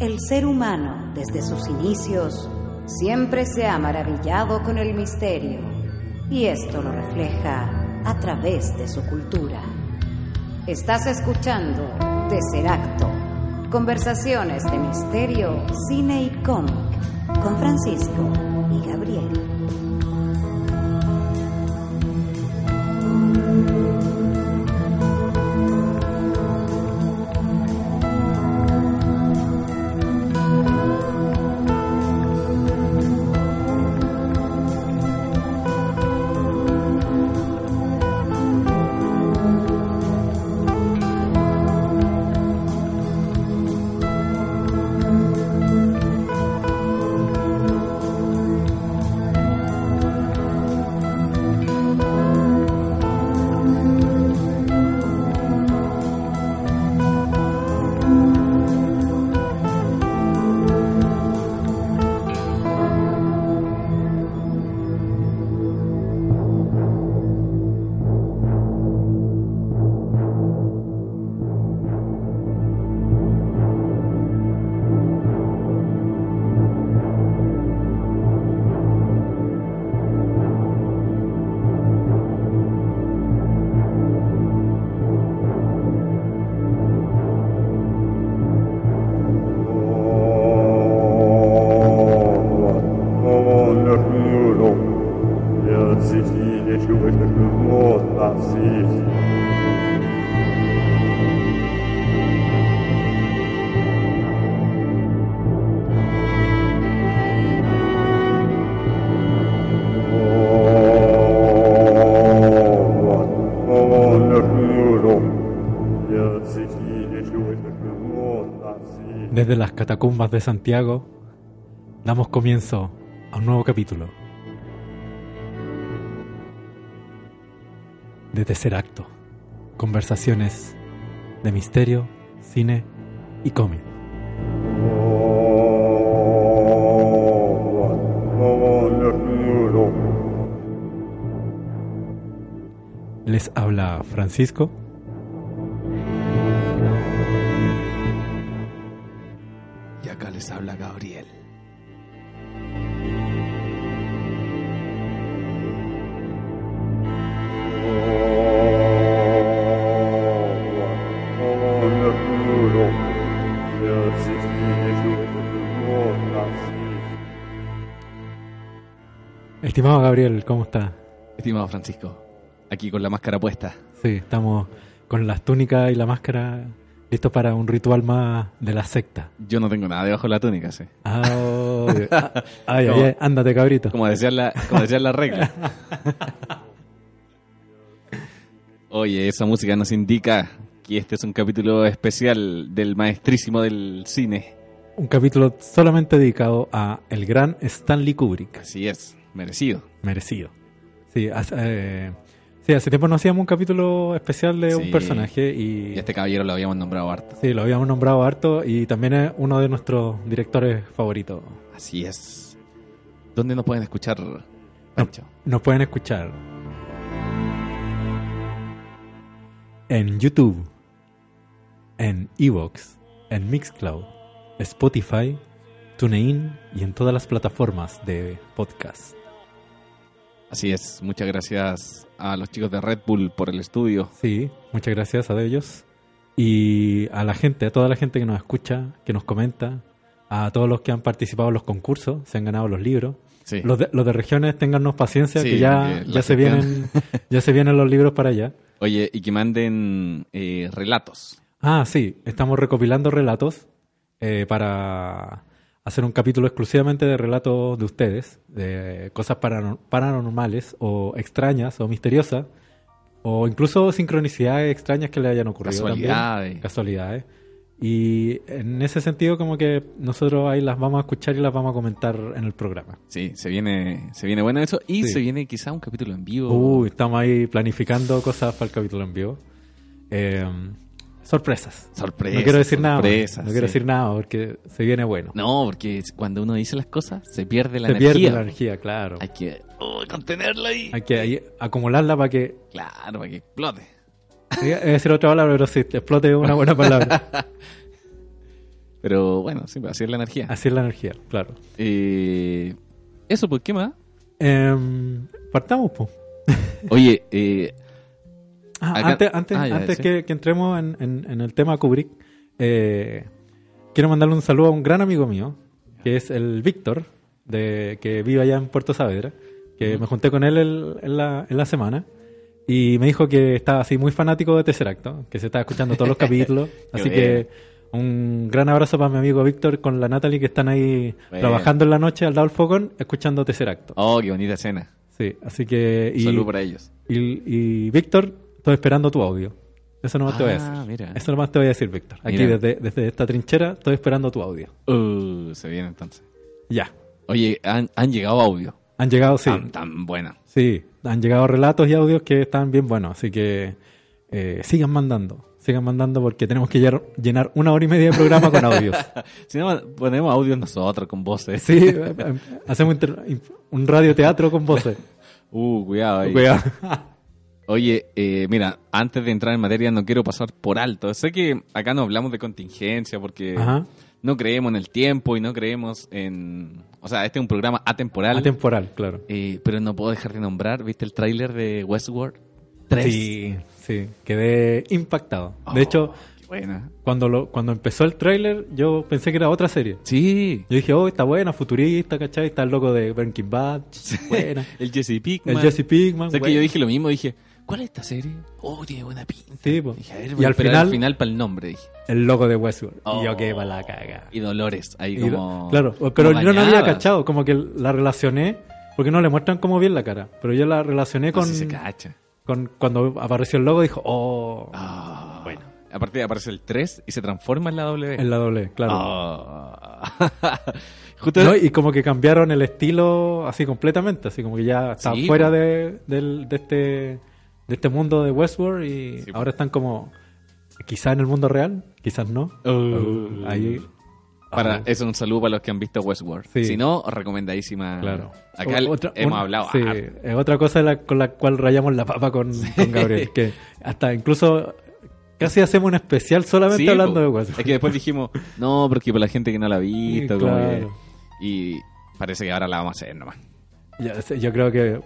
El ser humano, desde sus inicios, siempre se ha maravillado con el misterio, y esto lo refleja a través de su cultura. Estás escuchando Tesseracto, conversaciones de misterio, cine y cómic, con Francisco y Gabriel. Santiago, damos comienzo a un nuevo capítulo de Tercer Acto. Conversaciones de misterio, cine y cómic. Les habla Francisco. Francisco, aquí con la máscara puesta. Sí, estamos con las túnicas y la máscara listos para un ritual más de la secta. Yo no tengo nada debajo de la túnica, sí. Ah. Ah, ay, ay, Como- ay, ándate, cabrito. Como decían la, como decían la regla. Oye, esa música nos indica que este es un capítulo especial del maestrísimo del cine. Un capítulo solamente dedicado a el gran Stanley Kubrick. Así es, merecido. Merecido. Sí, hace, eh, sí, hace tiempo no hacíamos un capítulo especial de un personaje y, este caballero lo habíamos nombrado harto. sí, lo habíamos nombrado harto y también es uno de nuestros directores favoritos. Así es. ¿Dónde nos pueden escuchar, Pancho? Nos pueden escuchar en YouTube, en Evox, en Mixcloud, Spotify, TuneIn y en todas las plataformas de podcast. Así es. Muchas gracias a los chicos de Red Bull por el estudio. Sí, muchas gracias a ellos y a la gente, a toda la gente que nos escucha, que nos comenta, a todos los que han participado en los concursos, se han ganado los libros. Sí. Los de, los de regiones, téngannos paciencia, Sí, que ya, ya se vienen, ya se vienen los libros para allá. Oye, y que manden eh, relatos. Ah, sí, estamos recopilando relatos eh, para hacer un capítulo exclusivamente de relatos de ustedes, de cosas paranor- paranormales o extrañas o misteriosas, o incluso sincronicidades extrañas que le hayan ocurrido. también. Casualidades. Casualidades. Y en ese sentido como que nosotros ahí las vamos a escuchar y las vamos a comentar en el programa. Sí, se viene, se viene bueno eso. Y Sí. se viene quizá un capítulo en vivo. Uy, estamos ahí planificando cosas para el capítulo en vivo. Eh, sorpresas. Sorpresa. no quiero decir nada. más, sorpresas, No quiero sí. decir nada porque se viene bueno. No, porque cuando uno dice las cosas, se pierde la se energía. pierde la energía, claro. Hay que oh, contenerla ahí. Hay que ahí acumularla para que. Claro, para que explote. A decir otra palabra, pero sí, te explote una buena palabra. Pero bueno, sí, pues, así es la energía. Así es la energía, claro. Eh, eso, pues, ¿qué más? Em, partamos, pues. Oye, eh, Ah, antes antes, ah, ya, antes sí. que, que entremos en, en- en el tema Kubrick, eh, quiero mandarle un saludo a un gran amigo mío, que es el Víctor, de, que vive allá en Puerto Saavedra, que me junté con él el- en, la, en la semana. Y me dijo que estaba así muy fanático de Tesseracto, que se estaba escuchando todos los capítulos. Así que un gran abrazo para mi amigo Víctor con la Natalie que están ahí trabajando en la noche al lado del fogón, escuchando Tesseracto. oh, qué bonita escena. Sí, así que... Un Y, saludo para ellos. y, y Víctor, estoy esperando tu audio. Eso nomás te voy a decir. Ah, mira. Eso nomás te voy a decir, Víctor. Aquí Mira. desde, desde esta trinchera estoy esperando tu audio. Uh, se viene entonces. Ya. Oye, han, han llegado audio. Han llegado, sí. Tan, tan buena. Sí, han llegado relatos y audios que están bien buenos. Así que eh, sigan mandando. Sigan mandando porque tenemos que llenar, una hora y media de programa con audios. Si no, ponemos audios nosotros con voces. Sí, eh, eh, hacemos un radioteatro con voces. Uh, cuidado ahí. Cuidado. Oye, eh, mira, antes de entrar en materia no quiero pasar por alto. Sé que acá no hablamos de contingencia porque Ajá. no creemos en el tiempo y no creemos en... O sea, este es un programa atemporal. Atemporal, claro. eh, pero no puedo dejar de nombrar, ¿viste el tráiler de Westworld? 3. Sí, sí. Quedé impactado. Oh, De hecho, Qué buena. cuando, lo, cuando empezó el tráiler, yo pensé que era otra serie. Sí. Yo dije, oh, está buena, futurista, ¿cachai? Está el loco de Breaking Bad, buena. El Jesse Pinkman. El Jesse Pinkman, O sea, que yo dije lo mismo, dije, ¿cuál es esta serie? Oh, tiene buena pinta. Sí, po. Dije, a ver, Y al final- al final para el nombre, dije. El loco de Westworld. Oh. Y yo qué para la caga. Y Dolores, ahí Y como... claro, como pero yo no había cachado, como que la relacioné, porque no le muestran como bien la cara, pero yo la relacioné No con, si se cacha. con cuando apareció el logo, dijo, oh, Ah, bueno. Aparte aparece el 3 y se transforma en la W. en la doble, claro. Ah. Justo... No, y como que cambiaron el estilo así completamente, así como que ya Sí, fuera de, del- de este de este mundo de Westworld y Sí, po. ahora están como quizás en el mundo real, quizás no. Uh. Ahí Para, eso un saludo para los que han visto Westworld. Sí. Si no, recomendadísima. claro. Acá otra- hemos un- hablado. sí, es otra cosa la- con la cual rayamos la papa con, con Gabriel, que hasta incluso casi hacemos un especial solamente hablando po. de Westworld. Es que después dijimos, no, porque para la gente que no la ha visto, como claro. que- Y parece que ahora la vamos a hacer nomás. Sé, yo creo que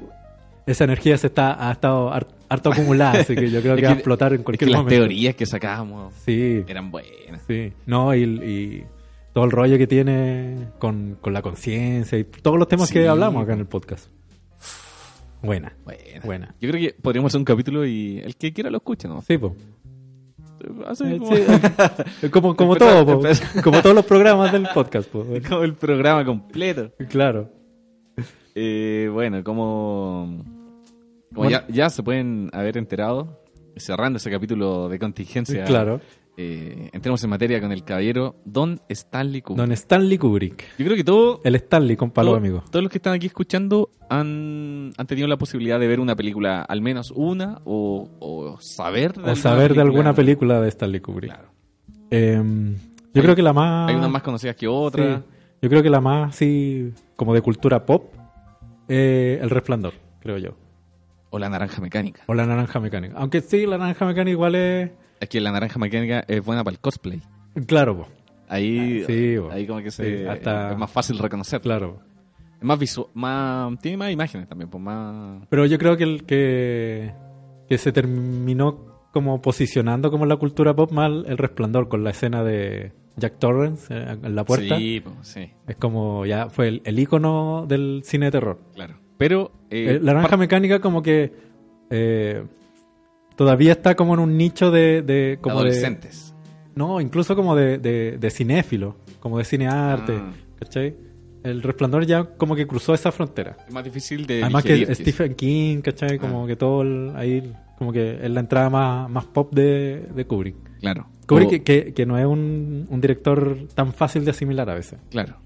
esa energía se está ha estado harto acumulada, así que yo creo Es que, va a explotar en es cualquier que las teorías que sacábamos Sí, eran buenas. sí. No, y, y todo el rollo que tiene con, con la conciencia y todos los temas Sí. que hablamos acá en el podcast. Buena, Buena. buena. Yo creo que podríamos hacer un capítulo y el que quiera lo escuche, ¿no? Sí, Eh, como, sí, como, todo, po. empezar- como todos los programas del podcast. Po. como el programa completo. Claro. Eh, bueno, como, como Bueno. ya, ya se pueden haber enterado, cerrando ese capítulo de contingencia, Claro. eh, entremos en materia con el caballero Don Stanley Kubrick. Don Stanley Kubrick. Yo creo que todo, El Stanley con palo todo- amigo. todos los que están aquí escuchando han, han tenido la posibilidad de ver una película, al menos una, o, o saber de O alguna saber de alguna película de Stanley Kubrick. Claro. Em, yo Hay- creo que la más... Hay unas más conocidas que otras. Sí. Yo creo que la más así como de cultura pop, eh, El Resplandor, creo yo. O la naranja mecánica. O La Naranja Mecánica. Aunque sí, La Naranja Mecánica igual es... Es que la naranja mecánica es buena para el cosplay. Claro, po, Ahí, Ah, sí, bo. ahí como que se, Sí, hasta- es más fácil reconocer. claro. Es más visual, más, tiene más imágenes también, pues más... Pero yo creo que el que, que se terminó como posicionando como la cultura pop mal El Resplandor con la escena de Jack Torrance eh, en la puerta. Sí, pues, sí, Es como ya fue el, el icono del cine de terror. claro. Pero... eh, Eh, la naranja mecánica como que eh, todavía está como en un nicho de, de como de adolescentes. no incluso como de, de, de cinéfilo como de cinearte Ah. ¿cachai? el resplandor ya como que cruzó esa frontera Es más difícil de además que Stephen King ¿cachai? como Ah. que todo el- ahí como que es la entrada más, más pop de, de Kubrick Claro. Kubrick O- que, que, no es un, un director tan fácil de asimilar a veces Claro.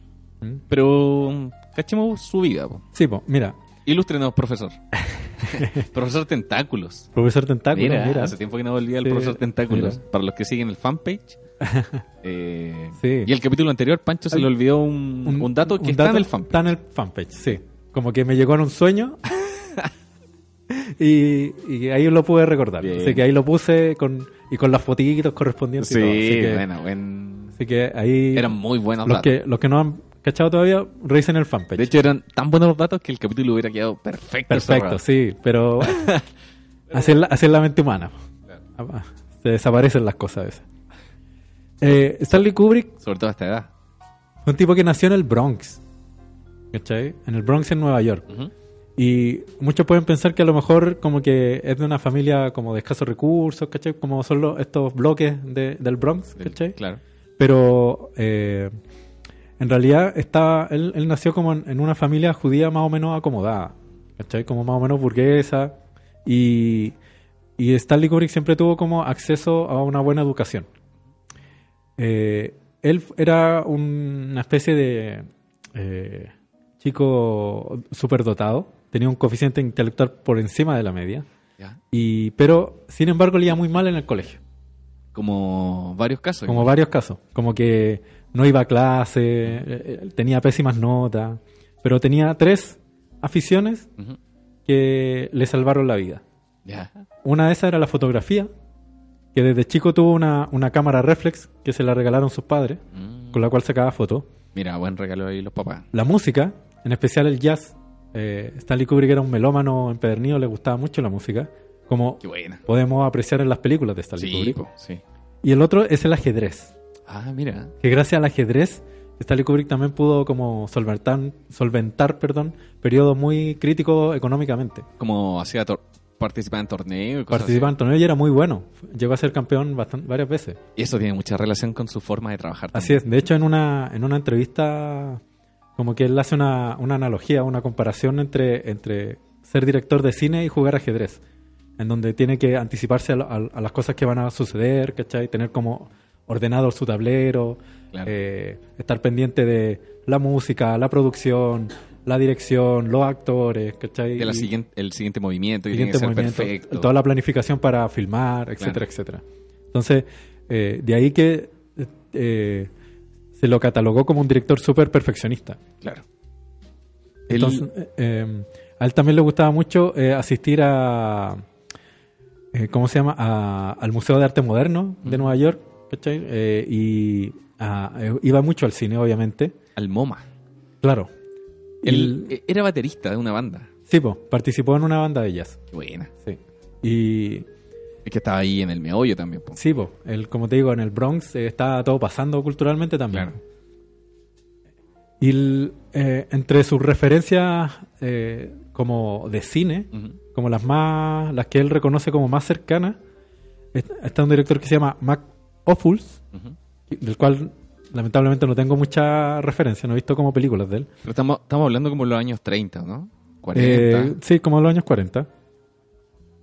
¿Mm? Pero cachemos su vida, po. sí pues mira Ilústrenos, profesor. profesor Tentáculos. profesor Tentáculo Mira, mira, hace tiempo que no volvía el Sí, profesor Tentáculos. mira. Para los que siguen el fanpage. Eh, Sí. Y el capítulo anterior, Pancho se le olvidó un, un dato que un está en el fanpage. Está en el fanpage, sí. Como que me llegó en un sueño y, y ahí lo pude recordar. Bien. Así que ahí lo puse con, y con las fotitos correspondientes. Sí, y todo. Así que, bueno, buen, sí, Así que ahí... Eran muy buenos los datos. que, los que no han cachado todavía, revisen el fanpage. De hecho, eran tan buenos los datos que el capítulo hubiera quedado perfecto. Perfecto, sí, pero así, es la, la mente humana. Se desaparecen las cosas a veces. Eh, Stanley Kubrick Sobre todo a esta edad. fue un tipo que nació en el Bronx. ¿Cachai? En el Bronx, en Nueva York. Y muchos pueden pensar que a lo mejor como que es de una familia como de escasos recursos, ¿cachai? Como son los- estos bloques de- del Bronx, ¿cachai? Claro. Pero eh, en realidad estaba, él, él nació como en, en una familia judía más o menos acomodada, ¿cachai? Como más o menos burguesa. Y, y Stanley Kubrick siempre tuvo como acceso a una buena educación. Eh, él era un- una especie de eh, chico superdotado, tenía un coeficiente intelectual por encima de la media, Ya. y, pero sin embargo le iba muy mal en el colegio. Como varios casos. Como varios casos. Como que no iba a clase, eh, eh, tenía pésimas notas, pero tenía tres aficiones que le salvaron la vida. Una de esas era la fotografía, que desde chico tuvo una, una cámara reflex que se la regalaron sus padres, Mm. con la cual sacaba fotos. Mira, buen regalo ahí los papás. La música, en especial el jazz. Eh, Stanley Kubrick era un melómano empedernido, le gustaba mucho la música, como podemos apreciar en las películas de Stanley Sí, Kubrick. po, sí. Y el otro es el ajedrez. Ah, mira. que gracias al ajedrez Stanley Kubrick también pudo como solventar, solventar perdón, periodos muy críticos económicamente. Como hacía participar en torneos Participaba en torneos y era muy bueno. Llegó a ser campeón bastan- varias veces. Y eso tiene mucha relación con su forma de trabajar. Así es. De hecho, en una, en una entrevista, como que él hace una, una analogía, una comparación entre, entre ser director de cine y jugar ajedrez. En donde tiene que anticiparse a, a- a las cosas que van a suceder, ¿cachai? Tener como ordenado su tablero, Claro. eh, estar pendiente de la música, la producción, la dirección, los actores, ¿cachai? De la siguiente, el siguiente movimiento que siguiente tiene que ser movimiento, perfecto. toda la planificación para filmar, etcétera, Claro. etcétera. Entonces, eh, de ahí que eh, se lo catalogó como un director súper perfeccionista. Claro. Entonces, eh, a él también le gustaba mucho asistir a, eh, ¿cómo se llama? A- al Museo de Arte Moderno de Nueva York, ¿cachai? Eh, y a- eh, iba mucho al cine, obviamente. al MoMA. Claro. El- eh, era baterista de una banda. sí, po, participó en una banda de jazz. Qué buena. Sí. Y Es que estaba ahí en el meollo también. po. Sí, po, el, como te digo, en el Bronx eh, está todo pasando culturalmente también. Claro. Y el, eh, entre sus referencias eh, como de cine, como las más, las que él reconoce como más cercanas, est- está un director que se llama Mac Ophuls, del cual lamentablemente no tengo mucha referencia, no he visto como películas de él. Pero estamos, estamos hablando como en los años 30, ¿no? 40. Eh, sí, como en los años 40.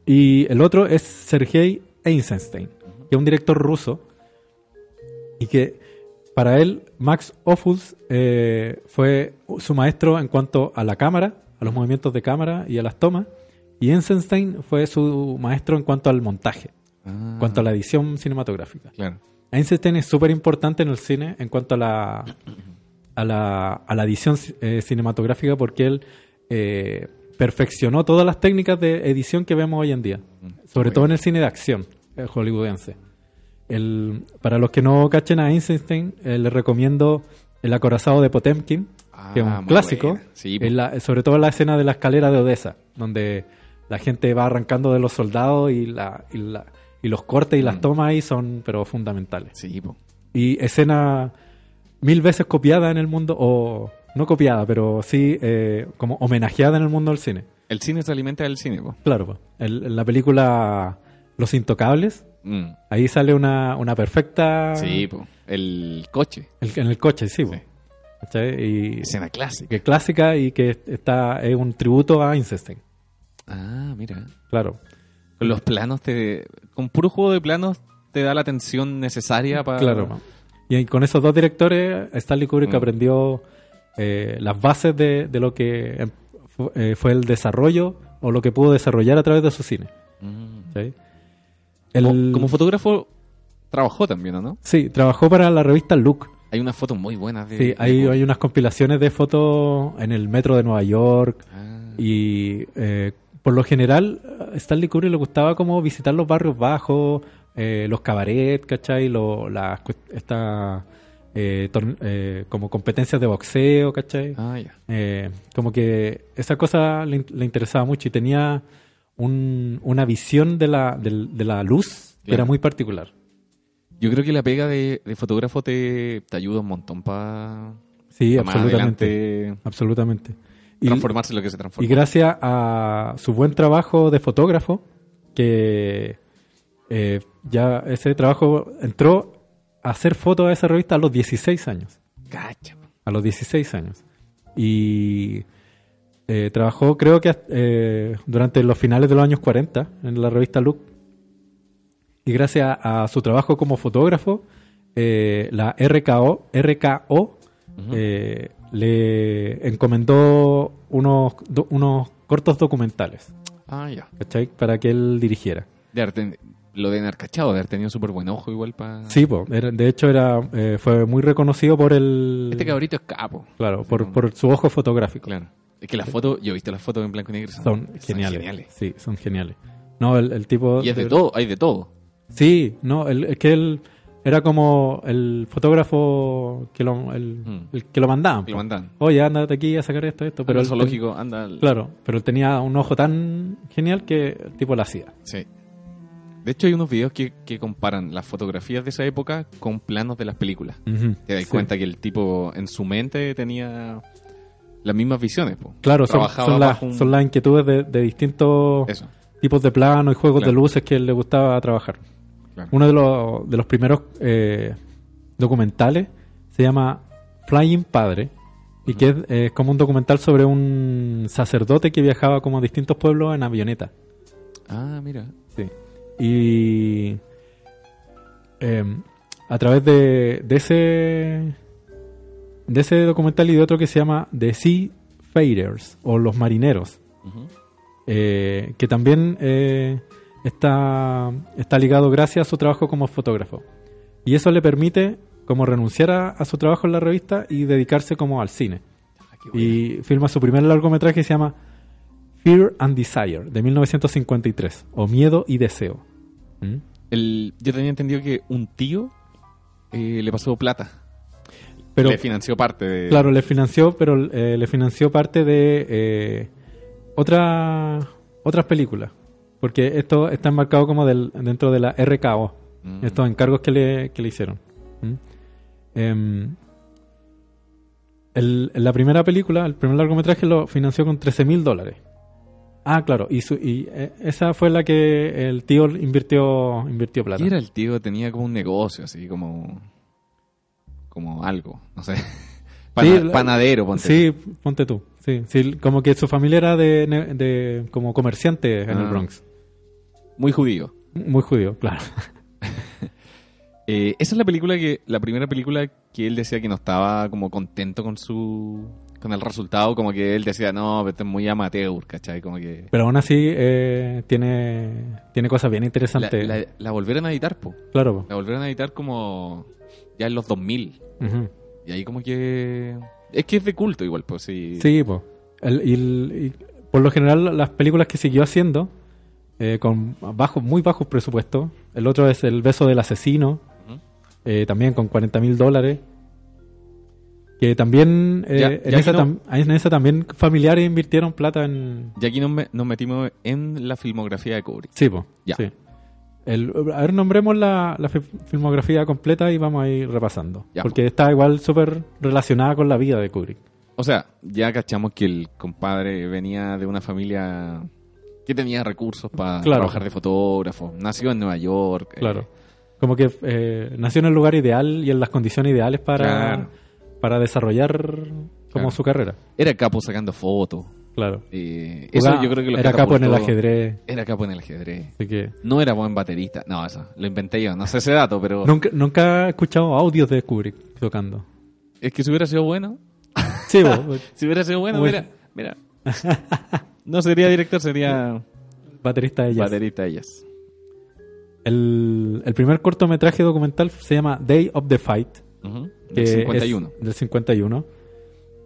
Y el otro es Sergei Eisenstein, que es un director ruso. Y que para él, Max Ophuls eh, fue su maestro en cuanto a la cámara, a los movimientos de cámara y a las tomas. Y Eisenstein fue su maestro en cuanto al montaje, Ah, en cuanto a la edición cinematográfica. Claro. Einstein es súper importante en el cine en cuanto a la, a la, a la edición eh, cinematográfica porque él eh, perfeccionó todas las técnicas de edición que vemos hoy en día, sobre todo en el cine de acción eh, hollywoodense. El, para los que no cachen a Einstein, eh, les recomiendo El acorazado de Potemkin, que es Ah, un clásico, buena. Sí, po. en la- sobre todo en la escena de la escalera de Odessa, donde la gente va arrancando de los soldados y, la, y, la- y los cortes y las Mm. tomas ahí son pero fundamentales. Sí, po. Y escena mil veces copiada en el mundo, o no copiada, pero sí eh, como homenajeada en el mundo del cine. El cine se alimenta del cine, po. Claro, po. El- la película Los Intocables, Mm. ahí sale una, una perfecta... Sí, po. El coche. el- en el coche, sí, po. Y Escena clásica. que clásica y que está es un tributo a Einstein. Ah, mira. Claro. Con los planos, te, con puro juego de planos, te da la atención necesaria para. Claro. Y con esos dos directores, Stanley Kubrick Mm. aprendió eh, las bases de, de lo que em, eh, fue el desarrollo o lo que pudo desarrollar a través de su cine. Mm. ¿sí? Como, El- como fotógrafo, trabajó también, ¿o ¿no? sí, trabajó para la revista Look. Hay unas fotos muy buenas de. Sí, hay, unas compilaciones de fotos en el metro de Nueva York Ah, y eh, por lo general Stanley Kubrick le gustaba como visitar los barrios bajos, eh, los cabarets, ¿cachai? Lo, las esta- eh, eh, como competencias de boxeo, ¿cachai? Ah, ya. Eh, como que esa cosa le, in- le interesaba mucho y tenía un- una visión de la, de la luz que era muy particular. Yo creo que la pega de, de fotógrafo te, te ayuda un montón para Sí, absolutamente. Absolutamente. Y, transformarse en lo que se y transforma. gracias a su buen trabajo de fotógrafo, que eh, ya ese trabajo entró a hacer fotos a esa revista a los 16 años. Cacha. a los 16 años. Y eh, trabajó, creo que eh, durante los finales de los años 40 en la revista Look. Y gracias a, su trabajo como fotógrafo, la RKO, RKO le encomendó unos, do- unos cortos documentales, Ah, ya. ¿cachai? Para que él dirigiera. De lo de haber cachado, de haber tenido súper buen ojo igual para... Sí, po, era- de hecho era eh, fue muy reconocido por el... Este cabrito es capo. Claro, por, como- por su ojo fotográfico. Claro. Es que las fotos, yo he visto las fotos en blanco y negro. son geniales. Sí, son geniales. No, el, el tipo... Y es de todo, hay de todo. Sí, no, el- es que él era como el fotógrafo que lo, el, Mm. el que lo mandaban. Que lo po. mandan. Oye, ándate aquí a sacar esto, esto. Pero el zoológico anda... al- ten- claro, pero él tenía un ojo tan genial que el tipo lo hacía. Sí. De hecho, hay unos videos que, que comparan las fotografías de esa época con planos de las películas. Ujú, Te das sí. cuenta que el tipo en su mente tenía las mismas visiones. po. Claro, son, Trabajaba son, las, un- son las inquietudes de, de distintos Eso. tipos de planos y juegos Claro. de luces que él le gustaba trabajar. Claro. Uno de los, de los primeros eh, documentales se llama Flying Padre y que es, es como un documental sobre un sacerdote que viajaba como a distintos pueblos en avioneta. Ah, mira. Sí. Y eh, a través de, de ese de ese documental y de otro que se llama The Seafarers o Los Marineros, eh, que también eh, está, está ligado gracias a su trabajo como fotógrafo. Y eso le permite como renunciar a, a su trabajo en la revista y dedicarse como al cine. Ah. Y filma su primer largometraje que se llama Fear and Desire, de 1953, o Miedo y Deseo. ¿Mm? El- yo tenía entendido que un tío eh, le pasó plata. Pero, le financió parte de... claro, le financió, pero eh, le financió parte de eh, otra- otras películas. Porque esto está enmarcado como del, dentro de la RKO, Mm. estos encargos que le, que le hicieron. ¿Mm? Em, el- la primera película, el primer largometraje lo financió con 13 mil dólares. Ah, claro, y, su- y eh, esa fue la que el tío invirtió, invirtió plata. ¿Qué era el tío? Tenía como un negocio, así como... Como algo, no sé. Pana- panadero, ponte. Sí, ponte tú. Sí, sí, como que su familia era de, de como comerciante en el Ah. Bronx. Muy judío. Muy judío, claro. Eh, esa es la película que... La primera película que él decía que no estaba como contento con su... Con el resultado, como que él decía, no, esto es muy amateur, ¿cachai? Como que... Pero aún así eh, tiene, tiene cosas bien interesantes. la- la volvieron a editar, po. Claro. po. La volvieron a editar como... Ya en los 2000. Ujú. Y ahí como que... Es que es de culto igual, pues sí. Sí, po. El- y el- y por lo general las películas que siguió haciendo eh, con bajos, muy bajos presupuestos. El otro es El beso del asesino, eh, también con 40 mil dólares. Que también eh, Ya- en, ya esa que no- tam- en esa también familiares invirtieron plata en, Y aquí nos, me- nos metimos en la filmografía de Kubrick. Sí, po, Ya. sí. El, a ver, nombremos la, la fi- filmografía completa y vamos a ir repasando. Ya, porque está igual súper relacionada con la vida de Kubrick. O sea, ya cachamos que el compadre venía de una familia que tenía recursos para Claro. trabajar de fotógrafo. Nació en Nueva York. eh, Claro. Como que eh, nació en el lugar ideal y en las condiciones ideales para, Claro. para desarrollar como Claro. su carrera. era capo sacando fotos. Claro. eh, eso yo creo que lo era capo en el ajedrez. Era capo en el ajedrez. Así que No era buen baterista. No, eso. Lo inventé yo. No sé ese dato, pero... nunca, nunca he escuchado audios de Kubrick tocando. Es que si hubiera sido bueno... Sí, po, Si hubiera sido Bueno. mira... Mira. No sería director, sería baterista de jazz. baterista de. El, el primer cortometraje documental se llama Day of the Fight. Del 51. es del 51.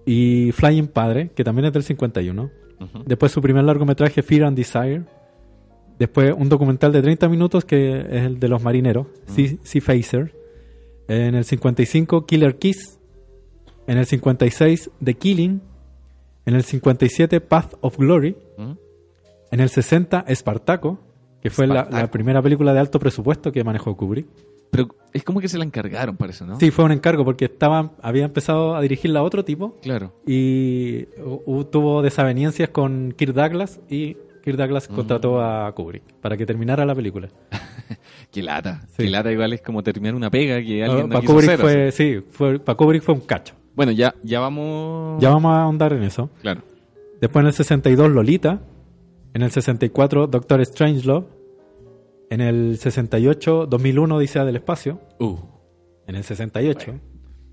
Y Flying Padre, que también es del 51. Ujú. Después su primer largometraje, Fear and Desire. Después un documental de 30 minutos que es el de los marineros, Sea, Seafacer. En el 55, Killer Kiss. En el 56, The Killing. En el 57, Path of Glory. ¿Mm? En el 60, Espartaco, que fue la, primera película de alto presupuesto que manejó Kubrick. Pero es como que se la encargaron, parece, ¿no? Sí, fue un encargo porque estaba, había empezado a dirigirla a otro tipo Claro. y tuvo desavenencias con Kirk Douglas y Kirk Douglas Mm. contrató a Kubrick para que terminara la película. Qué lata. Sí. Qué lata igual es como terminar una pega que alguien no para quiso Kubrick hacer, fue, así. sí, fue, para Kubrick fue un cacho. Bueno, ya, ya vamos... Ya vamos a ahondar en eso. Claro. Después en el 62 Lolita, en el 64 Doctor Strangelove, en el 68 2001 Odisea del Espacio, Uh. en el 68,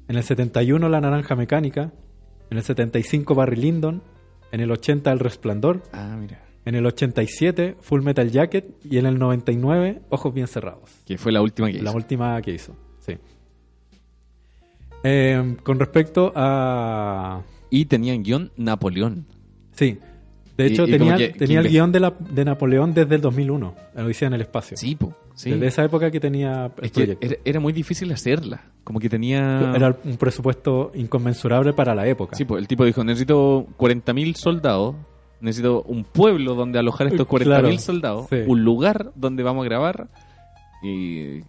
en el 71 La Naranja Mecánica, en el 75 Barry Lyndon, en el 80 El Resplandor, Ah, mira. en el 87 Full Metal Jacket y en el 99 Ojos Bien Cerrados. Que fue la última que La hizo. última que hizo, sí. Eh, con respecto a... Y tenía en guion Napoleón. Sí. De hecho, y tenía, que- tenía el guion de, la, de Napoleón desde el 2001, la Odisea en el Espacio. Sí, po. Sí. Desde esa época que tenía el Es que proyecto. era, era muy difícil hacerla. Como que tenía... Era un presupuesto inconmensurable para la época. Sí, pues el tipo dijo, necesito 40.000 soldados, necesito un pueblo donde alojar estos 40.000 Claro, soldados, sí. un lugar donde vamos a grabar. Y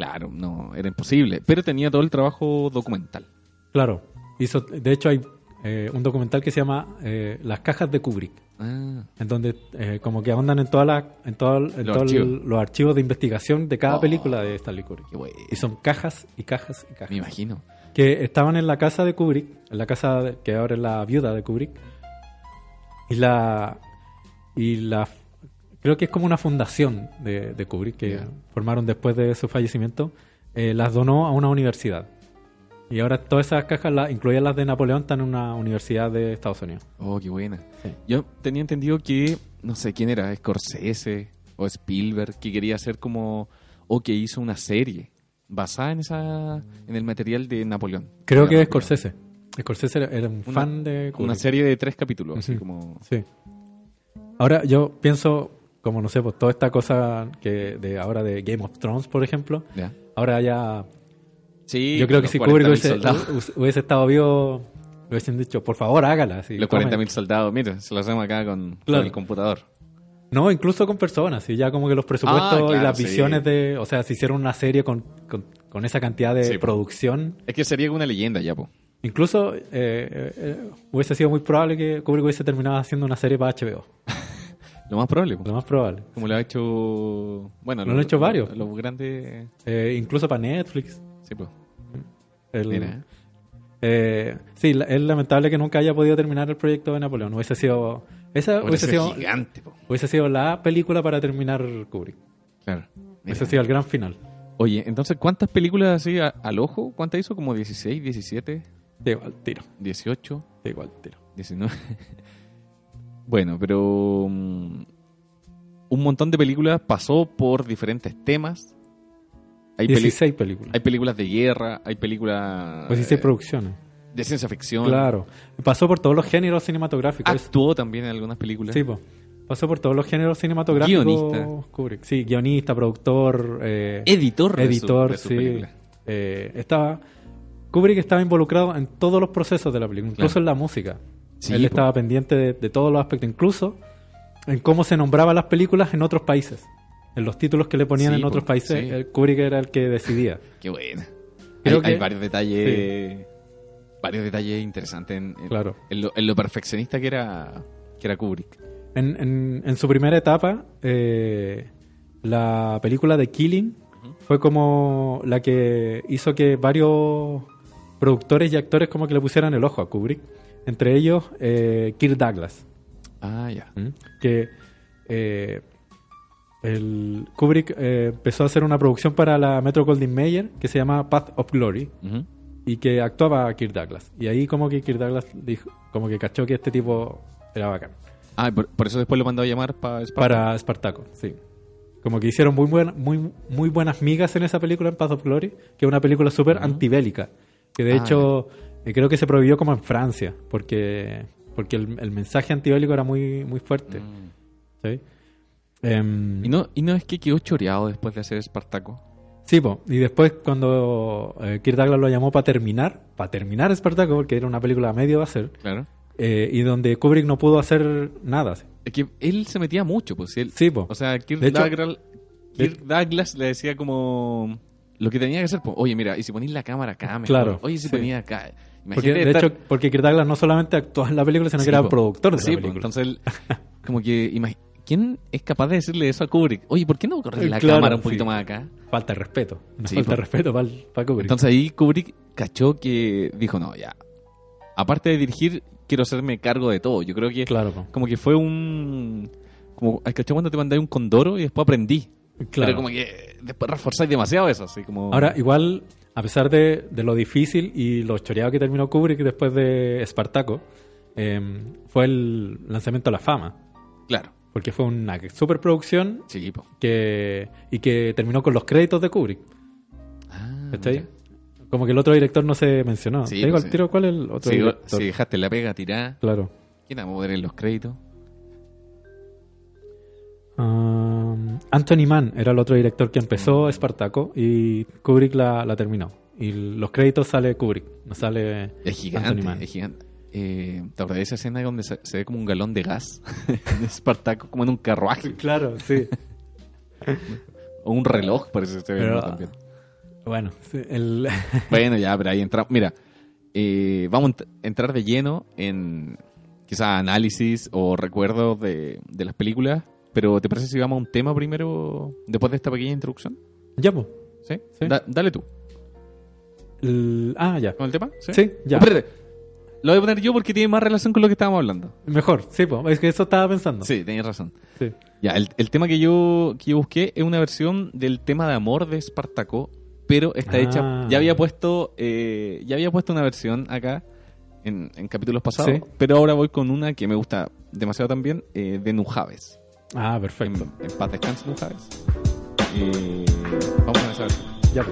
claro, no, era imposible. Pero tenía todo el trabajo documental. Claro. Hizo, de hecho, hay eh, un documental que se llama eh, Las cajas de Kubrick, Ah, en donde eh, como que ahondan en todas las en todo, en Los todo el- archivos. los archivos de investigación de cada Oh. película de Stanley Kubrick. Y son cajas y cajas y cajas. Me imagino. que estaban en la casa de Kubrick, en la casa de- que ahora es la viuda de Kubrick. Y la y la creo que es como una fundación de, de Kubrick que formaron después de su fallecimiento, eh, las donó a una universidad. Y ahora todas esas cajas, la- incluidas las de Napoleón, están en una universidad de Estados Unidos. Oh, qué buena. Sí. Yo tenía entendido que, no sé quién era, Scorsese o Spielberg, que quería hacer como, o que hizo una serie basada en esa en el material de Napoleón. Creo que Scorsese. Scorsese era, era un Una- fan de Kubrick. Una serie de tres capítulos, así Ujú. como... Sí. Ahora yo pienso, como no sé, pues toda esta cosa que de ahora de Game of Thrones, por ejemplo, ahora ya Sí, Yo creo que si Kubrick 40.000 hubiese, estado vivo, hubiesen dicho, por favor, hágala. Los tome. 40.000 soldados, mira, se lo hacemos acá con, el computador. No, incluso con personas, y ya como que los presupuestos Ah, claro, y las sí. visiones de... O sea, si hicieron una serie con, con, con esa cantidad de Sí, producción, Es que sería una leyenda ya, po. incluso eh, eh, eh, hubiese sido muy probable que Kubrick hubiese terminado haciendo una serie para HBO. Lo más probable. Lo más probable. Como lo ha hecho... Bueno, Lo han hecho varios. Los grandes... Eh, incluso para Netflix. Sí, pues. El- Mira. eh, sí, la- es lamentable que nunca haya podido terminar el proyecto de Napoleón. Hubiese sido... Esa hubiese sido gigante, po. hubiese sido la película para terminar Kubrick. Claro. Mira. Ese ha sido el gran final. Oye, entonces, ¿cuántas películas así a- al ojo? ¿Cuántas hizo? ¿Como 16, 17, Da igual, tiro. 18, Da igual, tiro. 19? bueno, pero... mm, un montón de películas pasó por diferentes temas. Hay, peli- 16 películas. hay películas de guerra, hay películas Pues 16 eh, producciones. de ciencia ficción. Claro. Pasó por todos los géneros cinematográficos. Actuó también en algunas películas. Sí, po. Pasó por todos los géneros cinematográficos. Guionista. Kubrick. Sí, guionista, productor, eh, Editor. de su- editor, de sí. Eh, estaba, Kubrick estaba involucrado en todos los procesos de la película, incluso Claro. en la música. Sí, Él po. estaba pendiente de, de todos los aspectos, incluso en cómo se nombraban las películas en otros países. En los títulos que le ponían Sí, en otros países, sí. el Kubrick era el que decidía. Qué buena. Creo hay, que- hay varios detalles. Varios detalles interesantes en, en- Claro. en lo, en lo perfeccionista que era, que era Kubrick. En su primera etapa, eh, la película de Killing fue como la que hizo que varios productores y actores como que le pusieran el ojo a Kubrick. Entre ellos, eh, Kirk Douglas. Ah, ya. ¿m? Que eh, el Kubrick eh, empezó a hacer una producción para la Metro Goldwyn Mayer que se llama Path of Glory y que actuaba Kirk Douglas. Y ahí como que Kirk Douglas dijo, como que cachó que este tipo era bacán. Ah, por, por eso después lo mandó a llamar para Para Espartaco, sí. Como que hicieron muy, buena- muy, muy buenas migas en esa película, en Path of Glory, que es una película súper antibélica. Que de Ah, hecho, eh, creo que se prohibió como en Francia, porque porque el, el mensaje antibélico era muy, muy fuerte. ¿sí? Em, Mm. ¿Y no, ¿Y no es que quedó choreado después de hacer Espartaco? Sí, po. y después cuando eh, Kirk Douglas lo llamó para terminar, para terminar Espartaco, porque era una película a medio a ser, Claro. eh, y donde Kubrick no pudo hacer nada. Es que él se metía mucho, pues. Él, Sí, po. O sea, Kirk, De hecho- Douglas, Kirk Douglas le decía como lo que tenía que hacer. pues, Oye, mira, y si ponís la cámara acá, mejor. Claro, Oye, si sí. ponía acá. Porque, de estar- hecho, porque Kirk Douglas no solamente actuaba en la película, sino Sí, que era po. productor de Sí, la po, película. entonces él, como que, imagi- ¿quién es capaz de decirle eso a Kubrick? Oye, ¿por qué no corres la Claro, cámara un poquito sí. más acá? Falta de respeto. Falta po. de respeto para, Kubrick. Entonces ahí Kubrick cachó que dijo, no, ya. Aparte de dirigir, quiero hacerme cargo de todo. Yo creo que claro, como que fue un... Como, ¿hay cachado cuando te mandáis un condoro y después aprendí? Claro. Pero como que después reforzáis demasiado eso, así como... Ahora, igual, a pesar de, de lo difícil y lo choreado que terminó Kubrick después de Espartaco, eh, fue el lanzamiento a la fama. Claro. Porque fue una superproducción Sí, que, y que terminó con los créditos de Kubrick. Ah, ¿Cachai? Como que el otro director no se mencionó. Sí, Te digo al sí. tiro cuál es el otro Si, director. si dejaste la pega tirada, Claro. ¿quién vamos a poner en los créditos? Um, Anthony Mann era el otro director que empezó Espartaco y Kubrick la, la terminó. Y los créditos sale Kubrick, no sale Es Anthony gigante, Mann. es gigante. Eh, ¿Te acuerdas de esa escena donde se, se ve como un galón de gas en Espartaco, como en un carruaje? Claro, sí. O un reloj, parece que se ve Pero- también. bueno, sí, el, Bueno, ya, pero ahí entramos. Mira, eh, vamos a ent- entrar de lleno en quizás análisis o recuerdos de, de las películas. Pero ¿te parece si vamos a un tema primero, después de esta pequeña introducción? ya, po. ¿Sí? Sí. Da- dale tú. Ah, ya. ¿Con el tema? Sí, ya. Oh, espérate. Lo voy a poner yo porque tiene más relación con lo que estábamos hablando. Mejor, sí, po. es que eso estaba pensando. Sí, tenías razón. Sí. Ya, el, el tema que yo, que yo busqué es una versión del tema de amor de Espartaco, pero está Ah. hecha. Ya había puesto, eh, ya había puesto una versión acá en, en capítulos pasados, Sí. pero ahora voy con una que me gusta demasiado también, eh, de Nujaves. Ah, En, perfecto. en paz descanse Nujaves. Eh, vamos a versión. Ya,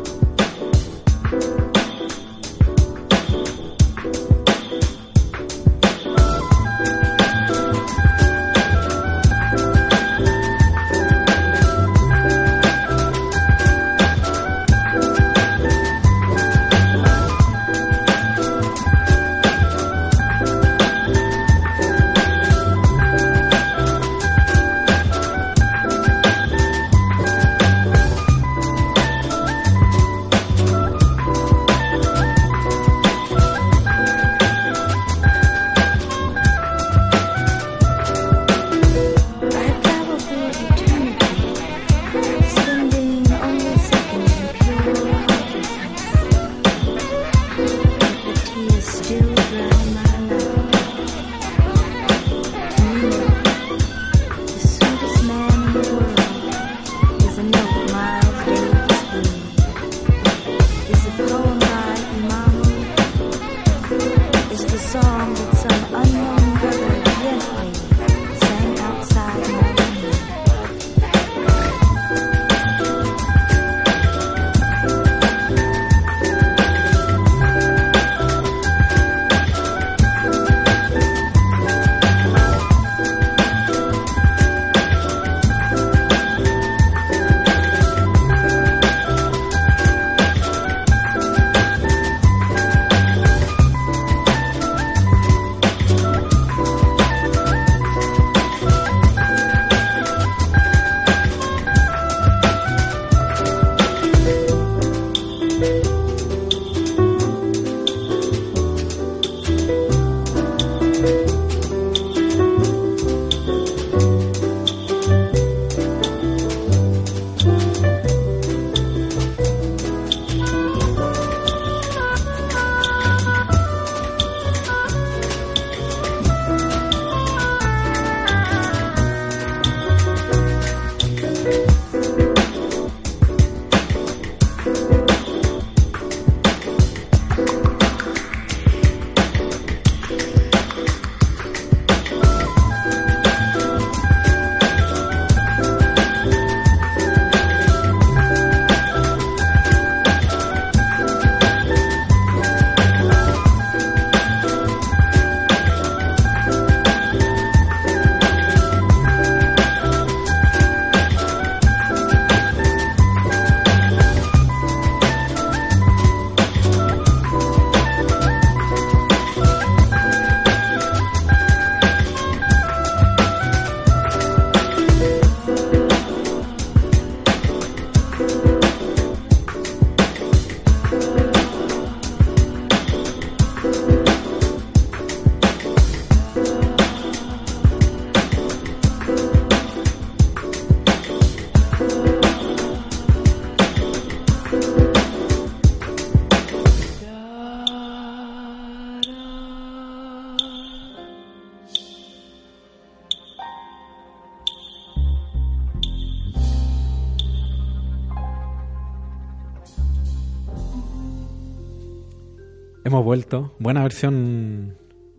Hemos vuelto. Buena versión.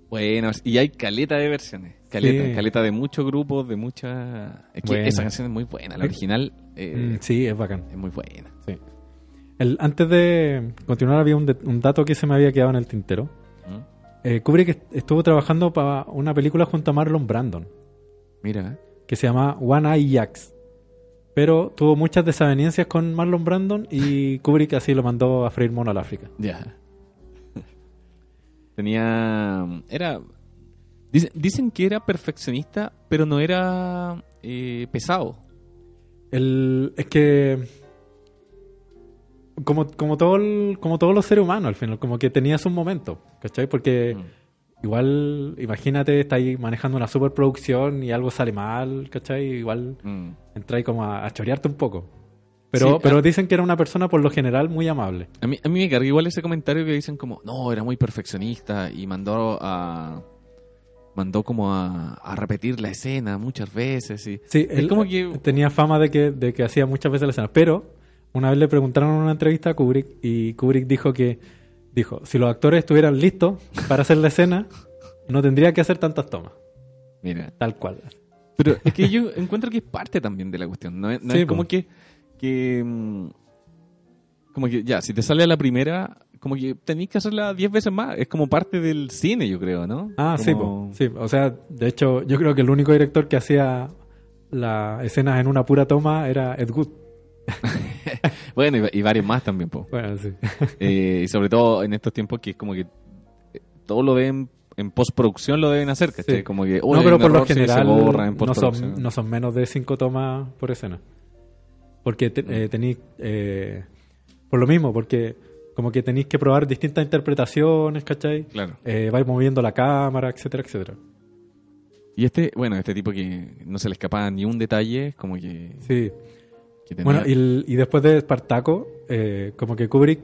Bueno, y hay caleta de versiones. Caleta, Sí. caleta de muchos grupos, de muchas... Es que esa canción es muy buena. La original eh, Mm, sí, es bacán. es muy buena. Sí. El, antes de continuar, había un, de- un dato que se me había quedado en el tintero. ¿Mm? Eh, Kubrick est- estuvo trabajando para una película junto a Marlon Brandon, Mira, ¿eh? que se llama One Eye Jacks. Pero tuvo muchas desavenencias con Marlon Brandon y Kubrick así lo mandó a freír mono al África. ya. Tenía... Era... Dicen, dicen que era perfeccionista, pero no era eh, pesado. El, es que. Como, como, todo el- como todos los seres humanos, al final, como que tenía sus momentos, ¿cachai? Porque Mm. igual, imagínate, estáis manejando una superproducción y algo sale mal, ¿cachai? Igual Mm. entráis como a, a chorearte un poco. Pero, Sí, pero dicen que era una persona por lo general muy amable. A mí, a mí me carga igual ese comentario que dicen como, no, era muy perfeccionista y mandó a... Mandó como a, a repetir la escena muchas veces y... Sí, él como que- tenía fama de que, de que hacía muchas veces la escena. Pero una vez le preguntaron en una entrevista a Kubrick y Kubrick dijo que dijo, si los actores estuvieran listos para hacer la escena, no tendría que hacer tantas tomas. Mira, Tal cual. Pero es que yo encuentro que es parte también de la cuestión. No es, no Sí, es como que, que. mm, Como que ya, si te sale a la primera, como que tenéis que hacerla 10 veces más. Es como parte del cine, yo creo, ¿no? Ah, sí, po. sí. O sea, de hecho, yo creo que el único director que hacía las escenas en una pura toma era Ed Wood. Bueno, y, y varios más también, po. Bueno, sí. Eh, y sobre todo en estos tiempos que es como que eh, todo lo deben. En postproducción lo deben hacer, ¿cachai? Sí. Como que, no, pero por lo general se borra en no, son, no son menos de cinco tomas por escena. Porque te- eh, tenéis... eh, por lo mismo, porque como que tenéis que probar distintas interpretaciones, ¿cachai? Claro. Eh, vais moviendo la cámara, etcétera, etcétera. Y este, bueno, este tipo que no se le escapaba ni un detalle, como que, Sí. que tenía- Bueno, y, el- y después de Espartaco, eh, como que Kubrick,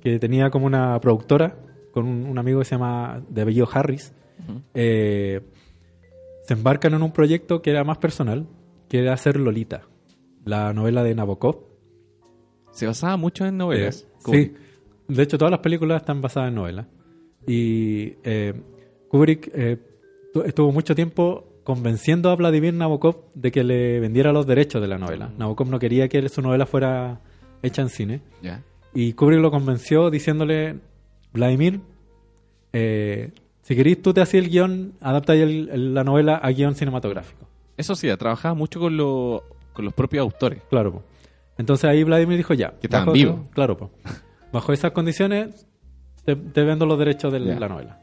que tenía como una productora con un, un amigo que se llama de apellido Harris, eh, se embarcan en un proyecto que era más personal, que era hacer Lolita, la novela de Nabokov. se basaba mucho en novelas. Eh, sí, de hecho todas las películas están basadas en novelas. Y eh, Kubrick eh, tu- estuvo mucho tiempo convenciendo a Vladimir Nabokov de que le vendiera los derechos de la novela. Mm. Nabokov no quería que su novela fuera hecha en cine. Y Kubrick lo convenció diciéndole, Vladimir, eh, si querís tú te hacías el guion, adapta la novela a guion cinematográfico. Eso sí, trabajaba mucho con, lo- con los propios autores. Claro, po. Entonces ahí Vladimir dijo ya. Que estaban vivos. Claro, po. Bajo esas condiciones te, te vendo los derechos de la novela.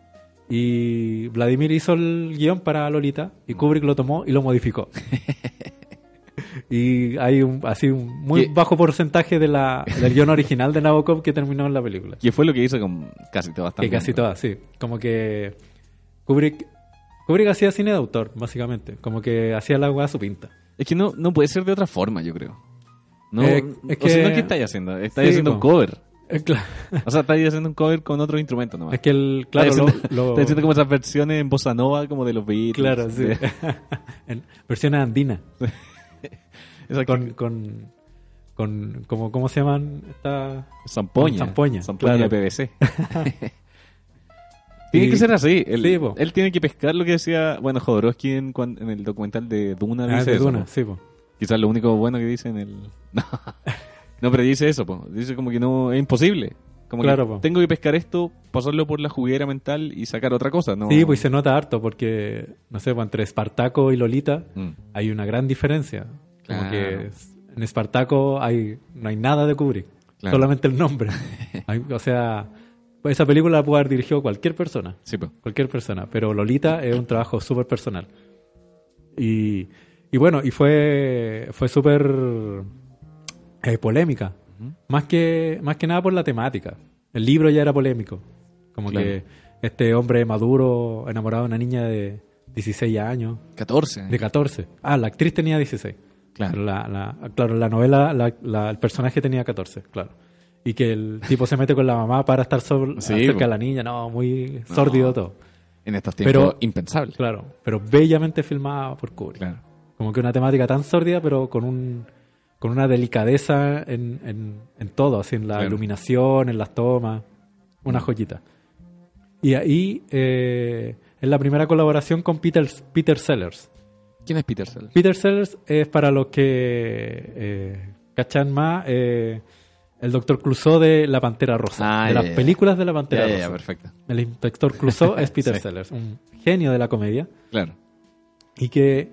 Y Vladimir hizo el guion para Lolita y. Kubrick lo tomó y lo modificó. y hay un, así un muy ¿Qué? bajo porcentaje de la, del guion original de Nabokov que terminó en la película. Que fue lo que hizo con casi todas Que también. casi todas, sí. Como que Kubrick, Kubrick hacía cine de autor, básicamente. Como que hacía la weá a su pinta. Es que no, no puede ser de otra forma, yo creo. No, Eh, es o sea, que- no, ¿qué estáis haciendo? Estáis Sí, haciendo un cover. Eh, cla- O sea, estáis haciendo un cover con otro instrumento nomás. Es que el, claro, estáis lo- haciendo, lo- estáis haciendo como esas versiones en bossa nova, como de los Beatles. Claro, sí. de- versiones andinas. esa Con, con, con como, ¿cómo se llaman? Esta... Zampoña. Zampoña, Zampoña claro. de PVC. Tiene Y- que ser así. Él, Sí, él tiene que pescar lo que decía, bueno, Jodorowsky en, en el documental de Duna Ah, dice de eso, Duna, po. sí, po. Quizás lo único bueno que dice en el... No, pero dice eso, po. dice como que no es imposible. Como Claro, que tengo que pescar esto, pasarlo por la juguera mental y sacar otra cosa. No, Sí, pues se nota harto porque, no sé, entre Espartaco y Lolita Mm. hay una gran diferencia. Como que en Espartaco hay, no hay nada de Kubrick, Claro. solamente el nombre. Hay- o sea, esa película la puede haber dirigido cualquier persona. Sí, po. cualquier persona, pero Lolita es un trabajo súper personal. Y, y bueno, y fue, fue súper eh, polémica, Ujú. más que, más que nada por la temática. El libro ya era polémico, como Claro. que este hombre maduro enamorado de una niña de 16 años, 14. de 14. Ah, la actriz tenía 16. Claro. Pero la, la- claro, la novela la- la- el personaje tenía 14, claro. Y que el tipo se mete con la mamá para estar sobre, Sí, cerca de la niña, no, muy sórdido todo. En estos tiempos Pero- impensable. Claro, pero bellamente filmada por Kubrick. Claro. Como que una temática tan sórdida, pero con un con una delicadeza en, en, en todo, así en la Claro. iluminación, en las tomas. Una joyita. Y ahí eh, es la primera colaboración con Peter, Peter Sellers. ¿Quién es Peter Sellers? Peter Sellers es para los que eh, cachan más eh, el doctor Clouseau de La Pantera Rosa. Ah, de las películas de La Pantera Rosa. perfecto. El inspector Clouseau es Peter Sí. Sellers, un genio de la comedia. Claro. Y que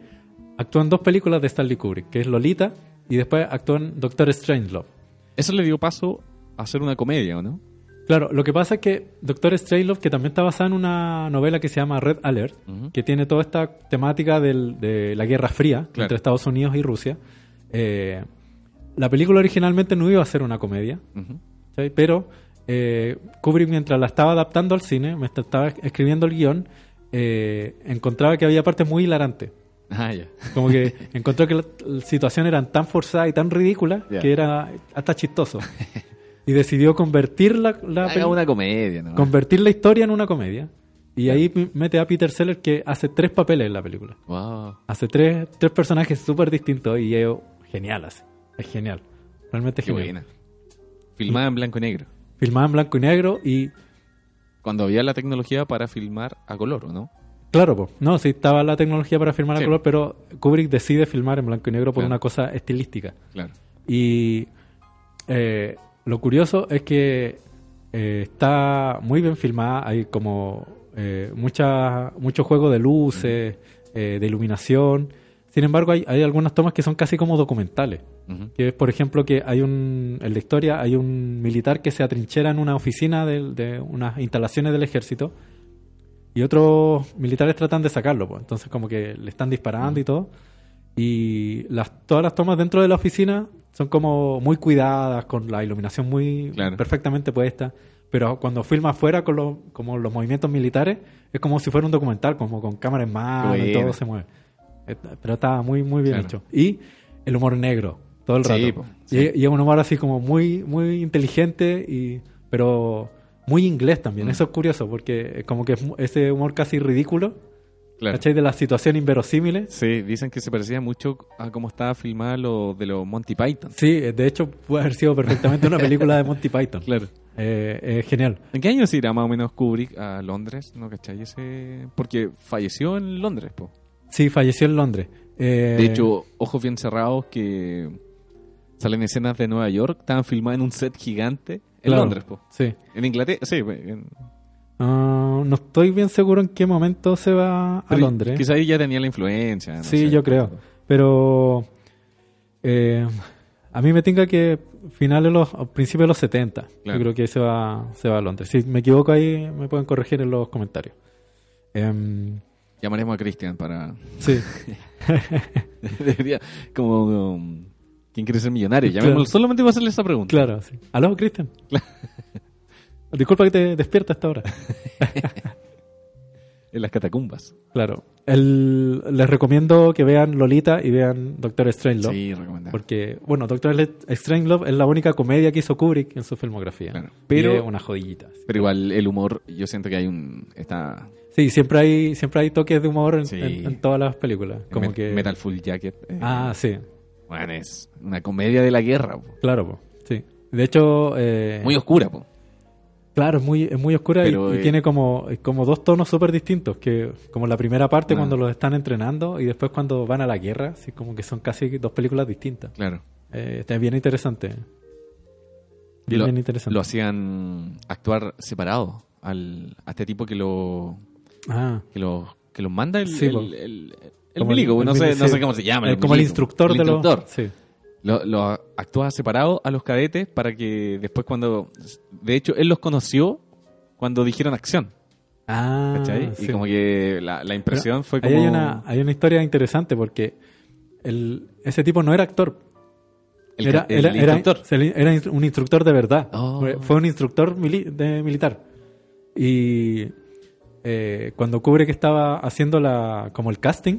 actúa en dos películas de Stanley Kubrick, que es Lolita y después actúa en Doctor Strangelove. Eso le dio paso a hacer una comedia, ¿o no? Claro, lo que pasa es que Doctor Strangelove, que también está basada en una novela que se llama Red Alert, que tiene toda esta temática del- de la Guerra Fría Claro. entre Estados Unidos y Rusia, eh, la película originalmente no iba a ser una comedia, pero eh, Kubrick mientras la estaba adaptando al cine, mientras estaba escribiendo el guion, eh, encontraba que había partes muy hilarantes. Ah, ya. Como que encontró que las situaciones eran tan forzadas y tan ridículas Ya. que era hasta chistoso. Y decidió convertir la, la Haga peli- una comedia, ¿no? convertir la historia en una comedia. Y ahí mete a Peter Sellers que hace tres papeles en la película. Wow. Hace tres, tres personajes súper distintos y es genial así. Es genial. Realmente Qué genial. buena. Filmada en blanco y negro. Filmada en blanco y negro y Cuando había la tecnología para filmar a color, ¿o no? claro, po, no, sí estaba la tecnología para filmar a color, pero Kubrick decide filmar en blanco y negro por Claro. una cosa estilística. Claro. Y eh, lo curioso es que eh, está muy bien filmada, hay como eh, mucha, mucho juego de luces, eh, de iluminación. Sin embargo, hay, hay algunas tomas que son casi como documentales. Que es, por ejemplo, que hay un, en la historia hay un militar que se atrinchera en una oficina del- de, unas instalaciones del ejército y otros militares tratan de sacarlo. Pues. Entonces, como que le están disparando y todo. Y las, todas las tomas dentro de la oficina son como muy cuidadas, con la iluminación muy Claro. perfectamente puesta. Pero cuando filma afuera con los, como los movimientos militares, es como si fuera un documental, como con cámara en mano y todo se mueve. Pero está muy, muy bien Claro. hecho. Y el humor negro, todo el Sí, rato. Y, sí. y es un humor así como muy, muy inteligente, y pero muy inglés también. Mm. Eso es curioso, porque como que es ese humor casi ridículo, Claro. ¿cachai? De las situaciones inverosímiles. Sí, dicen que se parecía mucho a cómo estaba filmada lo de los Monty Python. Sí, eh, de hecho puede haber sido perfectamente una película de Monty Python. Claro. Eh, es genial. ¿En qué año se irá más o menos Kubrick a Londres? ¿No cachai? Ese... Porque falleció en Londres, po. Sí, falleció en Londres. Eh, De hecho, Ojos Bien Cerrados, que salen escenas de Nueva York, estaban filmadas en un set gigante en claro, Londres, po. Sí. En Inglaterra, sí, en- Ah, no estoy bien seguro en qué momento se va a pero Londres. Quizá ahí ya tenía la influencia. no Sí, sé. yo creo. Pero eh, a mí me tinca que finales de los principios de los 70. Claro. Yo creo que se va se va a Londres. Si me equivoco ahí me pueden corregir en los comentarios. Em, Llamaremos a Christian para... sí, Debería, como... um, ¿Quién quiere ser millonario? Llamémoslo Claro. solamente para hacerle esa pregunta. claro. Sí. ¿Aló, Cristian? Disculpa que te despierta hasta ahora. En las catacumbas. Claro. El- les recomiendo que vean Lolita y vean Doctor Strangelove. Sí, recomendable. Porque, bueno, Doctor Strangelove es la única comedia que hizo Kubrick en su filmografía. Claro. Pero Pero- una jodillita. Pero igual el humor, yo siento que hay un... Está... Sí, siempre hay, siempre hay toques de humor en, Sí. en- en todas las películas. Como Met- que... Metal Full Jacket. eh, Ah, sí, Bueno, es una comedia de la guerra. po. claro, po, sí. De hecho, eh, Muy oscura, po. claro, es muy, es muy oscura y- Pero, y, eh, tiene como, como dos tonos súper distintos, que como la primera parte Ah. cuando los están entrenando y después cuando van a la guerra, así como que son casi dos películas distintas. Claro. Está bien interesante. Bien, lo, bien interesante. lo hacían actuar separado al, a este tipo que lo Ah, que lo que los manda el, Sí, el, milico, no sé no cómo se llama Eh, como el instructor el de los... instructor. Sí, Lo, lo actúa separado a los cadetes para que después cuando de hecho él los conoció cuando dijeron acción ah, ¿cachai? y como que la, la impresión fue Ahí como hay una, hay una historia interesante porque el, ese tipo no era actor, era, era, era- un instructor de verdad. Oh. Fue, fue un instructor mili- de militar. Y eh, cuando cubre que estaba haciendo la, como el casting.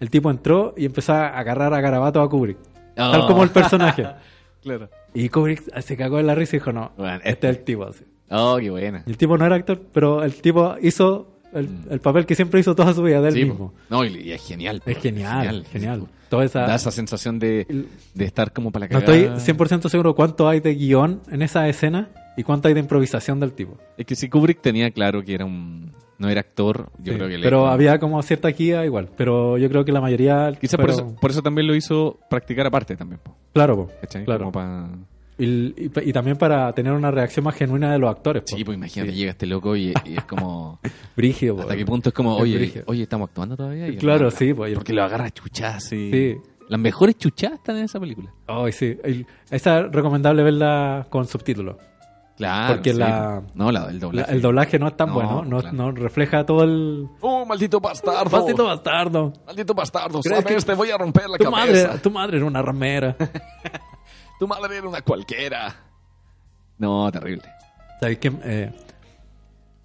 El tipo entró y empezó a agarrar a Garabato a Kubrick. Tal como el personaje. claro Y Kubrick se cagó en la risa y dijo, no, Bueno, este es el tipo. así. oh qué buena el tipo no era actor, pero el tipo hizo el, el papel que siempre hizo toda su vida de él Mm. Sí, mismo. no y, y es genial Es genial, genial. Toda esa, da esa sensación de, de estar como para la no cagada estoy 100% seguro cuánto hay de guion en esa escena, y cuánto hay de improvisación del tipo. Es que si Kubrick tenía claro que era un... No era actor, yo Sí, creo que le- pero había como cierta guía igual. Pero yo creo que la mayoría. Quizás por eso, por eso también lo hizo practicar aparte también. po, Claro, po, claro. Pa- Y, y- y también para tener una reacción más genuina de los actores. po. Sí, pues imagínate, Sí. llega este loco y, y es como... Brígido, po. ¿Hasta qué punto es como, Es oye, brígido. oye, estamos actuando todavía? Y Claro, sí, pues, el- Porque lo agarra chuchas y... Sí. Las mejores chuchadas están en esa película. Ay, sí. El- esa es recomendable verla con subtítulos. Claro. Porque sí. la- No, la, el La- doblaje. el doblaje no es tan No, bueno, no, claro. no refleja todo el. ¡Oh, maldito bastardo! ¡Maldito bastardo! ¡Maldito bastardo! ¿Crees que- te voy a romper la Tu madre, tu madre era una ramera. Tu madre era una cualquiera. No, terrible. ¿Sabes qué? Eh,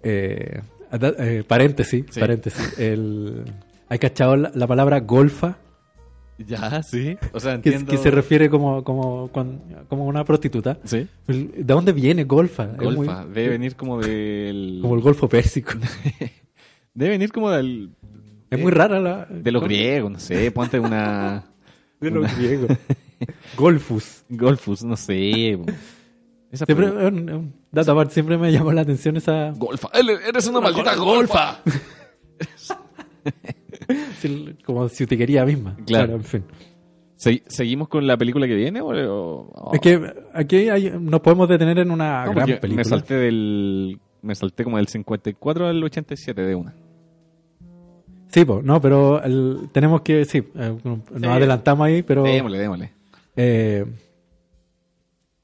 eh, eh, paréntesis, Sí. paréntesis. El, ¿Hay cachado la, la palabra golfa? Ya, sí. O sea, Que, entiendo... que se refiere como, como, como una prostituta. Sí. El- ¿De dónde viene golfa? Es muy- Golfa. Debe venir como del... Como el golfo pérsico. Debe venir como del... es muy rara la. De los griegos, no sé. Ponte una... De los griegos. Golfus. Golfus, no sé. Esa Siempre, un- un dato aparte, siempre me llamó la atención esa. Golfa. Eres una maldita golfa. Como si te quería misma. Claro. en fin. Se- ¿Seguimos con la película que viene? O, o- Es que aquí hay- nos podemos detener en una No, gran película. Me salté del... Me salté como del 54 al 87 de una. Sí, po, no, pero el- tenemos que, sí, eh, nos Sí. adelantamos ahí, pero... Démosle, démosle. eh,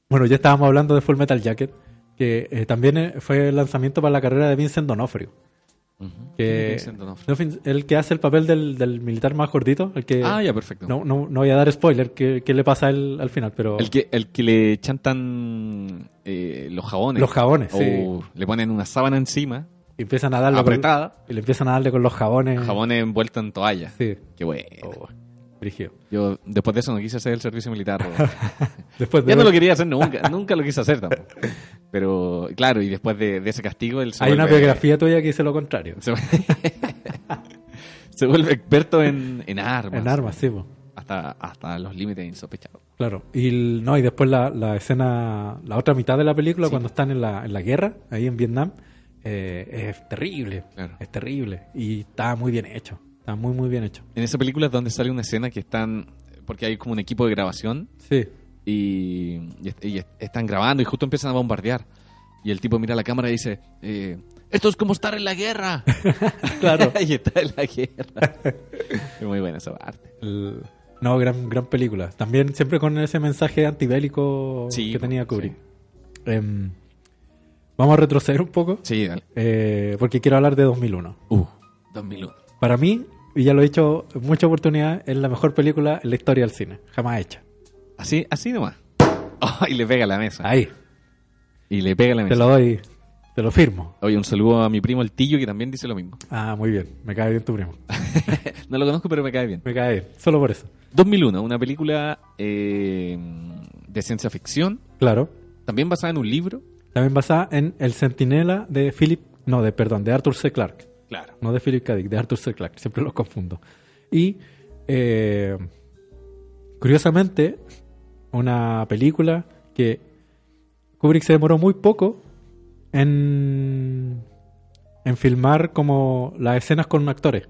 bueno, ya estábamos hablando de Full Metal Jacket, que eh, también eh, fue el lanzamiento para la carrera de Vincent D'Onofrio. Que, el que hace el papel del, del militar más gordito, el que... Ah, ya, perfecto. no, no, no voy a dar spoiler, que, que le pasa a él al final, pero... El que, el que le chantan eh, los jabones. Los jabones, o sí. le ponen una sábana encima, empiezan a darle... apretada, Con, y le empiezan a darle con los jabones. jabones envueltos en toalla. Sí. Qué bueno. Oh, Yo después de eso no quise hacer el servicio militar. bro. Después de ya no lo quería hacer nunca, nunca lo quise hacer tampoco. Pero claro, y después de, de ese castigo él se Hay una biografía tuya que dice lo contrario. Se, se vuelve experto en, en armas. En armas, sí, po. Hasta, hasta los límites insospechados. claro. Y, el- no, y después la, la escena, la otra mitad de la película, Sí. cuando están en la, en la guerra, ahí en Vietnam, eh, es terrible. Claro. Es terrible. Y está muy bien hecho. Está muy, muy bien hecho. En esa película es donde sale una escena que están. Porque hay como un equipo de grabación Sí. y, y est- y est- están grabando y justo empiezan a bombardear. Y el tipo mira la cámara y dice: eh, Esto es como estar en la guerra. Claro. y está en la guerra. es muy buena esa parte. El- no, gran, gran película. También siempre con ese mensaje antibélico Sí, que tenía Kubrick. Em, vamos a retroceder un poco, Sí, dale. eh, porque quiero hablar de 2001. Uh, 2001. Para mí, y ya lo he dicho en muchas oportunidades, es la mejor película en la historia del cine, jamás hecha. Así, así nomás. Oh, y le pega a la mesa. Ahí, Y le pega a la te mesa. lo doy, te lo firmo. Oye, un saludo a mi primo el Tillo que también dice lo mismo. Ah, muy bien, me cae bien tu primo. no lo conozco, pero me cae bien. Me cae bien, solo por eso. 2001, una película eh, de ciencia ficción, Claro. también basada en un libro. También basada en El Centinela de Philip, no, de perdón, de Arthur C. Clarke. Claro. No de Philip K. Dick, de Arthur C. Clarke, siempre los confundo. Y, eh, curiosamente, una película que Kubrick se demoró muy poco en, en filmar como las escenas con actores.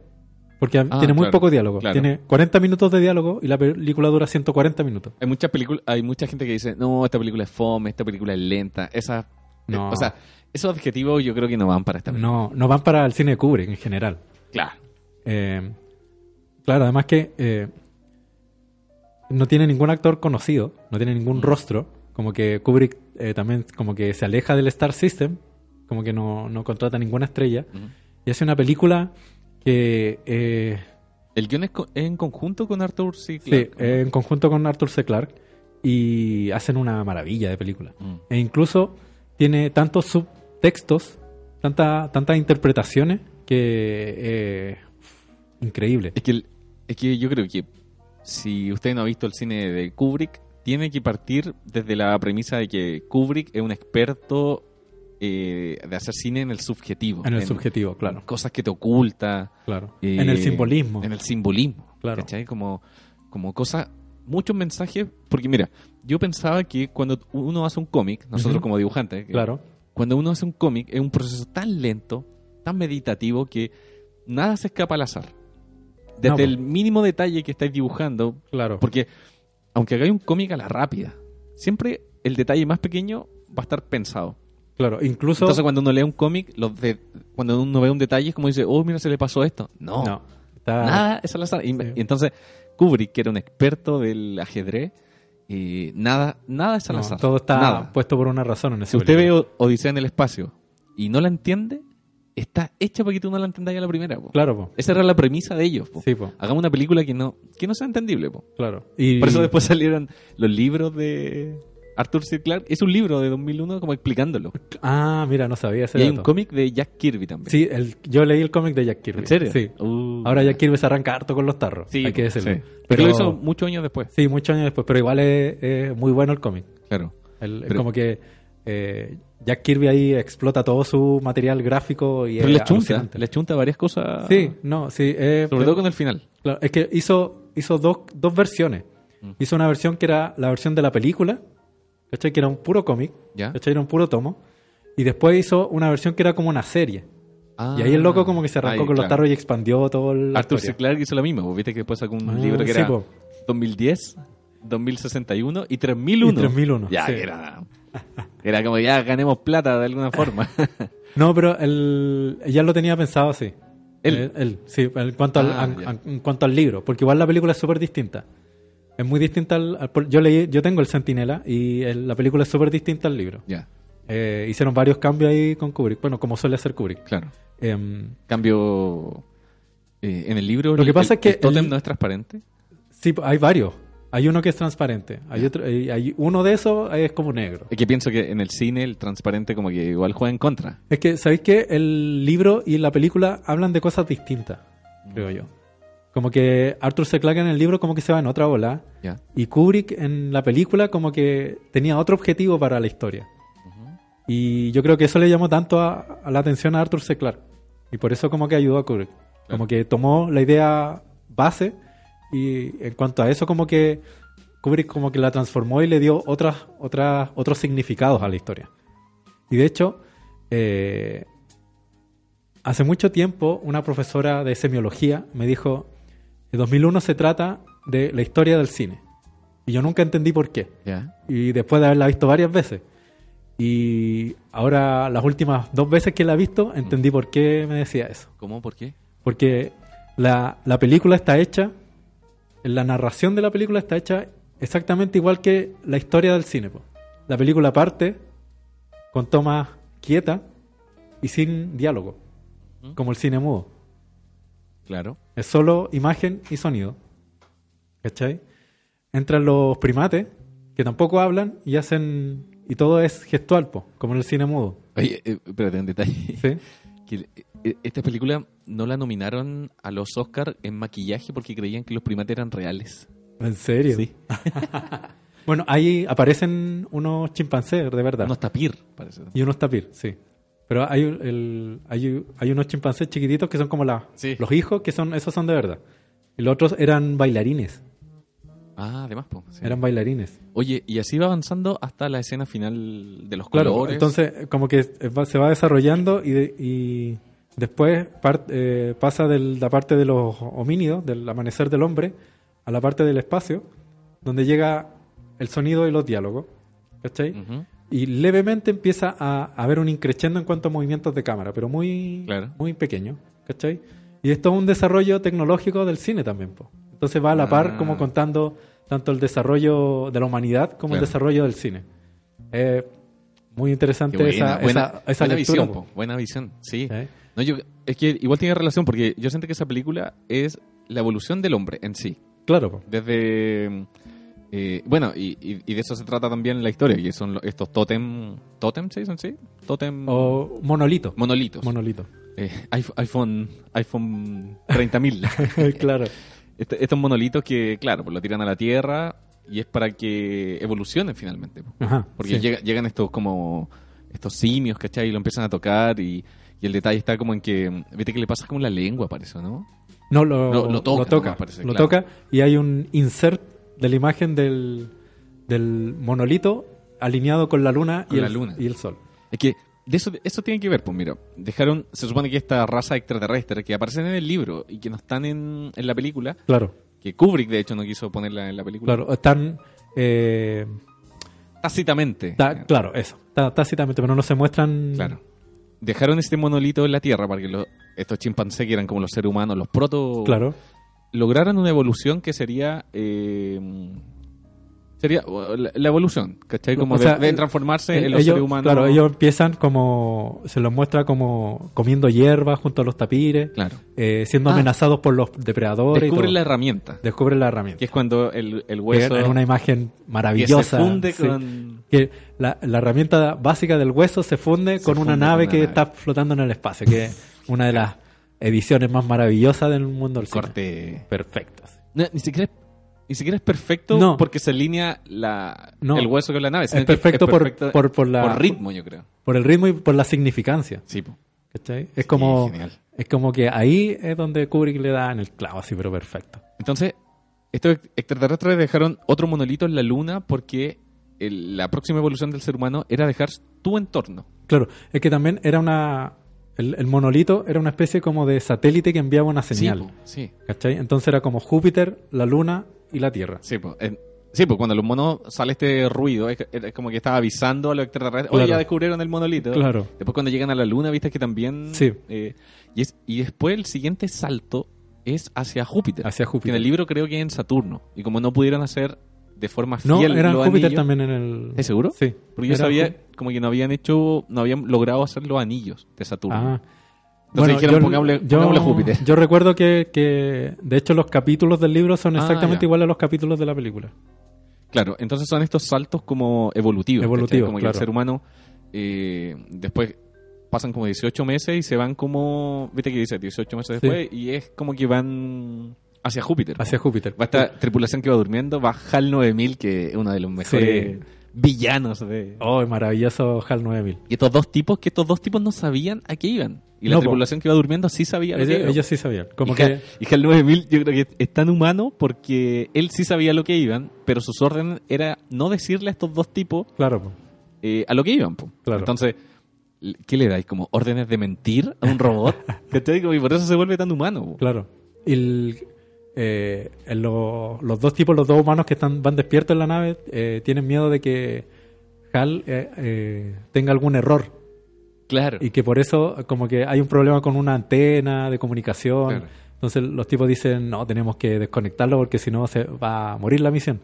Porque Ah, tiene muy claro, poco diálogo. claro. Tiene 40 minutos de diálogo y la película dura 140 minutos. Hay muchas películas, hay mucha gente que dice, no, esta película es fome, esta película es lenta. Esa, No. eh, o sea, esos adjetivos yo creo que no van para esta película. No, no van para el cine de Kubrick en general. Claro. Eh, claro, además que eh, no tiene ningún actor conocido, no tiene ningún rostro. Como que Kubrick eh, también como que se aleja del Star System, como que no, no contrata ninguna estrella. Y hace una película que, El guion es, co- en conjunto con Arthur C. sí, Clarke, eh, en conjunto con Arthur C. Clarke, y hacen una maravilla de película. Mm. E incluso tiene tantos subtextos, tanta, tantas interpretaciones que... eh, increíble. Es que, el- es que yo creo que si usted no ha visto el cine de Kubrick, tiene que partir desde la premisa de que Kubrick es un experto eh, de hacer cine en el subjetivo. En el subjetivo, claro. Cosas que te oculta. Claro. eh, en el simbolismo. En el simbolismo. Claro. ¿cachai? Como, como cosas muchos mensajes, porque mira, yo pensaba que cuando uno hace un cómic, nosotros como dibujantes, Claro. Cuando uno hace un cómic es un proceso tan lento, tan meditativo, que nada se escapa al azar. Desde No, el mínimo detalle que estáis dibujando, Claro. porque aunque hagáis un cómic a la rápida, siempre el detalle más pequeño va a estar pensado. Claro. Incluso. Entonces cuando uno lee un cómic, los de, cuando uno ve un detalle es como dice, oh, mira, se le pasó esto. No, no. Está- nada es al azar. Y, Sí. y entonces Kubrick, que era un experto del ajedrez, y nada, nada es al no, azar. todo está Nada. puesto por una razón en ese Si usted ve O- Odisea en el espacio y no la entiende, está hecha para que tú no la entendáis a la primera. po. Claro, po. Esa era la premisa de ellos. po. Sí, po. Hagamos una película que no, que no sea entendible. po. Claro. Y, Por eso después salieron los libros de Arthur C. Clarke. Es un libro de 2001 como explicándolo. Ah, mira, no sabía ese Y hay dato. un cómic de Jack Kirby también. Sí, el, yo leí el cómic de Jack Kirby. ¿En serio? Sí. Uh. Ahora Jack Kirby se arranca harto con los tarros. Sí, hay que decirlo. sí. Pero Pero lo hizo muchos años después. Sí, muchos años después, pero igual es, es muy bueno el cómic. Claro. El- Pero- como que eh, Jack Kirby ahí explota todo su material gráfico y Pero es le chunta, le chunta varias cosas. Sí, no, sí. eh, Sobre eh, todo con el final. claro, es que hizo, hizo dos, dos versiones. Mm. Hizo una versión que era la versión de la película, ¿cachai? Que era un puro cómic, ¿Ya? ¿cachai? Era un puro tomo. Y después hizo una versión que era como una serie. Ah, y ahí el loco como que se arrancó ahí, con los claro. tarros y expandió todo el... Arthur C. Clarke hizo lo mismo. vos Viste que después sacó un Ah, libro que sí, era po. 2010, 2061 y 3001. Y 3001, Ya, sí. que era, era como ya ganemos plata de alguna forma. No, pero él ya lo tenía pensado así. ¿Él? Eh, él, sí, en cuanto, al, Ah, ya. an- en cuanto al libro, porque igual la película es súper distinta. Es muy distinta al, yo leí, yo tengo el Centinela y el- la película es súper distinta al libro. ya, Eh, hicieron varios cambios ahí con Kubrick, bueno, como suele hacer Kubrick. claro. Em, Cambio. eh, en el libro. Lo que el- pasa el- es que el tótem no es transparente. sí, hay varios. Hay uno que es transparente, hay otro, hay uno de esos es como negro. Es que pienso que en el cine el transparente como que igual juega en contra. Es que, ¿sabéis que El libro y la película hablan de cosas distintas, creo yo. Como que Arthur C. Clarke en el libro como que se va en otra ola Ya. y Kubrick en la película como que tenía otro objetivo para la historia. Y yo creo que eso le llamó tanto a, a la atención a Arthur C. Clarke. Y por eso como que ayudó a Kubrick. Como que tomó la idea base y en cuanto a eso como que Kubrick como que la transformó y le dio otras, otras, otros significados a la historia. Y de hecho, eh, hace mucho tiempo una profesora de semiología me dijo, en 2001 se trata de la historia del cine. Y yo nunca entendí por qué. Y después de haberla visto varias veces. Y ahora las últimas dos veces que la he visto, entendí por qué me decía eso. ¿Cómo? ¿Por qué? Porque la, la película está hecha, la narración de la película está hecha exactamente igual que la historia del cine. po. La película parte con tomas quietas y sin diálogo, Ujú. como el cine mudo. Claro. Es solo imagen y sonido. ¿Cachai? Entran los primates, que tampoco hablan y hacen. Y todo es gestual, po, como en el cine mudo. Oye, eh, espérate, un detalle. ¿sí? Que, eh, esta película no la nominaron a los Oscars en maquillaje porque creían que los primates eran reales. ¿En serio? Sí. Bueno, ahí aparecen unos chimpancés, de verdad. Unos tapir, parece. Y unos tapir, sí. Pero hay, el, hay, hay unos chimpancés chiquititos que son como la, Sí. los hijos, que son esos son de verdad. Y los otros eran bailarines. Ah, además, sí. Eran bailarines. Oye, y así va avanzando hasta la escena final de los Claro, colores. entonces como que se va desarrollando y, de- y después eh, pasa de la parte de los homínidos, del amanecer del hombre, a la parte del espacio, donde llega el sonido y los diálogos. ¿Cachai? Y levemente empieza a, a haber un increchendo en cuanto a movimientos de cámara, pero muy, Claro. muy pequeño. ¿Cachai? Y esto es un desarrollo tecnológico del cine también. po. Entonces va a la par Ah. como contando tanto el desarrollo de la humanidad como el Claro. desarrollo del cine. Es muy interesante buena, esa, buena, esa, esa buena lectura, visión, po. buena visión, sí. ¿Eh? No, yo, es que igual tiene relación porque yo siento que esa película es la evolución del hombre en sí. Claro, po. Desde. Eh, bueno, y, y- y de eso se trata también la historia, que son estos totem. ¿Totem se dicen, sí? Totem. o monolito. monolitos. monolito. Eh, iPhone, iPhone, iPhone 30.000. claro. Este- estos monolitos que, claro, pues lo tiran a la tierra y es para que evolucionen finalmente. po. Ajá, Porque sí. llega- llegan estos como estos simios, ¿cachai? Y lo empiezan a tocar y, y el detalle está como en que, viste que le pasa como la lengua, parece, ¿no? No, lo, Lo- lo toca, lo toca, nomás parece, lo claro. toca y hay un insert de la imagen del, del monolito alineado con la luna, Con y, la el, luna. y el sol. Es que de eso, eso tiene que ver, pues mira, dejaron, se supone que esta raza extraterrestre que aparecen en el libro y que no están en, en la película, Claro, que Kubrick de hecho no quiso ponerla en la película, claro. Están. eh, tácitamente. ta- claro, eso. tá- tácitamente, pero no se muestran. Claro. Dejaron este monolito en la Tierra para que los- estos chimpancés, que eran como los seres humanos, los proto... Claro. Lograran una evolución que sería... eh, sería la, la evolución, ¿cachai? Como O de, sea, de transformarse El- en los ellos, seres humanos. Claro, ellos empiezan como. Se los muestra como comiendo hierba junto a los tapires, Claro. eh, siendo Ah. amenazados por los depredadores. y Descubren todo. la herramienta, Descubren la herramienta. que es cuando el, el Que hueso... en una imagen que maravillosa. se funde sí. con... Que la, la herramienta básica del hueso se funde Se con una nave con que está flotando en el espacio, que es una de las ediciones más maravillosas del mundo del cine. corte... Perfectas. No, ni siquiera es, ni siquiera es perfecto No. porque se alinea la, No. el hueso con la nave. Es perfecto, por, perfecto por, por la, por ritmo, yo creo. por el ritmo y por la significancia. Sí. ¿cachai? Es como, genial. es como que ahí es donde Kubrick le da en el clavo, así, pero perfecto. Entonces, estos extraterrestres dejaron otro monolito en la luna porque el- la próxima evolución del ser humano era dejar tu entorno. Claro, es que también era una. El, el monolito era una especie como de satélite que enviaba una señal. Sí, sí, ¿Cachai? Entonces era como Júpiter, la Luna y la Tierra. sí, po. En- sí, pues cuando los monos sale este ruido, es, es como que estaba avisando a los extraterrestres, oye, Claro. ya descubrieron el monolito. Claro. Después cuando llegan a la luna, viste que también... Sí. eh, y, es, y después el siguiente salto es hacia Júpiter. Hacia Que Júpiter. en el libro creo que es en Saturno. Y como no pudieron hacer de forma No, fiel era en los Júpiter anillos- también en el. ¿Es seguro? Sí. Porque yo Era sabía como que no habían hecho, no habían logrado hacer los anillos de Saturno. Ah. Entonces dijeron, yo, pongámosle- yo- Júpiter. yo recuerdo que, que, de hecho, los capítulos del libro son Ah, exactamente iguales a los capítulos de la película. Claro, entonces son estos saltos como evolutivos. Evolutivos, Como que el ser humano eh, después pasan como 18 meses y se van como, viste que dice 18 meses Sí. después y es como que van hacia Júpiter. Hacia Júpiter. Va esta tripulación que va durmiendo, va HAL 9000 que es uno de los mejores villanos de... Oh, maravilloso HAL 9000. Y estos dos tipos, que estos dos tipos no sabían a qué iban. Y la po. tripulación que iba durmiendo sí sabía a lo que Ellos, ellos sí sabían. Como y, que. Hal, y Hal 9000 yo creo que es tan humano porque él sí sabía lo que iban, pero sus órdenes era no decirle a estos dos tipos Claro, eh, a lo que iban. po. Claro. Entonces, ¿qué le dais? ¿Como órdenes de mentir a un robot? Y por eso se vuelve tan humano. po. claro. El- eh, en lo- los dos tipos, los dos humanos que están van despiertos en la nave, eh, tienen miedo de que HAL eh, eh, tenga algún error. Claro. Y que por eso, como que hay un problema con una antena de comunicación. Claro. Entonces los tipos dicen, no, tenemos que desconectarlo porque si no se va a morir la misión.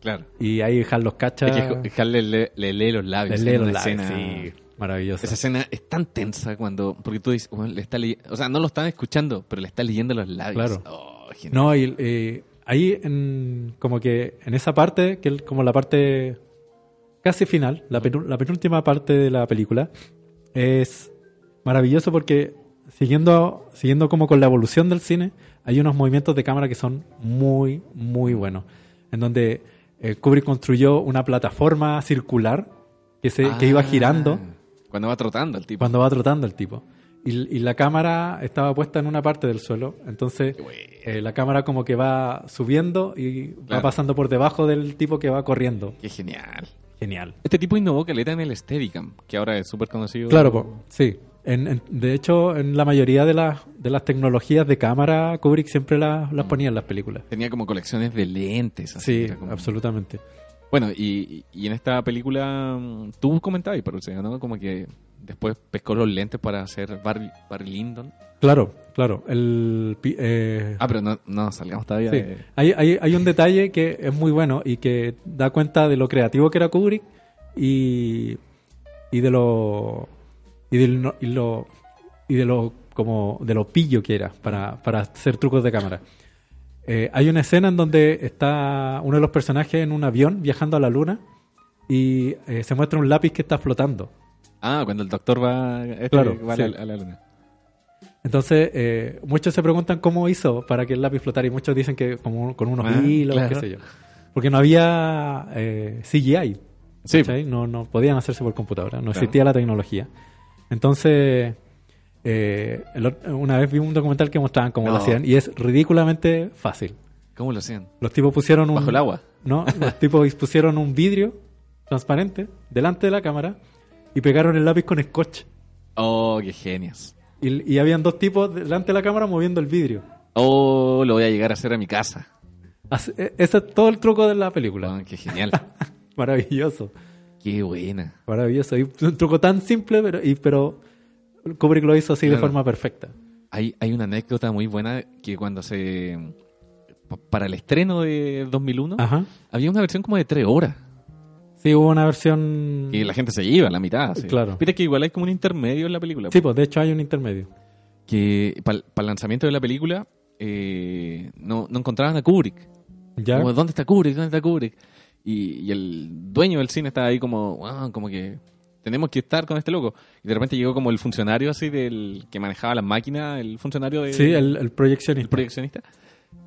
claro. Y ahí HAL los cacha. Es que Hal le, lee- le lee los labios. les lee los labios, sí, maravilloso. Esa escena es tan tensa cuando. Porque tú dices, bueno, le está. O sea, no lo están escuchando, pero le está leyendo los labios. Claro. Oh. No, y eh, ahí en, como que en esa parte, que es como la parte casi final, la penúltima parte de la película, es maravilloso porque siguiendo, siguiendo como con la evolución del cine, hay unos movimientos de cámara que son muy, muy buenos. En donde eh, Kubrick construyó una plataforma circular que, se, que iba Ah, girando Cuando va trotando el tipo. cuando va trotando el tipo. Y, y la cámara estaba puesta en una parte del suelo, entonces eh, la cámara como que va subiendo y va Claro. pasando por debajo del tipo que va corriendo. Qué genial. Genial. Este tipo innovó caleta en el Steadicam, que ahora es súper conocido. Claro, po, sí. En- en- de hecho, en la mayoría de las, de las tecnologías de cámara, Kubrick siempre las, las ponía en las películas. Tenía como colecciones de lentes. así, Sí, era como- absolutamente. Bueno, y, y en esta película mm, tú comentabas, pero ¿no? Como que después pescó los lentes para hacer Barry, Barry Lyndon. Claro, claro. El, eh, Ah, pero no, no salgamos todavía Sí. de... Hay, hay, hay un detalle que es muy bueno y que da cuenta de lo creativo que era Kubrick y, y de lo y de lo, y lo y de lo como de lo pillo que era para, para hacer trucos de cámara. Eh, hay una escena en donde está uno de los personajes en un avión viajando a la luna y eh, se muestra un lápiz que está flotando. Ah, cuando el doctor va, este, Claro, va sí. a, la, a la luna. Entonces, eh, muchos se preguntan cómo hizo para que el lápiz flotara y muchos dicen que como con unos Ah, hilos, claro. qué sé yo. Porque no había CGI. Sí. No, no podían hacerse por computadora, no Claro. existía la tecnología. Entonces, eh, el una vez vi un documental que mostraban cómo lo hacían y es ridículamente fácil. ¿Cómo lo hacían? Los tipos pusieron un... Bajo el agua. No, los tipos pusieron un vidrio transparente delante de la cámara y pegaron el lápiz con scotch. Oh, qué genios. Y, y habían dos tipos delante de la cámara moviendo el vidrio. Oh, lo voy a llegar a hacer a mi casa. Así- e- ese es todo el truco de la película. Oh, qué genial. Maravilloso. qué buena. Maravilloso. Y un truco tan simple, pero, y, pero Kubrick lo hizo así de forma perfecta. Hay, hay una anécdota muy buena que cuando se... pa- Para el estreno de 2001, Ajá. había una versión como de tres horas. Sí, hubo una versión... Y la gente se iba la mitad. así. Claro. Viste que igual hay como un intermedio en la película. Sí, pues de hecho hay un intermedio. Que para el lanzamiento de la película eh, no, no encontraban a Kubrick. ¿Ya? Como, ¿Dónde está Kubrick? ¿Dónde está Kubrick? Y, y el dueño del cine estaba ahí como, "Ah, como que tenemos que estar con este loco. Y de repente llegó como el funcionario así del que manejaba las máquinas, el funcionario de, Sí, el, el proyeccionista. el proyeccionista.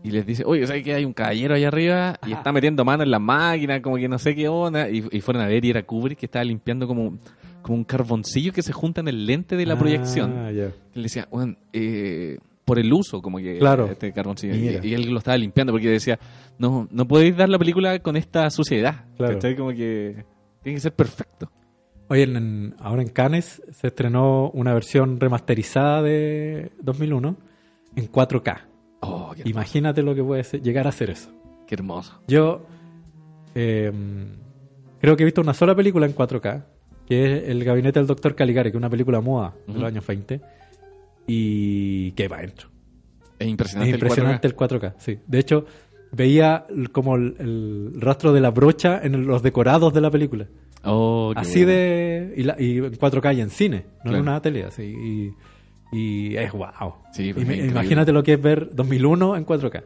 Y les dice, oye, ¿sabes que hay un caballero ahí arriba? Y está metiendo mano en la máquina, como que no sé qué onda. Y, y fueron a ver y era Kubrick que estaba limpiando como, como un carboncillo que se junta en el lente de la Ah, proyección. ya. Y le decía, bueno, eh, por el uso, como que Claro. este carboncillo. Y, y él lo estaba limpiando porque decía, no, no podéis dar la película con esta suciedad. Claro. Como que tiene que ser perfecto. Oye, en- ahora en Cannes se estrenó una versión remasterizada de 2001 en 4K. Oh, qué, hermoso, Imagínate lo que puede ser- llegar a ser eso. qué hermoso. Yo eh, creo que he visto una sola película en 4K, que es El gabinete del doctor Caligari, que es una película muda de Ujú. los años 20. Y que va adentro. Es Es impresionante, impresionante el el 4K, sí. De hecho, veía como el, el rastro de la brocha en los decorados de la película. 4K. Oh, Así bueno. de. Y, la- y en 4K y en cine, no Claro. en una tele. Así, y, y es wow. Sí, pues, es imagínate lo que es ver 2001 en 4K.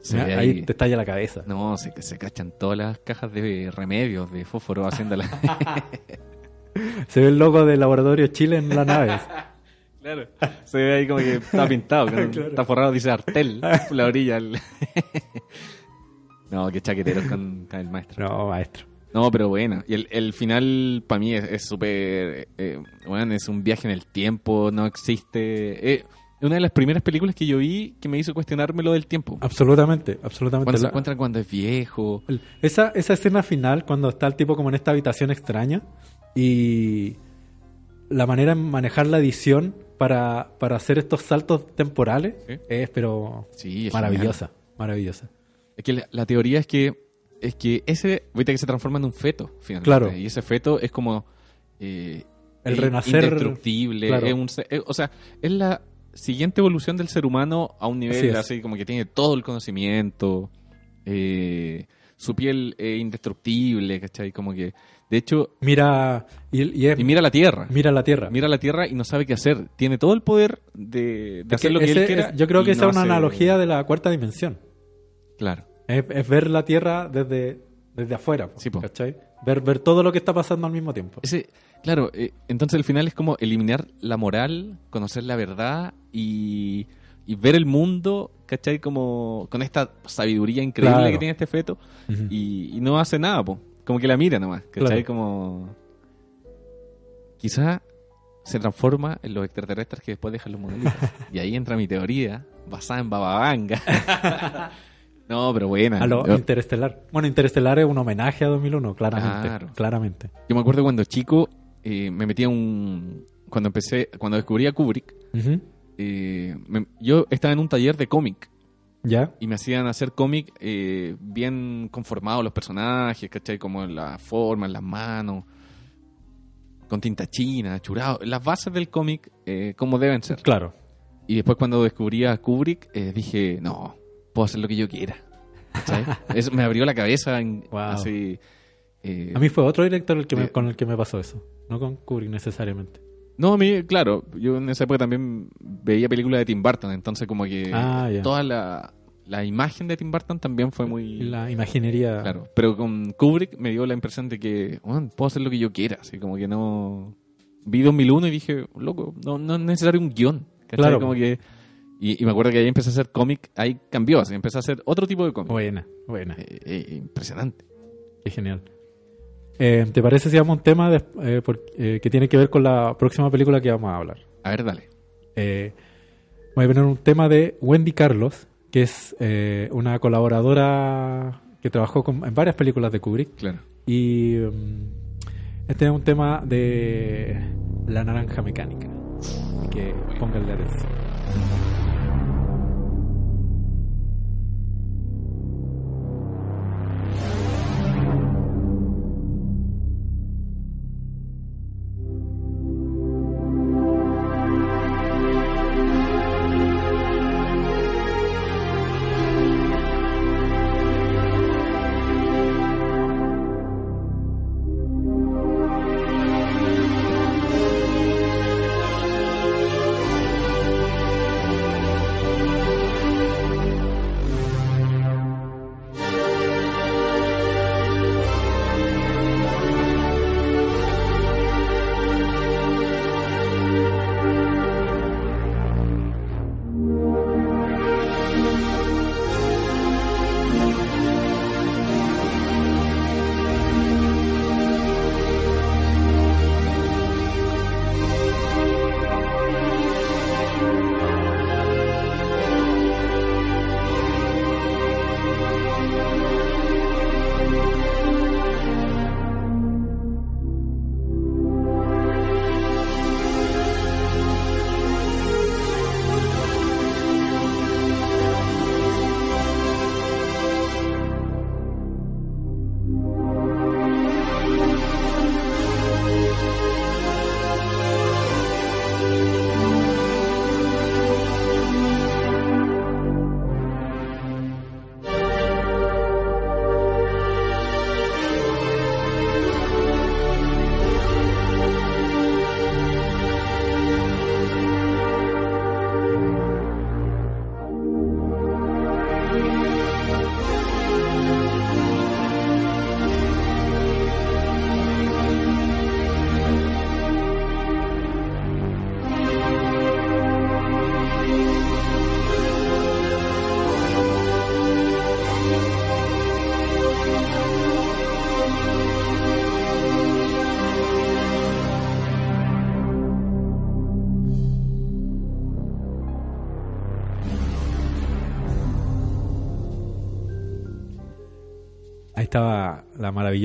Se Mira, ve ahí ahí- te estalla la cabeza. No, se, se cachan todas las cajas de remedios de fósforo haciéndola. Se ve el logo del Laboratorio Chile en la nave. claro. Se ve ahí como que está pintado. Claro. Está forrado, dice Artel. la orilla. el- no, qué chaqueteros con, con el maestro. No, maestro. No, pero bueno. Y el, el final para mí es súper... eh, bueno, es un viaje en el tiempo, no existe... eh, es una de las primeras películas que yo vi que me hizo cuestionarme lo del tiempo. Absolutamente, absolutamente. Cuando se La- encuentran cuando es viejo. el- esa, esa escena final, cuando está el tipo como en esta habitación extraña y la manera en manejar la edición para, para hacer estos saltos temporales Sí. es, pero Sí, es maravillosa, maravillosa. Es que la, la teoría es que es que ese, viste que se transforma en un feto, finalmente. Claro. Y ese feto es como eh, El es renacer, indestructible. claro. es un eh, o sea, es la siguiente evolución del ser humano a un nivel es. así, como que tiene todo el conocimiento. eh, su piel es indestructible, ¿cachai? Como que, de hecho, Mira, y, y es- y mira la Tierra. mira la Tierra. Mira la Tierra y no sabe qué hacer. Tiene todo el poder de, de Es hacer lo que ese él quiera. es- yo creo que esa no es una hace- analogía de la cuarta dimensión. Claro. Es, es ver la Tierra desde, desde afuera, po, Sí, po. ¿cachai? Ver, ver todo lo que está pasando al mismo tiempo. Ese, claro, eh, entonces el final es como eliminar la moral, conocer la verdad y, y ver el mundo, ¿cachai? Como con esta sabiduría increíble Claro. que tiene este feto y, y no hace nada, po. como que la mira nomás, ¿cachai? Claro. Como quizá se transforma en los extraterrestres que después dejan los modelitos. y ahí entra mi teoría, basada en Bababanga. no, pero buena. A lo Yo- Interestelar. Bueno, Interestelar es un homenaje a 2001, claramente. Claro. Claramente. Yo me acuerdo cuando chico eh, me metía un... Cuando empecé, cuando descubrí a Kubrick, eh, me- yo estaba en un taller de cómic ¿Ya? y me hacían hacer cómic eh, bien conformados los personajes, ¿cachai? Como en la forma, en las manos, con tinta china, churado, las bases del cómic eh, como deben ser. Claro. Y después cuando descubrí a Kubrick eh, dije, no, puedo hacer lo que yo quiera. Eso me abrió la cabeza en, Wow. así... eh, A mí fue otro director el que me- Sí. con el que me pasó eso. No con Kubrick necesariamente. No, a mí, claro, yo en esa época también veía películas de Tim Burton, entonces como que Ah, toda la, la imagen de Tim Burton también fue muy... La imaginería. Claro, pero con Kubrick me dio la impresión de que, bueno, puedo hacer lo que yo quiera, así como que no... Vi 2001 y dije, loco, no, no es necesario un guion, ¿cachai? Claro. Como que... Y, y me acuerdo que ahí empecé a hacer cómic, ahí cambió, así empecé a hacer otro tipo de cómic. Buena, buena. Eh, eh, impresionante. Qué genial. Eh, ¿Te parece si vamos a un tema de- por- que tiene que ver con la próxima película que vamos a hablar? A ver, dale. Voy a poner un tema de Wendy Carlos, que es una colaboradora que trabajó con- en varias películas de Kubrick. Claro. Y mm, este es un tema de la naranja mecánica. Así que pónganle atención.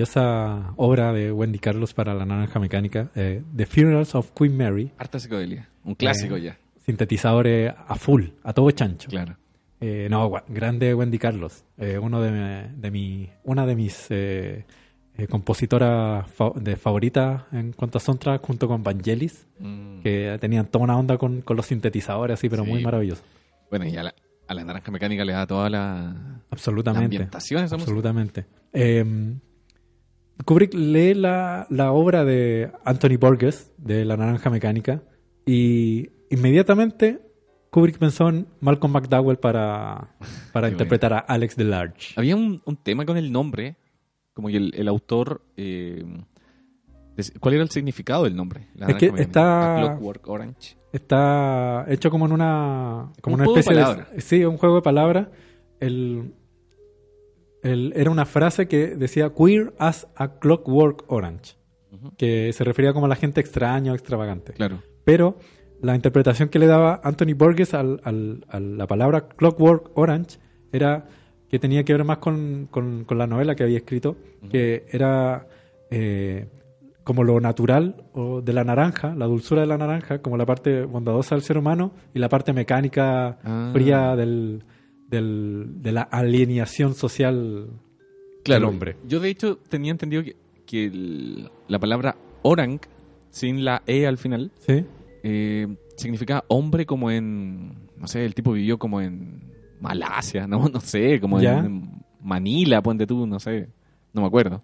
Maravillosa obra de Wendy Carlos para la naranja mecánica, eh, The Funerals of Queen Mary, Harta psicodelia. Un clásico Eh, ya. sintetizadores a full, a todo chancho. Claro. Eh, no, grande Wendy Carlos, eh, uno de, de mi, una de mis eh, eh, compositoras fa- de favoritas en cuanto a soundtrack, junto con Vangelis, Mm. que tenían toda una onda con, con los sintetizadores así, pero Sí. muy maravilloso. Bueno, y a la, a la naranja mecánica le da toda la, la Absolutamente. ambientación esa música. Absolutamente. Eh, Kubrick lee la, la obra de Anthony Burgess, de La Naranja Mecánica, y inmediatamente Kubrick pensó en Malcolm McDowell para, para interpretar a Alex DeLarge. Había un, un tema con el nombre, como que el, el autor... eh, ¿Cuál era el significado del nombre? La Es que está- Clockwork Orange. Está hecho como en una, como Un una especie de. Sí, un juego de palabras. El, el- era una frase que decía Queer as a Clockwork Orange, que se refería como a la gente extraña o extravagante. Claro. Pero la interpretación que le daba Anthony Burgess al- al- a la palabra Clockwork Orange era que tenía que ver más con, con- con la novela que había escrito, que era eh, como lo natural o de la naranja, la dulzura de la naranja, como la parte bondadosa del ser humano y la parte mecánica Ah. fría del, del- de la alienación social Claro. del hombre. Yo, de hecho, tenía entendido que, que el- la palabra orang, sin la E al final, ¿Sí? eh, significa hombre como en... No sé, el tipo vivió como en Malasia, no, no sé, como en Manila, ponte tú, no sé, no me acuerdo.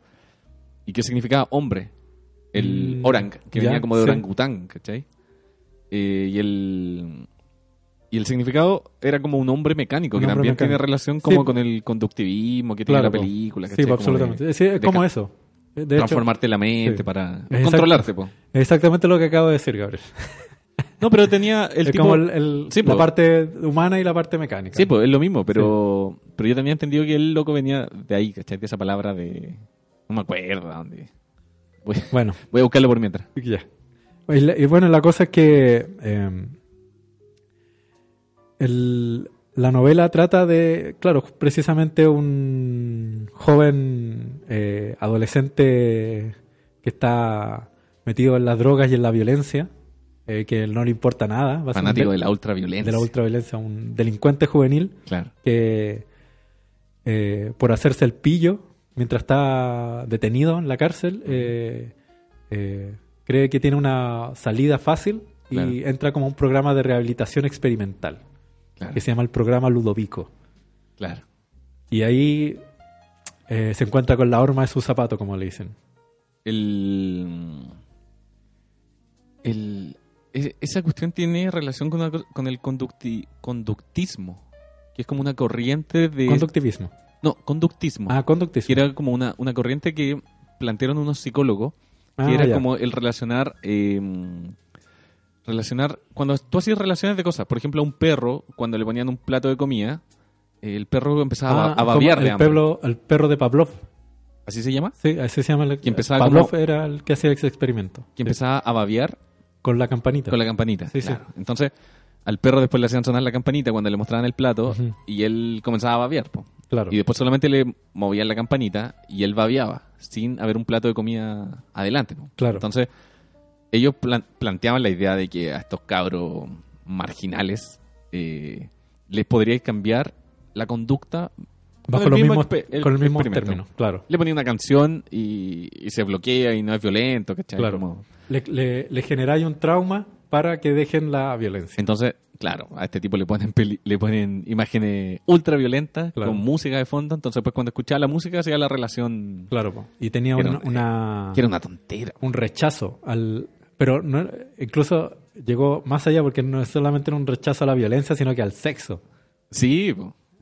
¿Y qué significaba hombre? El Mm, orang, que ya, venía como de orangután, ¿cachai? Eh, y el... Y el significado era como un hombre mecánico, Un que hombre también mecánico. tiene relación como Sí. con el conductivismo que tiene la película, Sí, Como de- absolutamente. Sí, es como eso. De hecho, transformarte la mente sí. para controlarte, po. exactamente lo que acabo de decir, Gabriel. No, pero tenía el es tipo... como el- el- Sí, la po. parte humana y la parte mecánica. Sí, pues es lo mismo, pero, pero yo también he entendido que el loco venía de ahí, ¿cachai? De esa palabra de... No me acuerdo dónde. Voy, Bueno, voy a buscarlo por mientras. ya. Y, la- y bueno, la cosa es que eh, el, la novela trata de, claro, precisamente un joven eh, adolescente que está metido en las drogas y en la violencia, eh, que no le importa nada. Fanático de- la ultraviolencia. de la ultraviolencia, un delincuente juvenil Claro. que eh, por hacerse el pillo mientras está detenido en la cárcel eh, cree que tiene una salida fácil y Claro. entra como un programa de rehabilitación experimental Claro. que se llama el programa Ludovico claro. y ahí eh, se encuentra con la horma de su zapato como le dicen El, el, e- esa cuestión tiene relación con, una con el conducti- conductismo, que es como una corriente de... conductivismo no, conductismo. ah que conductismo era como una, una corriente que plantearon unos psicólogos, que Ah, era ya. como el relacionar... eh, relacionar... Cuando tú hacías relaciones de cosas, por ejemplo, a un perro, cuando le ponían un plato de comida, el perro empezaba Ah, a babear de hambre. perro, el perro de Pavlov ¿Así se llama? sí así se llama el, Que empezaba Pavlov como- era el que hacía ese experimento Que empezaba a babear con la campanita Con la campanita. Sí, sí. Entonces, al perro después le hacían sonar la campanita cuando le mostraban el plato y él comenzaba a babear. po. claro Y después solamente le movían la campanita y él babeaba sin haber un plato de comida adelante. po. Claro. Entonces, ellos plan- planteaban la idea de que a estos cabros marginales eh, les podría cambiar la conducta Bajo con el mismo el con el mismo experimento. término, claro. Le ponía una canción y, y se bloquea y no es violento, ¿cachai? Claro. Como- Le, le, le generáis un trauma para que dejen la violencia. Entonces, claro, a este tipo le ponen peli- le ponen imágenes ultra violentas Claro. con música de fondo. Entonces, pues cuando escuchaba la música hacía la relación Claro, po. y tenía una, un- una- que era una tontera. un rechazo al... Pero no, incluso llegó más allá porque no es solamente un rechazo a la violencia, sino que al sexo. Sí.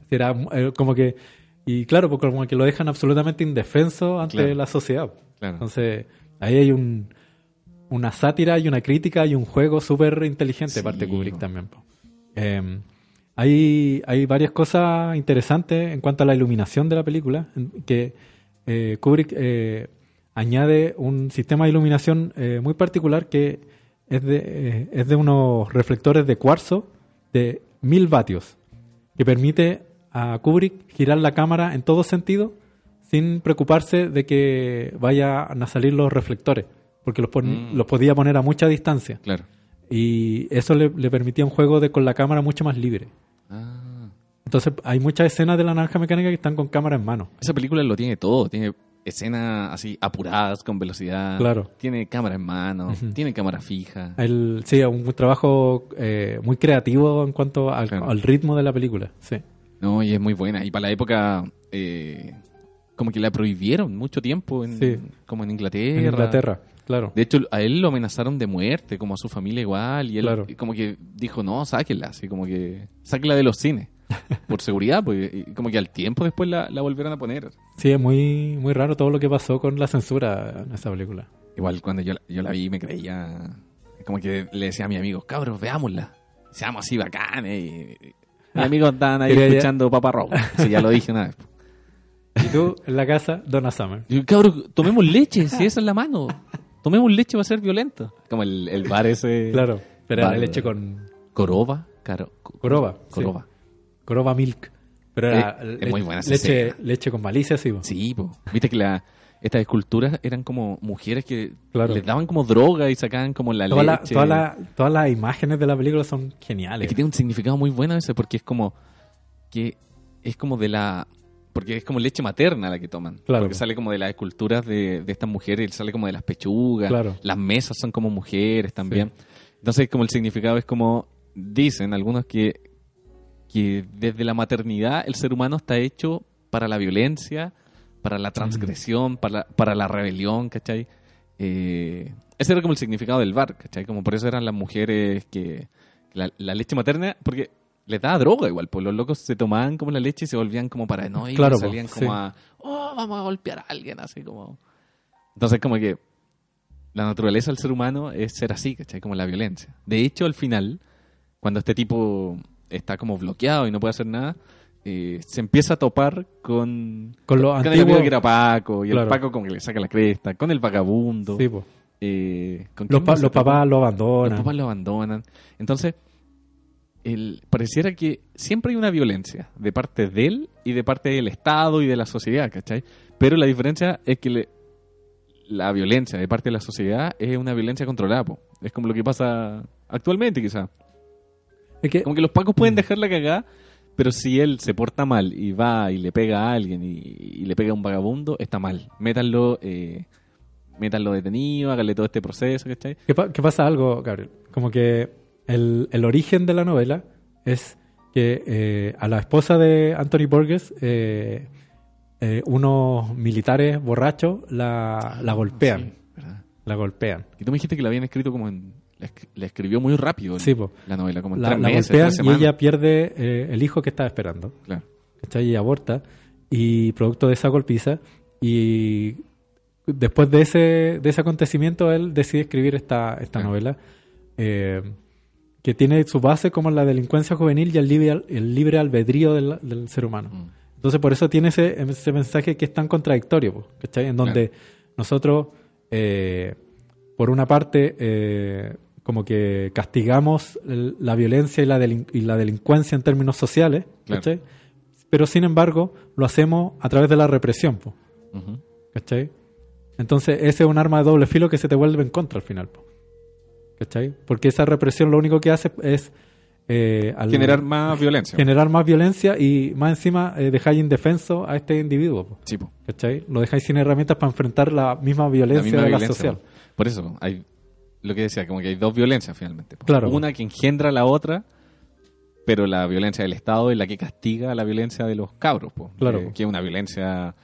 Era eh, como que... Y claro, porque como que lo dejan absolutamente indefenso ante Claro. la sociedad. claro. Entonces, ahí hay un, una sátira y una crítica y un juego súper inteligente de Sí, parte de Kubrick también. Eh, hay, hay varias cosas interesantes en cuanto a la iluminación de la película, que eh, Kubrick eh, añade un sistema de iluminación eh, muy particular que es de, eh, es de unos reflectores de cuarzo de mil vatios, que permite a Kubrick girar la cámara en todo sentido sin preocuparse de que vayan a salir los reflectores, porque los, pon- Mm. los podía poner a mucha distancia. Claro. Y eso le, le permitía un juego de con la cámara mucho más libre. Ah. Entonces hay muchas escenas de la naranja mecánica que están con cámara en mano. Esa película lo tiene todo. Tiene escenas así apuradas, con velocidad. Claro. Tiene cámara en mano. Tiene cámara fija. El, sí, un trabajo eh, muy creativo en cuanto al, Claro. al ritmo de la película. Sí. No, y es muy buena. Y para la época, eh, como que la prohibieron mucho tiempo, en, Sí. como en Inglaterra. En Inglaterra, claro. De hecho, a él lo amenazaron de muerte, como a su familia igual, y él Claro. como que dijo, no, sáquenla, así como que, sáquenla de los cines, por seguridad, pues, y como que al tiempo después la, la volvieron a poner. Sí, es muy, muy raro todo lo que pasó con la censura en esa película. Igual cuando yo, yo la vi me creía, como que le decía a mis amigos, cabros, veámosla, seamos así bacanes, y, y mis amigos estaban ahí escuchando Papa Rojo, sí, ya lo dije una vez. Y tú, en la casa, Donna Summer. Y cabros, tomemos leche, si esa es la mano, tomemos leche va a ser violento. Como el, el bar ese... Claro, pero era Vale. leche con Coroba, caro, Coroba. sí. Coroba Milk. Pero era Eh, es muy buena esa leche, con malicia, sí. po. Sí, po. viste que la, estas esculturas eran como mujeres que Claro. les daban como droga y sacaban como la Toda la- leche. toda la- todas las imágenes de la película son geniales. Es que tiene un significado muy bueno ese porque es como que es como de la porque es como leche materna la que toman. Claro. Porque sale como de las esculturas de, de estas mujeres, sale como de las pechugas, Claro. las mesas son como mujeres también. Entonces como el significado es como dicen algunos que que desde la maternidad el ser humano está hecho para la violencia, para la transgresión, para, para la rebelión, ¿cachai? Eh, ese era como el significado del bar, ¿cachai? Como por eso eran las mujeres que... La, la leche materna, porque les daba droga igual, pues los locos se tomaban como la leche y se volvían como paranoicos, Claro, po, salían como sí. a... Oh, vamos a golpear a alguien, así como... Entonces como que la naturaleza del ser humano es ser así, ¿cachai? Como la violencia. De hecho, al final, cuando este tipo está como bloqueado y no puede hacer nada, eh, se empieza a topar con, Con los con el que era Paco, y Claro. el Paco como que le saca la cresta, con el vagabundo. Sí, eh, ¿con Los, pa- los papás lo Los abandonan. papás lo abandonan. Entonces, el, pareciera que siempre hay una violencia de parte de él y de parte del Estado y de la sociedad, ¿cachai? Pero la diferencia es que le- la violencia de parte de la sociedad es una violencia controlada, po. Es como lo que pasa actualmente, quizá. Es que, Como que los pacos pueden dejar la cagada, pero si él se porta mal y va y le pega a alguien y, y le pega a un vagabundo, está mal. Métanlo, eh, métanlo detenido, háganle todo este proceso, ¿cachai? que pa- que pasa algo, Gabriel. Como que el, el origen de la novela es que eh, a la esposa de Anthony Borges, eh, eh, unos militares borrachos la, la golpean. Sí, ¿verdad? La golpean. Y tú me dijiste que la habían escrito como en... La, esc- la escribió muy rápido Sí, po. la novela, como en La, tres la meses, golpean tres y ella pierde eh, el hijo que estaba esperando. Claro. ¿cachai? Y aborta. Y producto de esa golpiza. Y después de ese, de ese acontecimiento, él decide escribir esta, esta Claro. novela. eh, que tiene su base como la delincuencia juvenil y el libre, el libre albedrío del, del ser humano. Mm. Entonces, por eso tiene ese, ese mensaje que es tan contradictorio, po, ¿cachai? En donde nosotros, eh, por una parte, eh, como que castigamos la violencia y la, y la delincuencia en términos sociales, Claro. ¿cachai? Pero sin embargo, lo hacemos a través de la represión, po, Ujú. ¿cachai? Entonces, ese es un arma de doble filo que se te vuelve en contra al final, po, ¿cachai? Porque esa represión lo único que hace es... eh, al- Generar más violencia. generar más violencia y más encima eh, dejáis indefenso a este individuo, po, Sí. ¿cachai? Lo dejáis sin herramientas para enfrentar la misma violencia la misma de la social. po. Por eso, hay lo que decía, como que hay dos violencias finalmente. Claro. Una que engendra la otra, pero la violencia del Estado es la que castiga la violencia de los cabros, po. Claro, que, es una violencia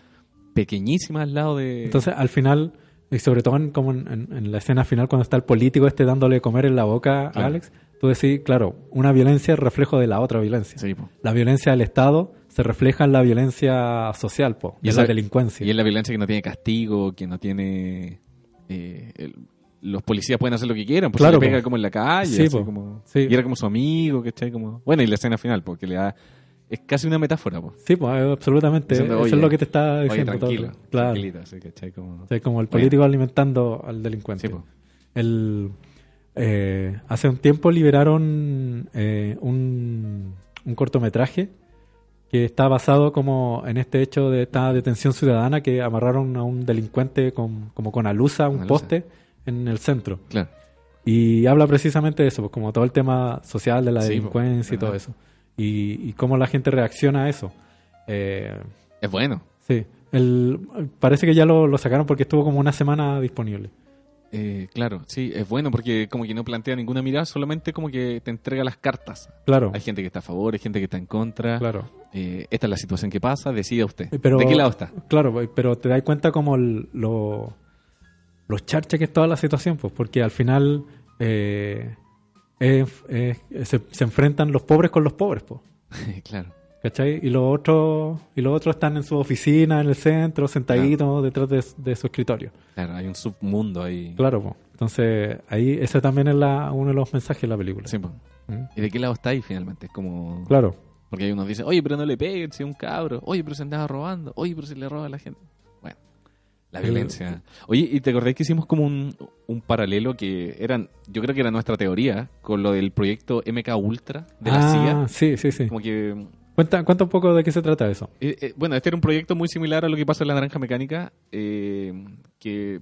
pequeñísima al lado de... Entonces, al final, y sobre todo en, como en, la escena final, cuando está el político este dándole comer en la boca Claro. a Alex, tú decís, claro, una violencia es reflejo de la otra violencia. Sí. La violencia del Estado se refleja en la violencia social, po, y en esa- la delincuencia. Y es la violencia que no tiene castigo, que no tiene... eh, el- los policías pueden hacer lo que quieran, pues Claro, se le pega como en la calle, Sí, así po. como... Sí. Y era como su amigo, ¿cachai? Como... Bueno, y la escena final, porque le da... Es casi una metáfora, po. Sí, pues absolutamente. Diciendo, Eso oye, es lo que te está Oye, diciendo. todo el tranquilo, rato. Claro. así, ¿cachai? Como... O sea, como el político alimentando al delincuente. Sí, po. El, eh, hace un tiempo liberaron eh, un, un cortometraje que está basado como en este hecho de esta detención ciudadana que amarraron a un delincuente con, como con alusa a un alusa. poste en el centro. Claro. Y habla precisamente de eso, pues como todo el tema social de la Sí, delincuencia y todo eso. Y, y cómo la gente reacciona a eso. Eh, Es bueno. sí, el, parece que ya lo, lo sacaron porque estuvo como una semana disponible. Eh, claro, sí, es bueno porque como que no plantea ninguna mirada, solamente como que te entrega las cartas. Claro, Hay gente que está a favor, hay gente que está en contra. claro. Eh, esta es la situación que pasa, decida usted. Pero- ¿De qué lado está? Claro, pues, pero te das cuenta como el- lo, los charches que es toda la situación, pues, porque al final eh, se, se enfrentan los pobres con los pobres, pues. claro. ¿Cachai? Y los otros, y los otros están en su oficina, en el centro, sentaditos detrás de, de su escritorio. Claro, hay un submundo ahí. Claro, pues. Entonces, ahí ese también es la, uno de los mensajes de la película. Sí, po. ¿Mm? ¿Y de qué lado está ahí finalmente? Es como... Claro. Porque hay unos dicen, oye, pero no le peguen, si es un cabro. Oye, pero se andaba robando. Oye, pero se le roba a la gente. La violencia. Oye, ¿y te acordás que hicimos como un, un paralelo que eran, yo creo que era nuestra teoría, con lo del proyecto MK Ultra de la ah, CIA? sí, sí, sí. Como que Cuenta, cuenta un poco de qué se trata eso. Eh, eh, bueno, este era un proyecto muy similar a lo que pasa en la naranja mecánica, eh, que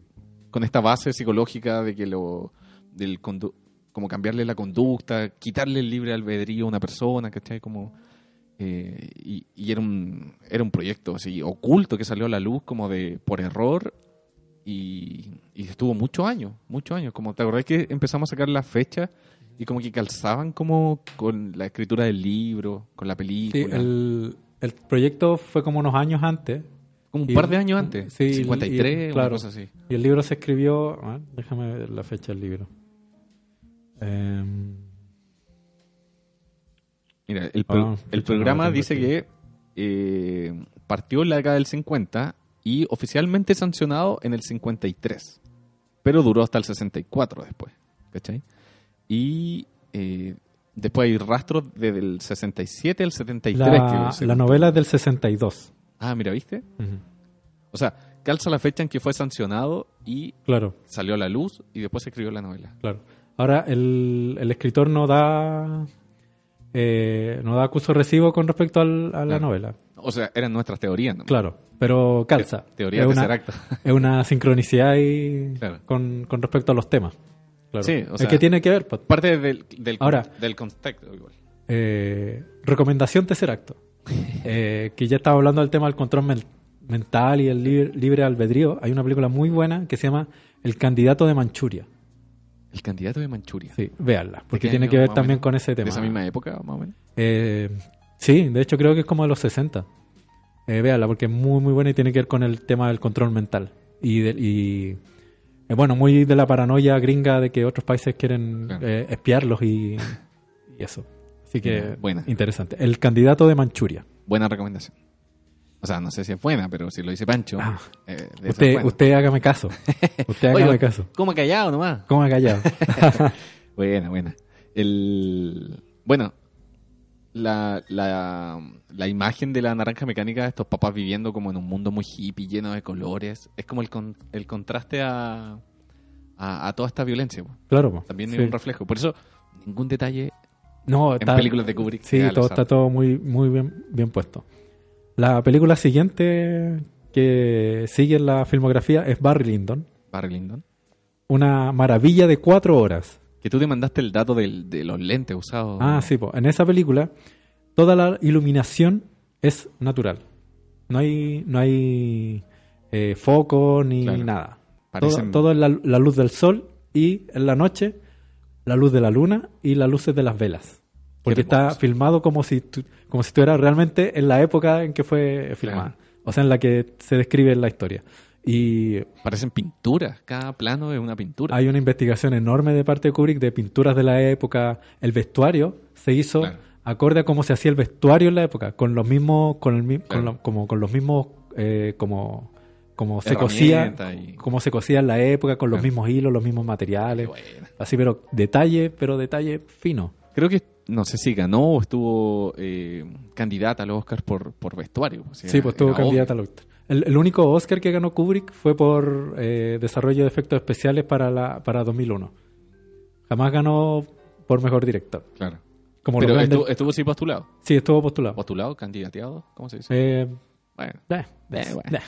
con esta base psicológica de que lo del condu- como cambiarle la conducta, quitarle el libre albedrío a una persona, ¿cachai? Como eh, y, y era un era un proyecto así oculto que salió a la luz como de por error y, y estuvo muchos años, muchos años. Como te acordás que empezamos a sacar las fechas y como que calzaban como con la escritura del libro, con la Sí, película. el, el proyecto fue como unos años antes. Como un Y- par de años antes. sí, y- 53, y- una claro. cosa así. Y el libro se escribió. ah, déjame ver la fecha del libro. Em, Mira, el, pro- Ah, el programa no dice aquí. que eh, partió en la década del 50 y oficialmente sancionado en el 53. Pero duró hasta el 64 después. ¿Cachai? Y eh, después hay rastros desde el 67 al 73. la, que se- la novela es del 62. Ah, mira, ¿viste? O sea, calza la fecha en que fue sancionado y Claro, salió a la luz y después se escribió la novela. claro. Ahora, el, el escritor no da eh, no da acuso recibo con respecto al- a la Claro. novela. O sea, eran nuestras teorías, ¿no? Claro, pero calza. Te- teoría es de una, es una sincronicidad ahí Claro. con, con respecto a los temas. Claro. Sí, o es sea- que tiene que ver. pues. Parte del, del, Ahora. del contexto, igual. Eh, recomendación Tesseracto. Eh, que ya estaba hablando del tema del control men- mental y el libre, libre albedrío. Hay una película muy buena que se llama El candidato de Manchuria. El candidato de Manchuria. Sí, véanla, ¿De porque tiene que ver también menos? con ese tema. ¿De esa misma época, más o menos? Eh, sí, de hecho creo que es como de los 60. Eh, véanla, porque es muy, muy buena y tiene que ver con el tema del control mental. Y, de- y eh, bueno, muy de la paranoia gringa de que otros países quieren Claro. eh, espiarlos y, y eso. Así que, buena. interesante. El candidato de Manchuria. Buena recomendación. O sea, no sé si es buena, pero si lo dice Pancho, Ah. eh, Usted, usted hágame caso. Usted hágame Oiga, caso. ¿Cómo callado nomás? ¿Cómo ha callado? Buena, buena. El... Bueno, la, la, la imagen de la naranja mecánica de estos papás viviendo como en un mundo muy hippie, lleno de colores, es como el, con- el contraste a, a, a toda esta violencia. claro. po. También Sí. es un reflejo. Por eso, ningún detalle No, en está- películas de Kubrick. Sí, todo está todo muy, muy bien, bien puesto. La película siguiente que sigue en la filmografía es Barry Lyndon. Barry Lyndon. Una maravilla de cuatro horas. Que tú te mandaste el dato del- de los lentes usados. Ah, sí, po. en esa película toda la iluminación es natural. No hay, no hay eh, foco ni Claro. nada. Parecen- Todo, todo es la, la luz del sol y en la noche la luz de la luna y las luces de las velas. Porque está filmado como si tú, como si estuviera realmente en la época en que fue filmada. O sea, en la que se describe la historia. Y Parecen pinturas. Cada plano es una pintura. hay una investigación enorme de parte de Kubrick de pinturas de la época. El vestuario se hizo Claro. acorde a cómo se hacía el vestuario en la época, con los mismos, con el con Claro. lo- como con los mismos, eh, como, como se cosía, y- como se cosía en la época, con los Claro. mismos hilos, los mismos materiales, buena. así, pero detalle, pero detalle fino. Creo que, no sé si ganó o estuvo eh, candidata a los Oscars por, por vestuario. O sea, Sí, pues estuvo candidata al Oscar. El, el único Oscar que ganó Kubrick fue por eh, desarrollo de efectos especiales para la para 2001. Jamás ganó por mejor director. Claro. Como Pero grandes- estuvo, estuvo sí postulado. Sí, estuvo postulado. ¿Postulado? ¿Candidateado? ¿Cómo se dice? Eh, bueno. eh, Eh, bueno. eh.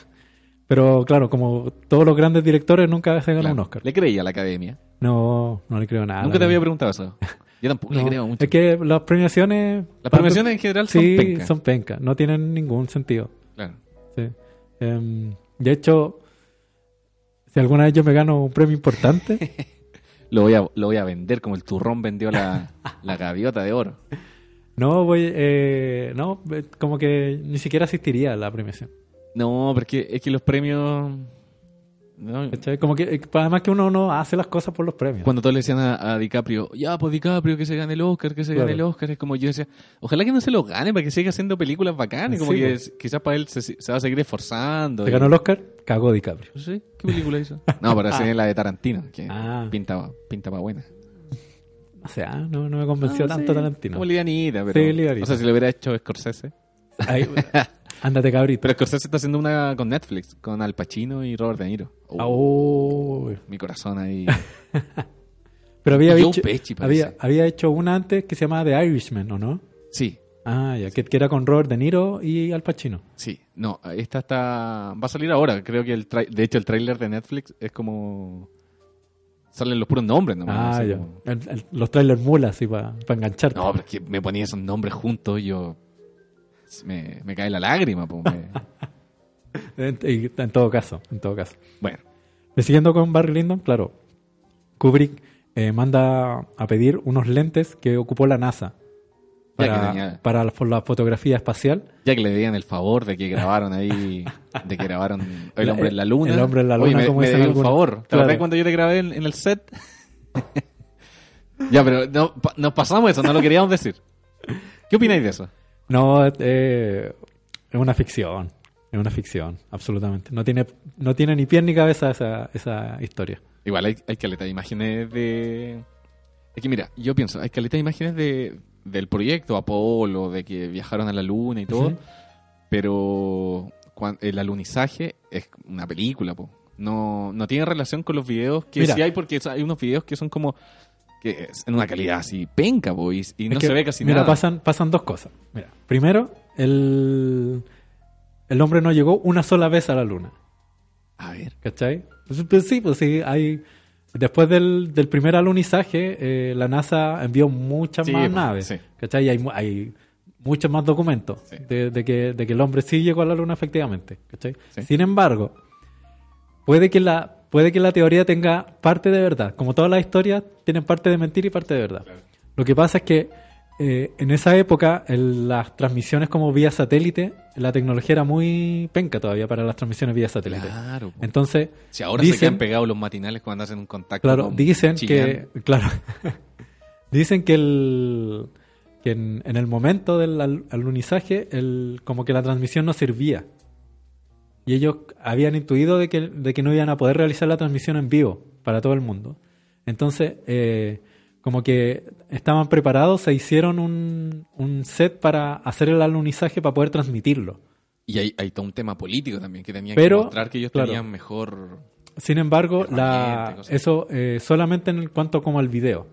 Pero claro, como todos los grandes directores nunca se claro. un Oscar. Le creí a la academia. No, no le creo nada. Nunca te había preguntado eso. Yo tampoco No, le creo mucho. Es que las premiaciones... Las premiaciones en general son sí, pencas. son pencas. No tienen ningún sentido. Claro. Sí. Em, de hecho, si alguna vez yo me gano un premio importante, Lo voy a, lo voy a vender como el turrón vendió la, la gaviota de oro. no voy... eh, no, eh, como que ni siquiera asistiría a la premiación. No, porque es que los premios... Como que, eh, además que uno no hace las cosas por los premios. Cuando todos le decían a, a DiCaprio, ya, pues DiCaprio, que se gane el Oscar, que se Claro. gane el Oscar, es como yo decía, ojalá que no se lo gane para que siga haciendo películas bacanas, como Sí, que pues. es- quizás para él se, se va a seguir esforzando. Se y- ganó el Oscar, cagó DiCaprio. Sé, ¿qué película hizo? No, pero esa es la de Tarantino, que Ah. pinta, pinta para buena. O sea, no, no me convenció Ah, tanto sí, Tarantino. Como livianita, pero... Sí, livianita. O sea, si lo hubiera hecho Scorsese. Ahí, ándate, cabrito. Pero Scorsese está haciendo una con Netflix, con Al Pacino y Robert De Niro. Uy. Mi corazón ahí. Pero había, hecho, Pesci, había, había hecho una antes que se llamaba The Irishman, ¿o no? Sí, Ah, ya, que, que era con Robert De Niro y Al Pacino. sí. No, esta está... Va a salir ahora. Creo que el trai- de hecho el tráiler de Netflix es como... Salen los puros nombres nomás. ah, ya. como- El- el- los trailers mulas, así, para engancharte. No, pero es que me ponía esos nombres juntos y yo... Me, me cae la lágrima, po, me- En, todo caso, en todo caso. Bueno, siguiendo con Barry Lyndon, claro, Kubrick eh, manda a pedir unos lentes que ocupó la NASA para, tenía- para la, la fotografía espacial. ya que le dieran el favor de que grabaron ahí, de que grabaron El Hombre en la Luna. El Hombre en la Oye, Luna, me, como me debí algunos. favor. ¿Te Claro. cuando yo te grabé en, en el set? ya, pero no, nos pasamos eso, no lo queríamos decir. ¿Qué opináis de eso? No, eh, es una ficción. Es una ficción, absolutamente. No tiene, no tiene ni pie ni cabeza esa, esa historia. Igual hay, hay caleta de imágenes de... Es que mira, yo pienso, hay caleta de imágenes de, del proyecto Apolo, de que viajaron a la luna y todo, pero el alunizaje es una película, po. No, no tiene relación con los videos que Mira. sí hay, porque hay unos videos que son como Que es en una calidad así penca, po, y, no que, se ve casi mira, nada. pasan, pasan dos cosas. Mira, primero, el, el hombre no llegó una sola vez a la luna. A ver. ¿Cachai? Pues, pues sí, pues sí, hay... Después del, del primer alunizaje, eh, la NASA envió muchas Sí, más pues, naves. sí. ¿Cachai? Y hay, hay muchos más documentos Sí. de, de que, de que el hombre sí llegó a la luna efectivamente. ¿cachai? Sin embargo, puede que, la, puede que la teoría tenga parte de verdad. Como todas las historias, tienen parte de mentira y parte de verdad. Lo que pasa es que eh, en esa época las transmisiones como vía satélite, la tecnología era muy penca todavía para las transmisiones vía satélite. Claro. po. Entonces, Si ahora se quedan pegados los matinales cuando hacen un contacto. claro, con dicen Chillán. que, claro, dicen que el que en, en el momento del al- alunizaje, el, como que la transmisión no servía. Y ellos habían intuido de que, de que no iban a poder realizar la transmisión en vivo para todo el mundo. Entonces, eh, como que estaban preparados, se hicieron un, un set para hacer el alunizaje para poder transmitirlo. Y hay, hay todo un tema político también, que tenían Pero, que mostrar que ellos claro. tenían mejor... Sin embargo, la, eso eh, solamente en cuanto como al video.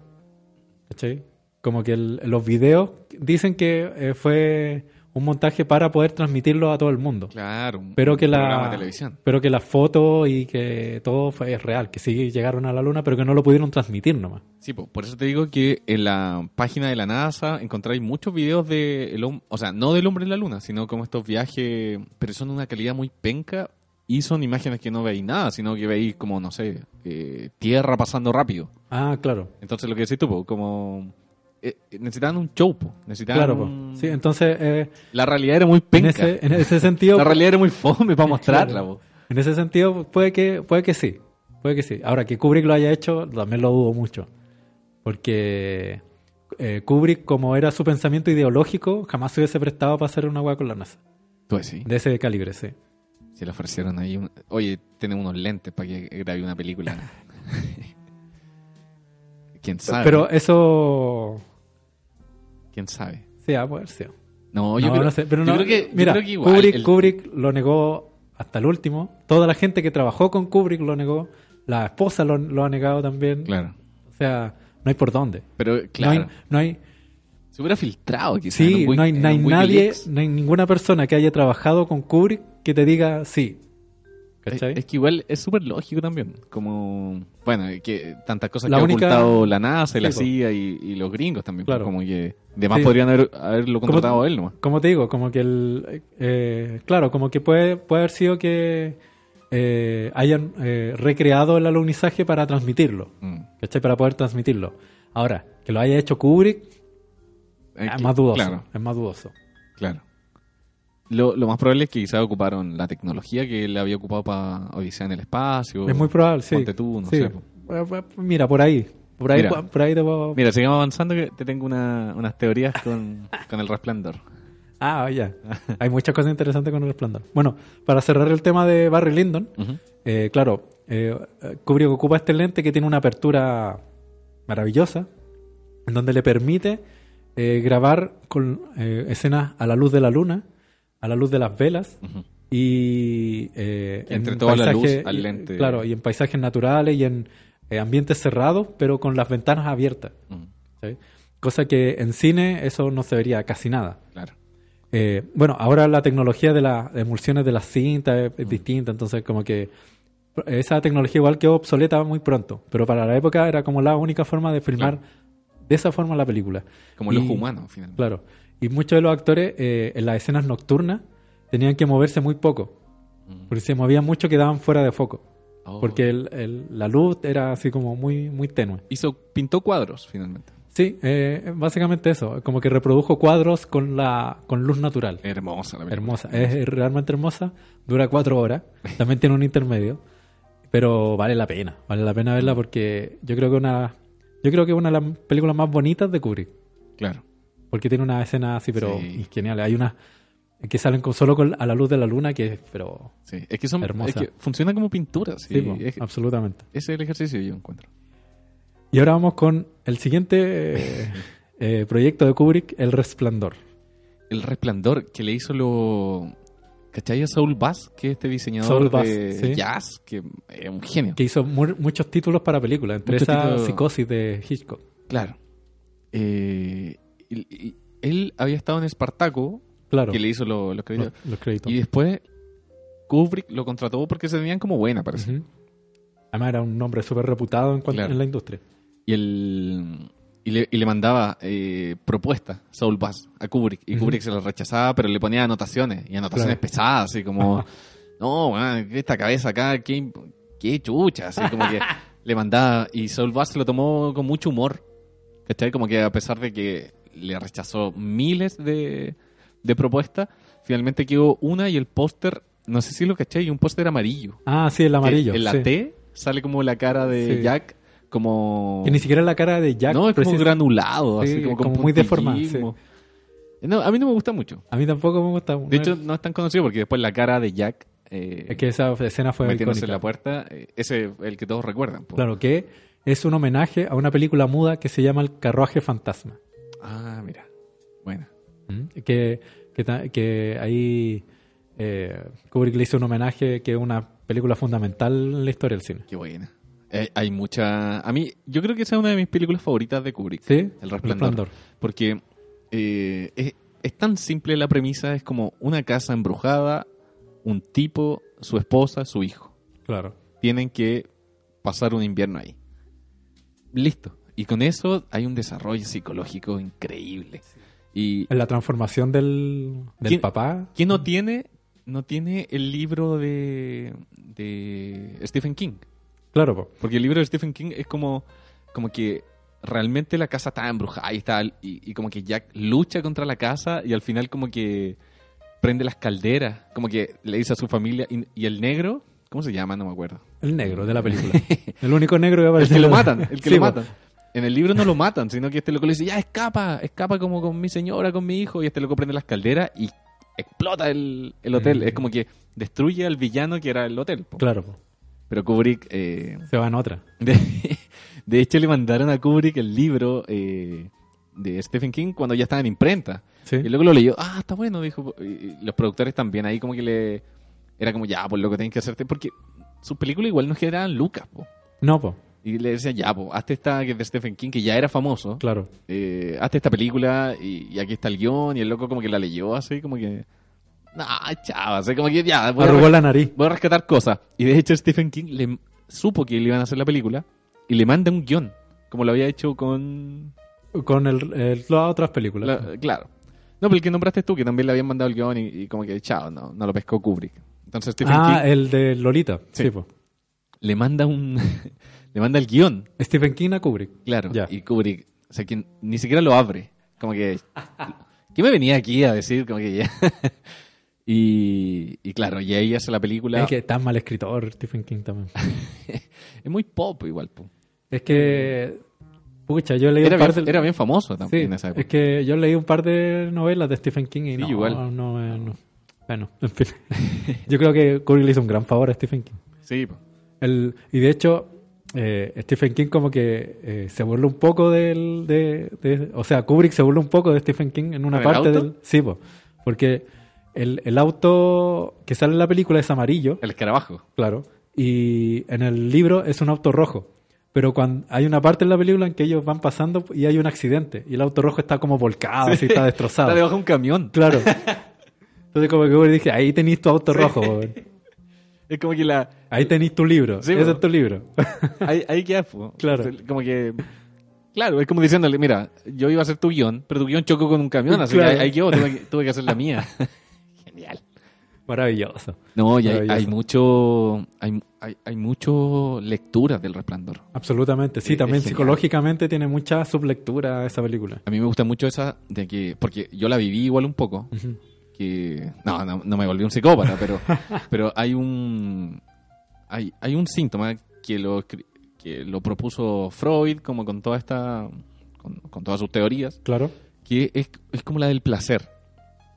¿Cachai? Como que el- los videos dicen que eh, fue un montaje para poder transmitirlo a todo el mundo. Claro, un, Pero que un la programa de televisión. pero que las fotos y que todo fue es real, que sí llegaron a la luna, pero que no lo pudieron transmitir nomás. Sí, po, por eso te digo que en la página de la NASA encontráis muchos videos de el o sea, no del hombre en la luna, sino como estos viajes, pero son de una calidad muy penca y son imágenes que no veis nada, sino que veis como, no sé, eh, tierra pasando rápido. Ah, claro. Entonces lo que decís tú, como eh, necesitaban un show, po, necesitaban Claro, po. un- Sí, entonces eh, la realidad era muy en penca. ese en ese sentido La realidad era muy fome para mostrarla, po. En ese sentido, puede que, puede que sí. Puede que sí. Ahora, que Kubrick lo haya hecho, también lo dudo mucho. Porque eh, Kubrick, como era su pensamiento ideológico, jamás se hubiese prestado para hacer una hueá con la NASA. Tú decís. De ese calibre, sí. Si le ofrecieron ahí, un- oye, tenemos unos lentes para que grabe una película. ¿Quién sabe? Pero eso. ¿Quién sabe? Sí, ah, puede ser. No, yo, No, creo, no sé, pero yo no- creo que, mira, creo que igual Kubrick, el- Kubrick lo negó hasta el último. Toda la gente que trabajó con Kubrick lo negó. La esposa lo, lo ha negado también. Claro. O sea, no hay por dónde. Pero, No claro, hay, no hay, se hubiera filtrado quizás. Sí, en un Wik- no hay, en no hay nadie, no hay ninguna persona que haya trabajado con Kubrick que te diga sí. Es, ¿Cachai? es que igual es súper lógico también. Como, bueno, que tantas cosas La que única- ha ocultado la NASA, y la. CIA y, y los gringos también. pues, Claro. Como que de más Sí. podrían haber, haberlo contratado a él nomás. Como te digo, como que el. eh, claro, como que puede, puede haber sido que eh, hayan eh, recreado el alunizaje para transmitirlo. Mm. ¿Cachai? Para poder transmitirlo. Ahora, que lo haya hecho Kubrick Es es que- más dudoso. Claro, Es más dudoso. claro. Lo, lo más probable es que quizás ocuparon la tecnología que él había ocupado para Odisea en el espacio. es muy probable, sí. Ponte tú, no Sí. sé, Mira, por ahí. Por ahí, Mira. por ahí te puedo- Mira, sigamos avanzando que te tengo una- unas teorías con, con el resplandor. Ah, ya. Hay muchas cosas interesantes con el resplandor. Bueno, para cerrar el tema de Barry Lyndon. Eh, claro, eh, eh, Kubrick ocupa este lente que tiene una apertura maravillosa, en donde le permite eh, grabar con eh, escenas a la luz de la luna, a la luz de las velas y eh, Entre toda la luz al lente. Claro, y en paisajes naturales y en eh, ambientes cerrados, pero con las ventanas abiertas. Cosa que en cine eso no se vería casi nada. Claro. Eh, bueno, ahora la tecnología de las emulsiones de las cintas es, distinta, entonces como que esa tecnología igual quedó obsoleta muy pronto, pero para la época era como la única forma de filmar de esa forma la película. Como el Y- ojo humano, finalmente. Claro. Y muchos de los actores eh, en las escenas nocturnas tenían que moverse muy poco, Mm. porque si se movían mucho quedaban fuera de foco, Oh. porque el- el- la luz era así como muy, muy tenue. Hizo, pintó cuadros, finalmente. Sí, eh, básicamente eso, como que reprodujo cuadros con la con luz natural. Hermosa la. Hermosa, es realmente hermosa. Dura cuatro horas. También tiene un intermedio. Pero vale la pena. Vale la pena verla porque yo creo que una. Yo creo que es una de las películas más bonitas de Kubrick. Claro. Porque tiene una escena así, pero Sí. genial. Hay unas que salen con, solo con, a la luz de la luna, que es, pero. Sí. Es que son. Hermosa. Es que funcionan como pinturas. Sí, absolutamente. ese es el ejercicio que yo encuentro. Y ahora vamos con el siguiente eh, eh, proyecto de Kubrick, El Resplandor. El resplandor que le hizo lo. ¿Cachai Saul Bass? Que es este diseñador Saul Bass, de sí. jazz, que es un genio. Que hizo mu- muchos títulos para películas, entre Muchos esa títulos- Psicosis de Hitchcock. Claro. Eh, y- él había estado en Espartaco, Claro. que le hizo lo- los créditos. Los, los créditos. Y después Kubrick lo contrató porque se tenían como buena, parece. Además era un nombre súper reputado en, Claro. en la industria. Y, el, y, le, y le mandaba eh, propuestas, Saul Bass, a Kubrick. Y. Kubrick se las rechazaba, pero le ponía anotaciones. Y anotaciones Claro. pesadas, así como, no, man, esta cabeza acá, qué, qué chucha. Así como que le mandaba. Y Saul Bass lo tomó con mucho humor. ¿Cachai? Como que a pesar de que le rechazó miles de, de propuestas, finalmente quedó una y el póster, no sé si lo cachai, un póster amarillo. Ah, sí, el amarillo. En la sí. T sale como la cara de Sí. Jack, como... Que ni siquiera la cara de Jack. no, es como precis- granulado, Sí, así como, como muy deformado. No, a mí no me gusta mucho. A mí tampoco me gusta. De hecho, no es tan conocido porque después la cara de Jack eh, es que esa escena fue metiéndose icónica. en la puerta, eh, ese es el que todos recuerdan. po. Claro, que es un homenaje a una película muda que se llama El carruaje fantasma. Ah, mira. Bueno. Que, que, ta- que ahí eh, Kubrick le hizo un homenaje que es una película fundamental en la historia del cine. Qué buena. Eh, hay mucha... A mí, yo creo que esa es una de mis películas favoritas de Kubrick. ¿Sí? El Resplandor. Porque eh, es, es tan simple la premisa, es como una casa embrujada, un tipo, su esposa, su hijo. Claro. Tienen que pasar un invierno ahí. Listo. Y con eso hay un desarrollo psicológico increíble. Y En la transformación del, del ¿Quién- papá. ¿quién no tiene, no tiene el libro de, de Stephen King? Claro, po. Porque el libro de Stephen King es como, como que realmente la casa está embrujada y, está, y, y como que Jack lucha contra la casa y al final como que prende las calderas, como que le dice a su familia y, y el negro, ¿cómo se llama? No me acuerdo. el negro de la película. el único negro que El aparece. que en lo matan, el que Sí, lo po. En el libro no lo matan, sino que este loco le dice, ya escapa, escapa como con mi señora, con mi hijo, y este loco prende las calderas y explota el, el hotel. Mm. Es como que destruye al villano que era el hotel. po. Claro, po. Pero Kubrick eh, se va en otra. De, de hecho, le mandaron a Kubrick el libro eh, de Stephen King cuando ya estaba en imprenta. ¿Sí? Y luego lo leyó, ah, está bueno, dijo. Y los productores también ahí como que le... Era como, ya, pues lo que tienen que hacerte... Porque sus películas igual no generaban lucas, po. No, po. Y le decían, ya, pues, hazte esta que es de Stephen King, que ya era famoso. Claro. Eh, hazte esta película y, y aquí está el guion. Y el loco como que la leyó así, como que... No, chava, así como que ya... voy a Arrugó la nariz. voy a rescatar cosas. Y de hecho Stephen King le supo que le iban a hacer la película y le manda un guion, como lo había hecho con... Con el, el- las otras películas. la- claro. No, pero el que nombraste tú, que también le habían mandado el guion y, y como que, chao, no, no lo pescó Kubrick. Entonces Stephen ah, King el de Lolita. Sí. Sí, po. le manda un... le manda el guion, Stephen King a Kubrick. claro. Ya. Y Kubrick, o sea, que ni siquiera lo abre. Como que... ¿Qué me venía aquí a decir? Como que ya... y, y claro, y ahí hace la película... Es que tan mal escritor Stephen King también. es muy pop igual. po. es que, pucha, yo leí Era, un par bien, de... era bien famoso Sí, también en esa época. es que yo leí un par de novelas de Stephen King y Sí, no, igual. no, no. Bueno, en fin. yo creo que Kubrick le hizo un gran favor a Stephen King. Sí, po. El, y de hecho, eh, Stephen King como que eh, se burló un poco del... De, de- o sea, Kubrick se burló un poco de Stephen King en una ¿Con el parte auto? del... Sí, po, porque el, el auto que sale en la película es amarillo, El escarabajo. claro, y en el libro es un auto rojo. Pero cuando hay una parte en la película en que ellos van pasando y hay un accidente y el auto rojo está como volcado, así está destrozado. Está debajo de un camión. Claro. Entonces como que dije, ahí tenéis tu auto rojo. Es como que la... ahí tenéis tu libro, Sí, ese es tu libro. Ahí, ahí queda. Claro. Como que... Claro, es como diciéndole, mira, yo iba a hacer tu guion, pero tu guion chocó con un camión, así Claro. que ahí, quedó, tuve que, tuve que hacer la mía. Genial. Maravilloso. No, y hay, Maravilloso. hay mucho... Hay, hay, hay mucho lectura del Resplandor. Absolutamente. Sí, Es- también es psicológicamente tiene mucha sublectura esa película. A mí me gusta mucho esa de que... Porque yo la viví igual un poco. Ujú. Que no, no, no me volví un psicópata, pero, pero hay un hay, hay un síntoma que lo que lo propuso Freud como con toda esta con, con todas sus teorías, Claro. que es, es como la del placer.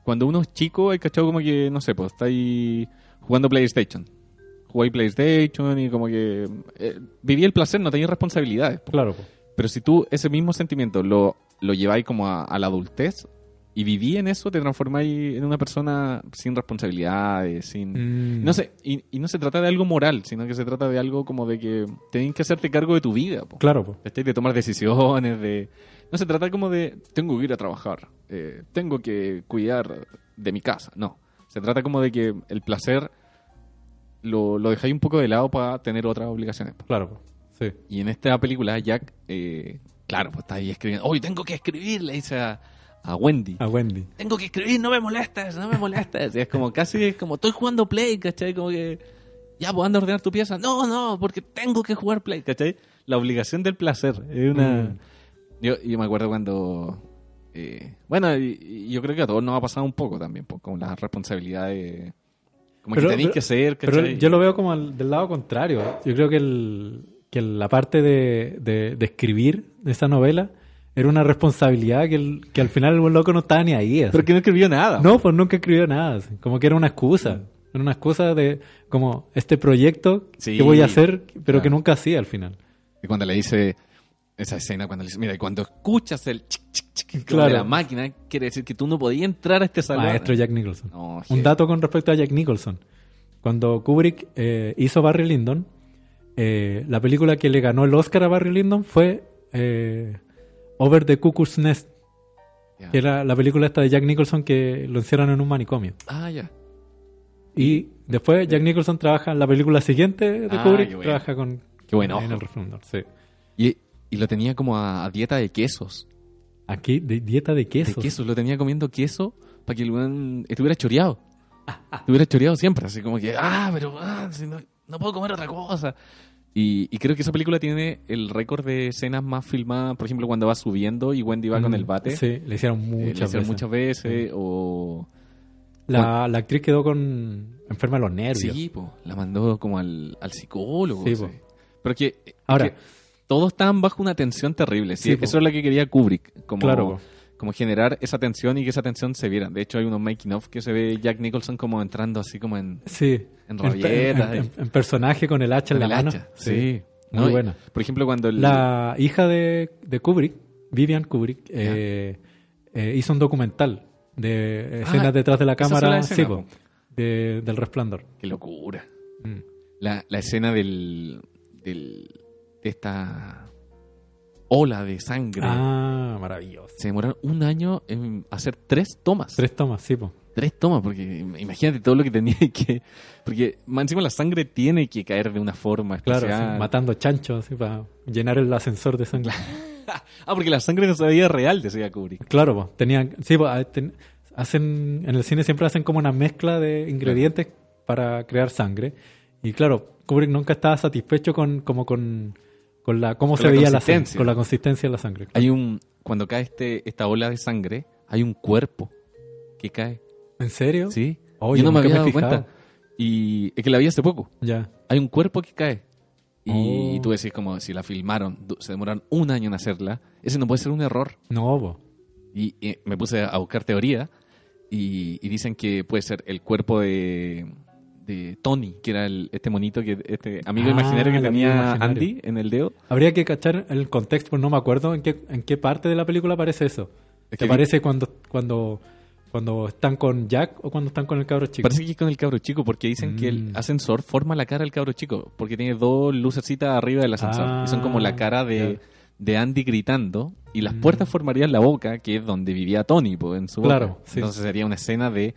Cuando uno es chico, hay cachado como que, no sé, pues está ahí jugando PlayStation. Jugáis PlayStation y como que eh, viví el placer, no tenéis responsabilidades. po. Claro. po. Pero si tú ese mismo sentimiento lo, lo lleváis como a, a la adultez, y viví en eso, te transformáis en una persona sin responsabilidades, sin... Mm. No sé, y, y no se trata de algo moral, sino que se trata de algo como de que tenés que hacerte cargo de tu vida, po. Claro, po. De tomar decisiones, de... No se trata como de, tengo que ir a trabajar, eh, tengo que cuidar de mi casa, no. Se trata como de que el placer lo, lo dejáis un poco de lado para tener otras obligaciones. po. Claro. Sí. Y en esta película, Jack, eh, claro, pues está ahí escribiendo, hoy tengo que escribir, le dice a, a Wendy. A Wendy. Tengo que escribir, no me molestes, no me molestes. Y es como casi, es como, estoy jugando Play, ¿cachai? Como que, ya, pues anda a ordenar tu pieza. No, no, porque tengo que jugar Play, ¿cachai? La obligación del placer. Es una... Mm. Yo, yo me acuerdo cuando... eh, bueno, y, y yo creo que a todos nos ha pasado un poco también, pues, con las responsabilidades... Como Pero- que tenéis pero- que ser, Pero ¿cachai? yo lo veo como al- del lado contrario. Yo creo que, el, que la parte de, de, de escribir de esa novela era una responsabilidad que, el- que al final el buen loco no estaba ni ahí. así. Pero que no escribió nada. No, pues nunca escribió nada. así. Como que era una excusa. Era una excusa de como este proyecto Sí, que voy a hacer, pero que claro. nunca hacía al final. Y cuando le dice esa escena, cuando le dice, mira, y cuando escuchas el chic, chic, chic, Claro. de la máquina, quiere decir que tú no podías entrar a este salón. Maestro Jack Nicholson. No, Un dato con respecto a Jack Nicholson. Cuando Kubrick eh, hizo Barry Lyndon, eh, la película que le ganó el Oscar a Barry Lyndon fue eh, Over the Cuckoo's Nest, Ya. que era la película esta de Jack Nicholson que lo encierran en un manicomio. Ah, ya. Y después Jack Nicholson trabaja en la película siguiente de Ah, Kubrick, qué bueno. trabaja con Qué buen en el Resplandor, sí. Y, y lo tenía como a, a dieta de quesos. Aquí, de dieta de quesos. De quesos. Lo tenía comiendo queso para que el weón estuviera choreado. estuviera choreado siempre. Así como que, ah, pero ah, si no, no puedo comer otra cosa. Y, y creo que esa película tiene el récord de escenas más filmadas. Por ejemplo, cuando va subiendo y Wendy va con el bate. Sí, le hicieron Eh, le muchas hicieron veces. muchas veces. O. La, la actriz quedó con enferma de los nervios. Sí, po, la mandó como al, al psicólogo. Sí, po. Pero que, Ahora- que todos estaban bajo una tensión terrible. Sí, eso es lo que quería Kubrick. Como, Claro, po. Como generar esa tensión y que esa tensión se viera. De hecho, hay unos making of que se ve Jack Nicholson como entrando así como en, Sí. en rabietas. En, en- en personaje con el hacha en la el mano. hacha. Sí. Muy ¿no? Buena. Por ejemplo, cuando el... La hija de, de Kubrick, Vivian Kubrick, eh, eh, hizo un documental de escenas Ah, detrás de la cámara sí, po. de- del resplandor. Qué locura. Mm. La, la escena del, del... de esta ola de sangre. Ah, maravilloso. Se demoraron un año en hacer tres tomas. Tres tomas, sí, po. Tres tomas, porque imagínate todo lo que tenía que... Porque más encima la sangre tiene que caer de una forma Claro, especial. así, matando chanchos así, para llenar el ascensor de sangre. Ah, porque la sangre no se veía real, decía Kubrick. Claro, po, sí, po, ah, ten- hacen, en el cine siempre hacen como una mezcla de ingredientes para crear sangre. Y claro, Kubrick nunca estaba satisfecho con, como con, con la, cómo Con se la veía la sangre, con la consistencia de la sangre. Hay un... Cuando cae este esta ola de sangre, hay un cuerpo que cae. ¿En serio? ¿Sí? Yo no me había dado fijado. cuenta. Y es que la vi hace poco. Ya. Hay un cuerpo que cae. Y Oh. tú decís como si la filmaron, se demoraron un año en hacerla. Ese no puede ser un error. No, po. Y, y me puse a buscar teoría y, y dicen que puede ser el cuerpo de, de Tony, que era el, este monito, que este amigo Ah, imaginario que tenía imaginario. Andy en el dedo. Habría que cachar el contexto, pues no me acuerdo en qué, en qué parte de la película aparece eso. Es ¿Te que parece cuando, cuando, cuando están con Jack o cuando están con el cabro chico? Parece que es con el cabro chico porque dicen que el Mm. ascensor forma la cara del cabro chico porque tiene dos lucecitas arriba del ascensor Ah, y son como la cara de, de Andy gritando y las Mm. puertas formarían la boca que es donde vivía Tony pues, en su boca. Claro, sí. Entonces sería una escena de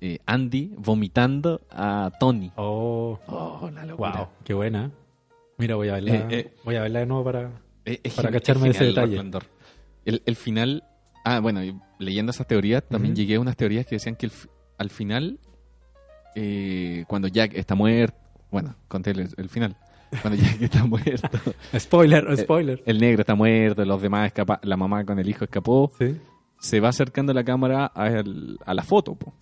eh, Andy vomitando a Tony. Oh, Oh, la wow, qué buena. Mira, voy a verla, Eh, eh. voy a verla de nuevo para... Eh, Para cacharme es ese detalle. El, el final. Ah, bueno, leyendo esas teorías, también llegué a unas teorías que decían que el al final, eh, cuando Jack está muerto. Bueno, conté el, el final. Cuando Jack está muerto, Spoiler, spoiler. el negro está muerto, los demás escapa, la mamá con el hijo escapó. sí. Se va acercando la cámara a, el- a la foto. po.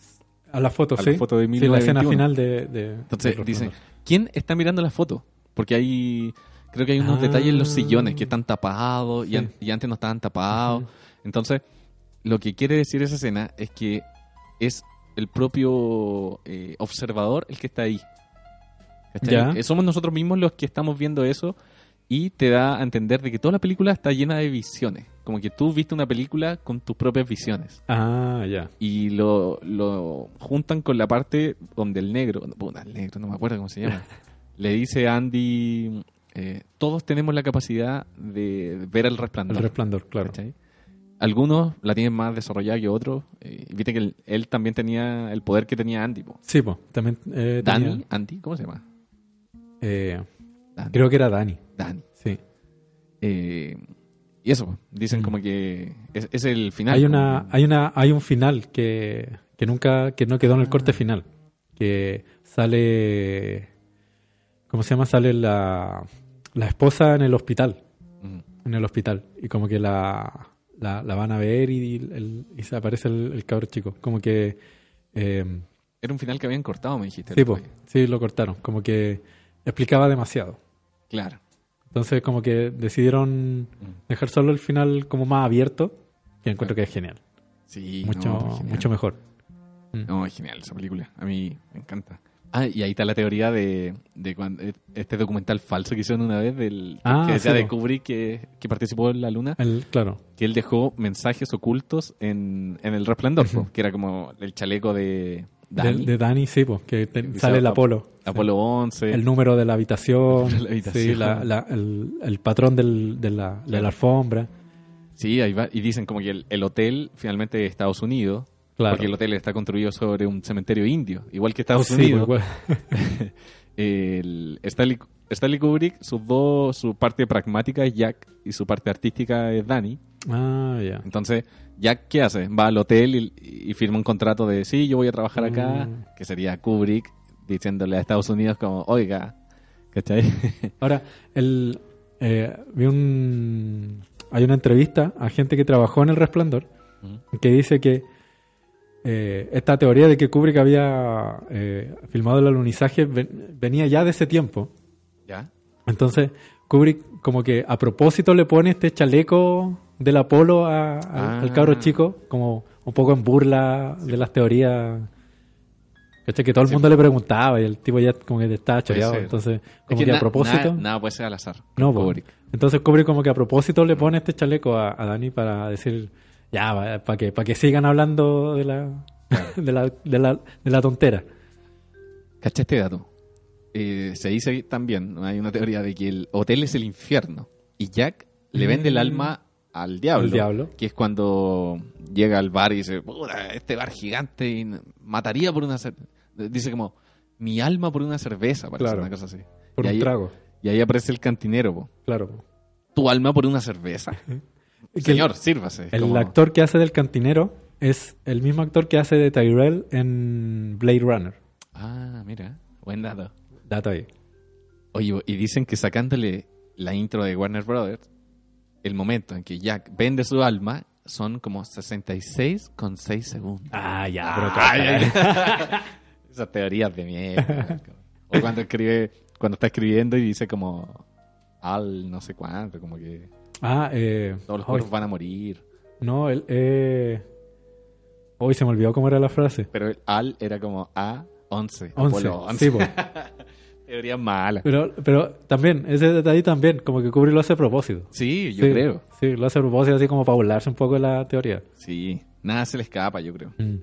A la foto, A sí. la foto de Sí, la escena 1921. final de... de Entonces dicen. ¿quién está mirando la foto? Porque hay, creo que hay unos Ah. detalles en los sillones que están tapados y, Sí. an- y antes no estaban tapados. Entonces, lo que quiere decir esa escena es que es el propio eh, observador el que está ahí. Eh, Somos nosotros mismos los que estamos viendo eso y te da a entender de que toda la película está llena de visiones. Como que tú viste una película con tus propias visiones. Ah, ya. Y lo, lo juntan con la parte donde el negro, puta, el negro, no me acuerdo cómo se llama, le dice a Andy, eh, todos tenemos la capacidad de ver el resplandor. El resplandor, claro. ¿cachai? Algunos la tienen más desarrollada que otros. Eh, Viste que él, él también tenía el poder que tenía Andy. po. Sí, pues, también eh, tenía- Andy, ¿cómo se llama? eh, Creo que era Dani. Danny. Sí. Eh, y eso, dicen Mm. como que es, es el final. Hay una, hay una, hay un final que, que nunca, que no quedó en el Ah. corte final. Que sale, ¿cómo se llama? Sale la, la esposa en el hospital, Mm. en el hospital. Y como que la, la, la van a ver y, se aparece el, el cabro chico. Como que, eh, Era un final que habían cortado, me dijiste. sí, po, sí, lo cortaron. Como que explicaba demasiado. Claro. Entonces como que decidieron Mm. dejar solo el final como más abierto, que encuentro que es genial. Sí, mucho, no, genial. mucho mejor. Mm. No, es genial esa película. A mí me encanta. Ah, y ahí está la teoría de, de cuando, este documental falso que hicieron una vez del Ah, que decía sí, de. Kubrick que, que participó en la luna, El, claro. que él dejó mensajes ocultos en, en el resplandor, que era como el chaleco de De, Dani, sí, pues, que te- sale el Ap- Apolo. Apolo 11. El número de la habitación. El número de la habitación. Sí, la- la- el, el patrón del- de, la, de Claro. la alfombra. Sí, ahí va. Y dicen como que el, el hotel finalmente de Estados Unidos, Claro. porque el hotel está construido sobre un cementerio indio, igual que Estados Sí, Unidos. el Stanley, Stanley Kubrick, sus dos, su parte pragmática es Jack y su parte artística es Danny. ah, ya. Entonces, Jack, ¿qué hace? Va al hotel y, y firma un contrato de sí, yo voy a trabajar acá, Mm. que sería Kubrick diciéndole a Estados Unidos como, oiga, ¿cachai? Ahora, el, eh, vi un, hay una entrevista a gente que trabajó en El Resplandor que dice que eh, esta teoría de que Kubrick había eh, filmado el alunizaje ven- venía ya de ese tiempo. ¿Ya? Entonces, Kubrick como que a propósito le pone este chaleco del Apolo a- al- Ah. al cabro chico, como un poco en burla de las teorías. ¿Cachai? Que todo el Sí. mundo le preguntaba y el tipo ya como que estaba choreado. Entonces, Es como que que, a propósito... Nada, nada puede ser al azar. No. Kubrick. Entonces Kubrick como que a propósito le pone este chaleco a, a Dani para decir, ya, para que, para que sigan hablando de la, de la, de la, de la tontera. ¿Cachai este dato? Eh, se dice también, hay una teoría de que el hotel es el infierno y Jack le vende el Mm. alma al diablo, diablo. que es cuando llega al bar y dice, "Puta, este bar gigante y mataría por una cer-". dice como mi alma por una cerveza, parece Claro. una cosa así. Por y, un ahí, trago, y ahí aparece el cantinero, po. claro. tu alma por una cerveza. Señor, sírvase. El, Como- actor que hace del cantinero es el mismo actor que hace de Tyrell en Blade Runner. Ah, mira, buen dato. Dato ahí. Oye, y dicen que sacándole la intro de Warner Brothers, el momento en que Jack vende su alma son como 66,6 segundos. Ah, ya, cállate. ay. Esas teorías de mierda. o cuando escribe, cuando está escribiendo y dice como al no sé cuánto, como que Ah, eh, todos los cuerpos van a morir. no, el, eh, hoy se me olvidó cómo era la frase. Pero el al era como A11. 11. Apolo 11. Sí, po. Teoría mala. Pero, pero también, ese detalle también, como que Kubrick lo hace a propósito. Sí, yo Sí, creo. Sí, lo hace a propósito, así como para burlarse un poco de la teoría. Sí, nada se le escapa, yo creo. Mm.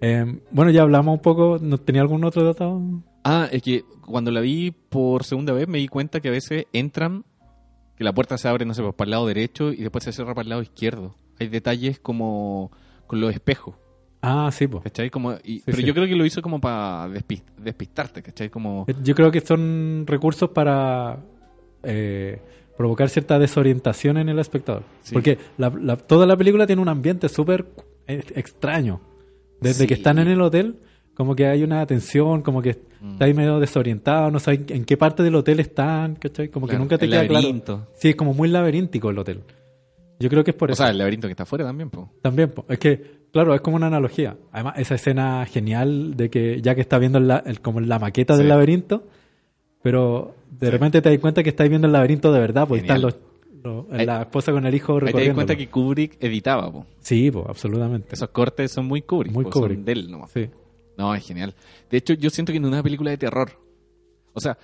Eh, bueno, ya hablamos un poco. ¿no ¿Tenía algún otro dato? Ah, es que cuando la vi por segunda vez me di cuenta que a veces entran, que la puerta se abre, no sé, para el lado derecho y después se cierra para el lado izquierdo. Hay detalles como con los espejos, Ah, sí, pues. ¿cachai? Como, y- pero sí. yo creo que lo hizo como para despi- despistarte, ¿cachai? Como... Yo creo que son recursos para eh, provocar cierta desorientación en el espectador. Sí. Porque la- la- toda la película tiene un ambiente súper eh, extraño. Desde que están en el hotel, como que hay una tensión, como que Mm. está ahí medio desorientado, no saben en qué parte del hotel están, ¿cachai? Como que Claro, nunca te el queda claro. laberinto. Sí, es como muy laberíntico el hotel. Yo creo que es por O eso. sea, el laberinto que está afuera también, po. También, po. es que, claro, es como una analogía. Además, esa escena genial de que ya que está viendo el la- el- como la maqueta del laberinto, pero de Sí. repente te das cuenta que estás viendo el laberinto de verdad, pues están los, los- Ahí- la esposa con el hijo Ahí te das cuenta que Kubrick editaba, po. Sí, pues, absolutamente. Esos cortes son muy Kubrick, Muy po, son Kubrick. de él nomás. Sí. No, es genial. De hecho, yo siento que en una película de terror. O sea,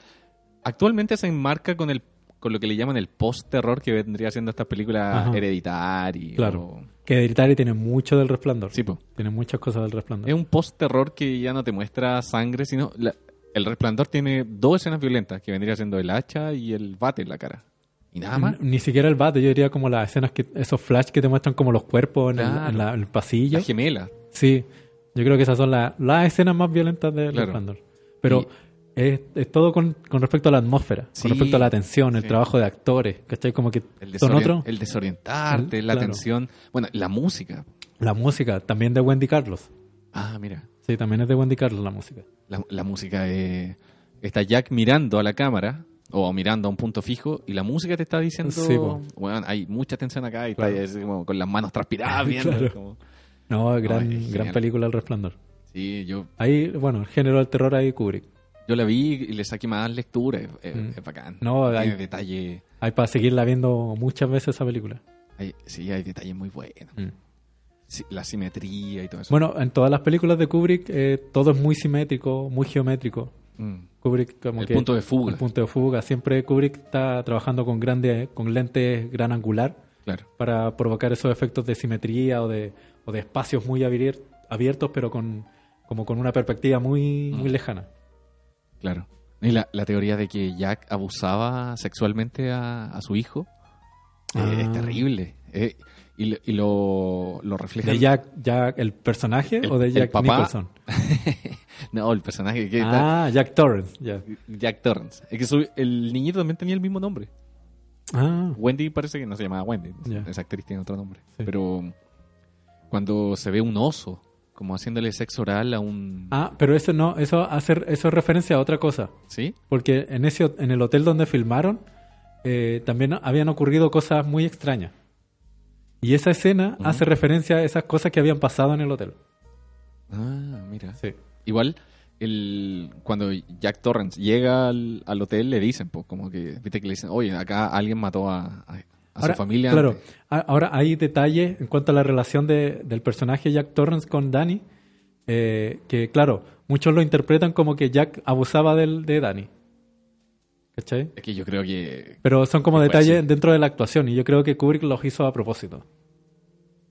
actualmente se enmarca con el con lo que le llaman el post-terror que vendría siendo estas películas hereditarias. Claro. o- Que Hereditary tiene mucho del resplandor. Sí, po. Tiene muchas cosas del resplandor. Es un post-terror que ya no te muestra sangre, sino... la- el resplandor tiene dos escenas violentas, que vendría siendo el hacha y el bate en la cara. Y nada más. Ni siquiera el bate, yo diría como las escenas que esos flash que te muestran como los cuerpos en, el, Claro. en la- el pasillo. La gemela. Sí, yo creo que esas son la- las escenas más violentas del Claro. resplandor. Pero Y- es, es todo con, con respecto a la atmósfera, Sí, con respecto a la atención, el sí. trabajo de actores, ¿cachai? Como que El, son otros. el desorientarte, El- la claro. tensión. Bueno, la música. La música, también de Wendy Carlos. Ah, mira. Sí, también es de Wendy Carlos la música. La, la música es... Está Jack mirando a la cámara o mirando a un punto fijo y la música te está diciendo... Sí, bueno, hay mucha tensión acá y Claro. está así como con las manos transpiradas viendo. Claro. como- No, gran, gran genial. película El Resplandor. Sí, yo, Ahí, bueno, el género del terror ahí Kubrick. Yo la vi y le saqué más lectura. Es, es- Mm. es bacán. No, hay- detalle... Hay para seguirla viendo muchas veces esa película. hay- sí, hay detalles muy buenos. Mm. Sí, la simetría y todo eso. Bueno, en todas las películas de Kubrick eh, todo es muy simétrico, muy geométrico. Mm. Kubrick como El que punto de fuga. el punto de fuga. Siempre Kubrick está trabajando con grande, con lentes gran angular Claro. para provocar esos efectos de simetría o de, o de espacios muy abier- abiertos, pero con como con una perspectiva muy, muy lejana. Claro. Y la, la teoría de que Jack abusaba sexualmente a, a su hijo eh, Ah. es terrible. Eh, y lo, y lo, lo refleja. ¿De Jack, Jack el personaje El- o de el Jack papá. Nicholson? no, el personaje que está- Ah, Jack Torrance. Jack Torrance. Es que su- el niñito también tenía el mismo nombre. Ah, Wendy parece que no se llamaba Wendy. Esa actriz tiene otro nombre. Sí. Pero cuando se ve un oso, como haciéndole sexo oral a un. ah, pero eso no, eso hace, eso es referencia a otra cosa. ¿Sí? Porque en ese en el hotel donde filmaron eh, también habían ocurrido cosas muy extrañas. Y esa escena hace referencia a esas cosas que habían pasado en el hotel. Ah, mira. Sí. Igual, el, cuando Jack Torrance llega al, al hotel, le dicen, pues, como que, viste que le dicen, oye, acá alguien mató a, a- a Ahora, su familia. Claro. antes". A- Ahora hay detalles en cuanto a la relación de- del personaje Jack Torrance con Danny. eh, que, claro, muchos lo interpretan como que Jack abusaba del, de Danny. ¿Cachai? Es que yo creo que, Pero son como detalles dentro de la actuación. Y yo creo que Kubrick los hizo a propósito.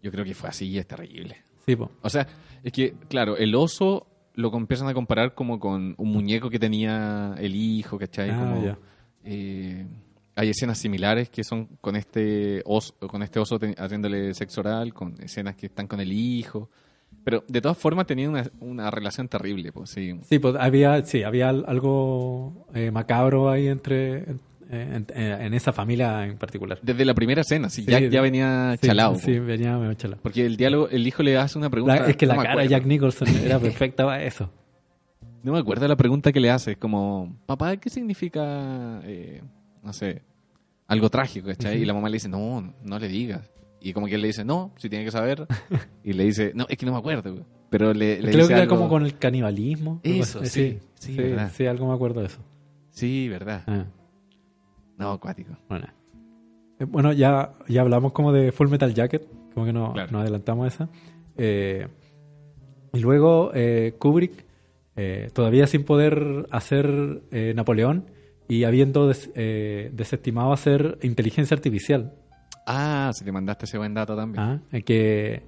yo creo que fue así y es terrible. Sí, po. O sea, es que, claro, el oso lo empiezan a comparar como con un muñeco que tenía el hijo, ¿cachai? Ah, Como, ya. eh, hay escenas similares que son con este oso, con este oso haciéndole sexo oral, con escenas que están con el hijo. Pero de todas formas tenían una, una relación terrible, pues sí. Sí, pues había, sí, había al- algo eh, macabro ahí entre en, en- en esa familia en particular. Desde la primera escena, sí, Sí, ya, venía Sí, chalado. Sí, po. venía medio chalado. Porque el diálogo, el hijo le hace una pregunta. La- es que no la cara de. Jack Nicholson era perfecta para eso. No me acuerdo la pregunta que le hace. Es como, papá, ¿qué significa, eh, no sé, algo trágico? ¿cachai? Ujú. Y la mamá le dice, no, no le digas. Y como que él le dice, no, si tiene que saber. y le dice, no, es que no me acuerdo. güey. Pero le, le Creo dice que era algo- como con el canibalismo. Eso, sí, sí, sí, sí, algo me acuerdo de eso. Sí, verdad. Ah, No, acuático. bueno. Eh, Bueno, ya, ya hablamos como de Full Metal Jacket, como que no, Claro. nos adelantamos a esa. Eh, y luego eh, Kubrick, eh, todavía sin poder hacer eh, Napoleón y habiendo des- eh, desestimado hacer inteligencia artificial, Ah, si te mandaste ese buen dato también. ¿ah? Que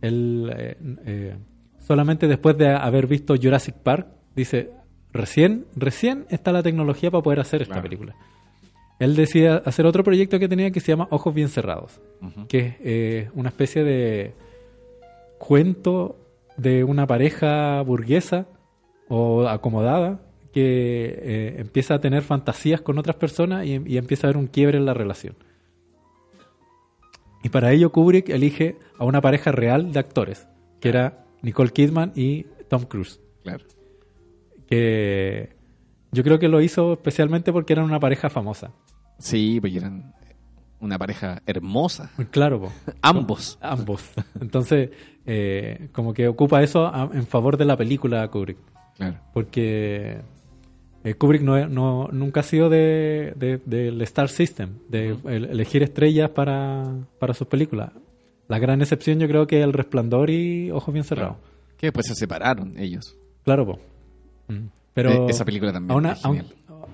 él eh, eh, solamente después de haber visto Jurassic Park dice recién recién está la tecnología para poder hacer esta Claro. película él decide hacer otro proyecto que tenía que se llama Ojos bien cerrados que es eh, una especie de cuento de una pareja burguesa o acomodada que eh, empieza a tener fantasías con otras personas y, y empieza a haber un quiebre en la relación. Y para ello Kubrick elige a una pareja real de actores, que era Nicole Kidman y Tom Cruise. Claro. Que yo creo que lo hizo especialmente porque eran una pareja famosa. Sí, y eran una pareja hermosa. Claro, po. Ambos. ambos. Entonces, eh, como que ocupa eso a- en favor de la película Kubrick. Claro. Porque eh, Kubrick no, no- nunca ha sido de, de- del Star System, de el- elegir estrellas para, para sus películas. La gran excepción yo creo que es El Resplandor y Ojos Bien Cerrados. Que después se separaron ellos. Claro, po. Mm. Pero Eh, esa película también es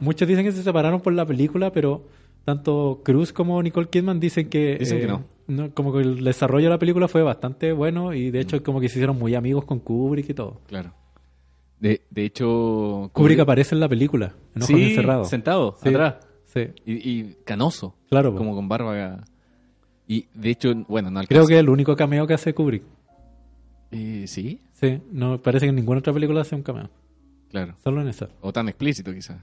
muchos dicen que se separaron por la película, pero, tanto Cruz como Nicole Kidman dicen que, eh, Dicen que no. Como que el desarrollo de la película fue bastante bueno y de hecho como que se hicieron muy amigos con Kubrick y todo. Claro. De, de hecho... Kubrick aparece en la película, en Ojos Sí, Bien Cerrados. sentado, Sí, atrás. Sí, Y, y canoso. claro. Como con barba. Y de hecho, bueno, no Creo que es el único cameo que hace Kubrick. Eh, sí, Sí, no parece que en ninguna otra película hace un cameo. claro. Solo en esa. O tan explícito, quizás.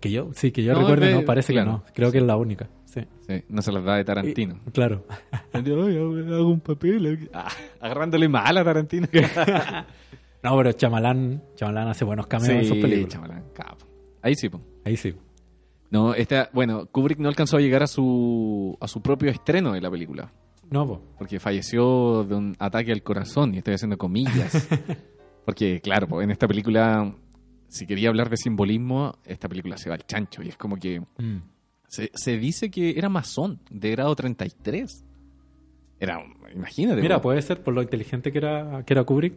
Que yo, sí, que yo No, no, parece claro. que no. Creo que es la única. Sí. Sí, no se las da de Tarantino. Y- claro. Ay, hago un papel. Ah, agarrándole mal a Tarantino. No, pero Chamalán, Chamalán hace buenos cameos en sus películas. capo. Ahí sí, po. Ahí sí. No, esta, bueno, Kubrick no alcanzó a llegar a su, a su propio estreno de la película. No, po. Porque falleció de un ataque al corazón, y estoy haciendo comillas. porque, claro, po, en esta película, si quería hablar de simbolismo, esta película se va al chancho. Y es como que Mm. se, se dice que era masón, de grado 33. Era, imagínate. Mira, po. puede ser por lo inteligente que era, que era Kubrick.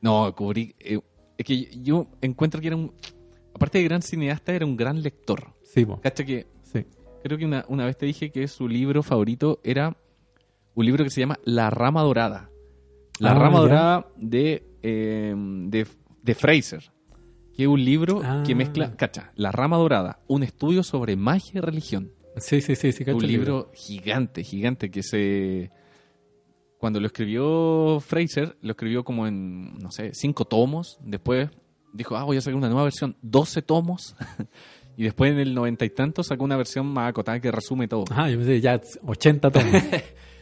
No, Kubrick, eh, es que yo encuentro que era un, aparte de gran cineasta, era un gran lector. Sí, po. Cacha que Sí. creo que una, una vez te dije que su libro favorito era un libro que se llama La Rama Dorada. La Ah, Rama ya. Dorada de, eh, de, de Fraser. Que es un libro Ah. que mezcla, cacha, La Rama Dorada, un estudio sobre magia y religión. Sí, sí, sí, sí, cacho un el libro gigante, gigante, que se... Cuando lo escribió Fraser, lo escribió como en, no sé, cinco tomos. Después dijo, ah, voy a sacar una nueva versión, 12 tomos. y después en el noventa y tanto sacó una versión más acotada que resume todo. Ajá, yo pensé ya 80 tomos.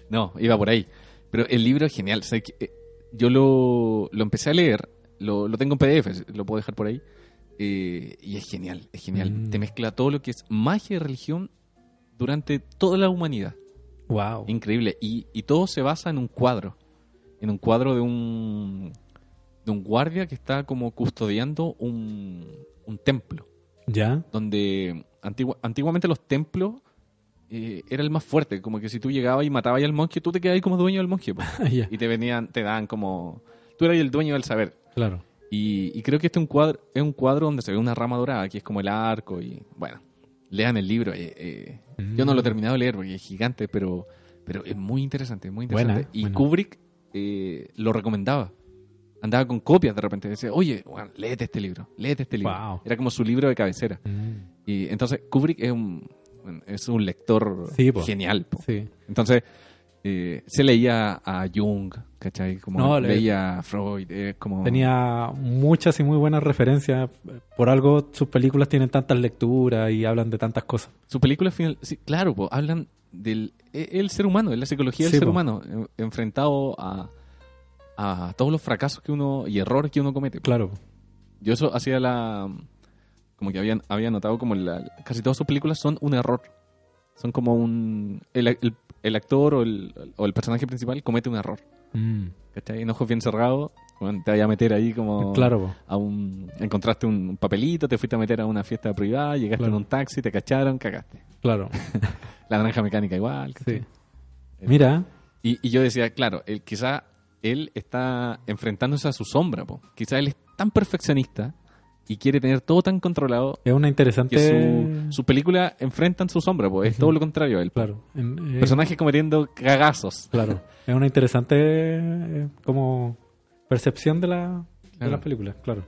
No, iba por ahí. Pero el libro es genial. Eh, Yo lo, lo empecé a leer, lo, lo tengo en PDF, lo puedo dejar por ahí. eh, y es genial, es genial. Mm. Te mezcla todo lo que es magia y religión durante toda la humanidad. Wow. Increíble. Y, y todo se basa en un cuadro. En un cuadro de un, de un guardia que está como custodiando un, un templo. Ya. Donde antigua- antiguamente los templos eh, era el más fuerte. Como que si tú llegabas y matabas al monje, tú te quedabas ahí como dueño del monje. ya. Y te venían, te daban como... Tú eras el dueño del saber. Claro. Y, y creo que este es un cuadro, es un cuadro donde se ve una rama dorada, que es como el arco. Y bueno, lean el libro. eh, eh, Yo no lo he terminado de leer porque es gigante, pero, pero es muy interesante, muy interesante. Buena, y buena. Kubrick eh, lo recomendaba. Andaba con copias de repente. Decía, oye, bueno, léete este libro, léete este libro. Wow. Era como su libro de cabecera. Mm. Y entonces Kubrick es un, es un lector Sí, genial. po. Sí. Entonces se leía a Jung, ¿cachai? Como No, leía Freud. eh, como... Tenía muchas y muy buenas referencias. Por algo sus películas tienen tantas lecturas y hablan de tantas cosas. Su película final, sí, claro, po, hablan del e- el ser humano, de la psicología del Sí, ser po. humano, en- enfrentado a, a todos los fracasos que uno y errores que uno comete. po. Claro. Yo eso hacía la como que habían había notado como la, casi todas sus películas son un error. Son como un el, el- el actor o el, o el personaje principal comete un error. Mm. ¿Cachai? En ojos bien cerrados, bueno, te vaya a meter ahí como Claro, a un encontraste un papelito, te fuiste a meter a una fiesta privada, llegaste Claro. en un taxi, te cacharon, cagaste. claro. La naranja mecánica igual. Sí. ¿cachai? Mira, Y, y yo decía, claro, él, quizá él está enfrentándose a su sombra, po. quizá él es tan perfeccionista y quiere tener todo tan controlado es una interesante. que su, su película enfrentan su sombra, po. es todo lo contrario a él. po. Claro. En- eh, Personajes cometiendo cagazos. Claro. Es una interesante eh, como percepción de la, de Claro. las películas, claro.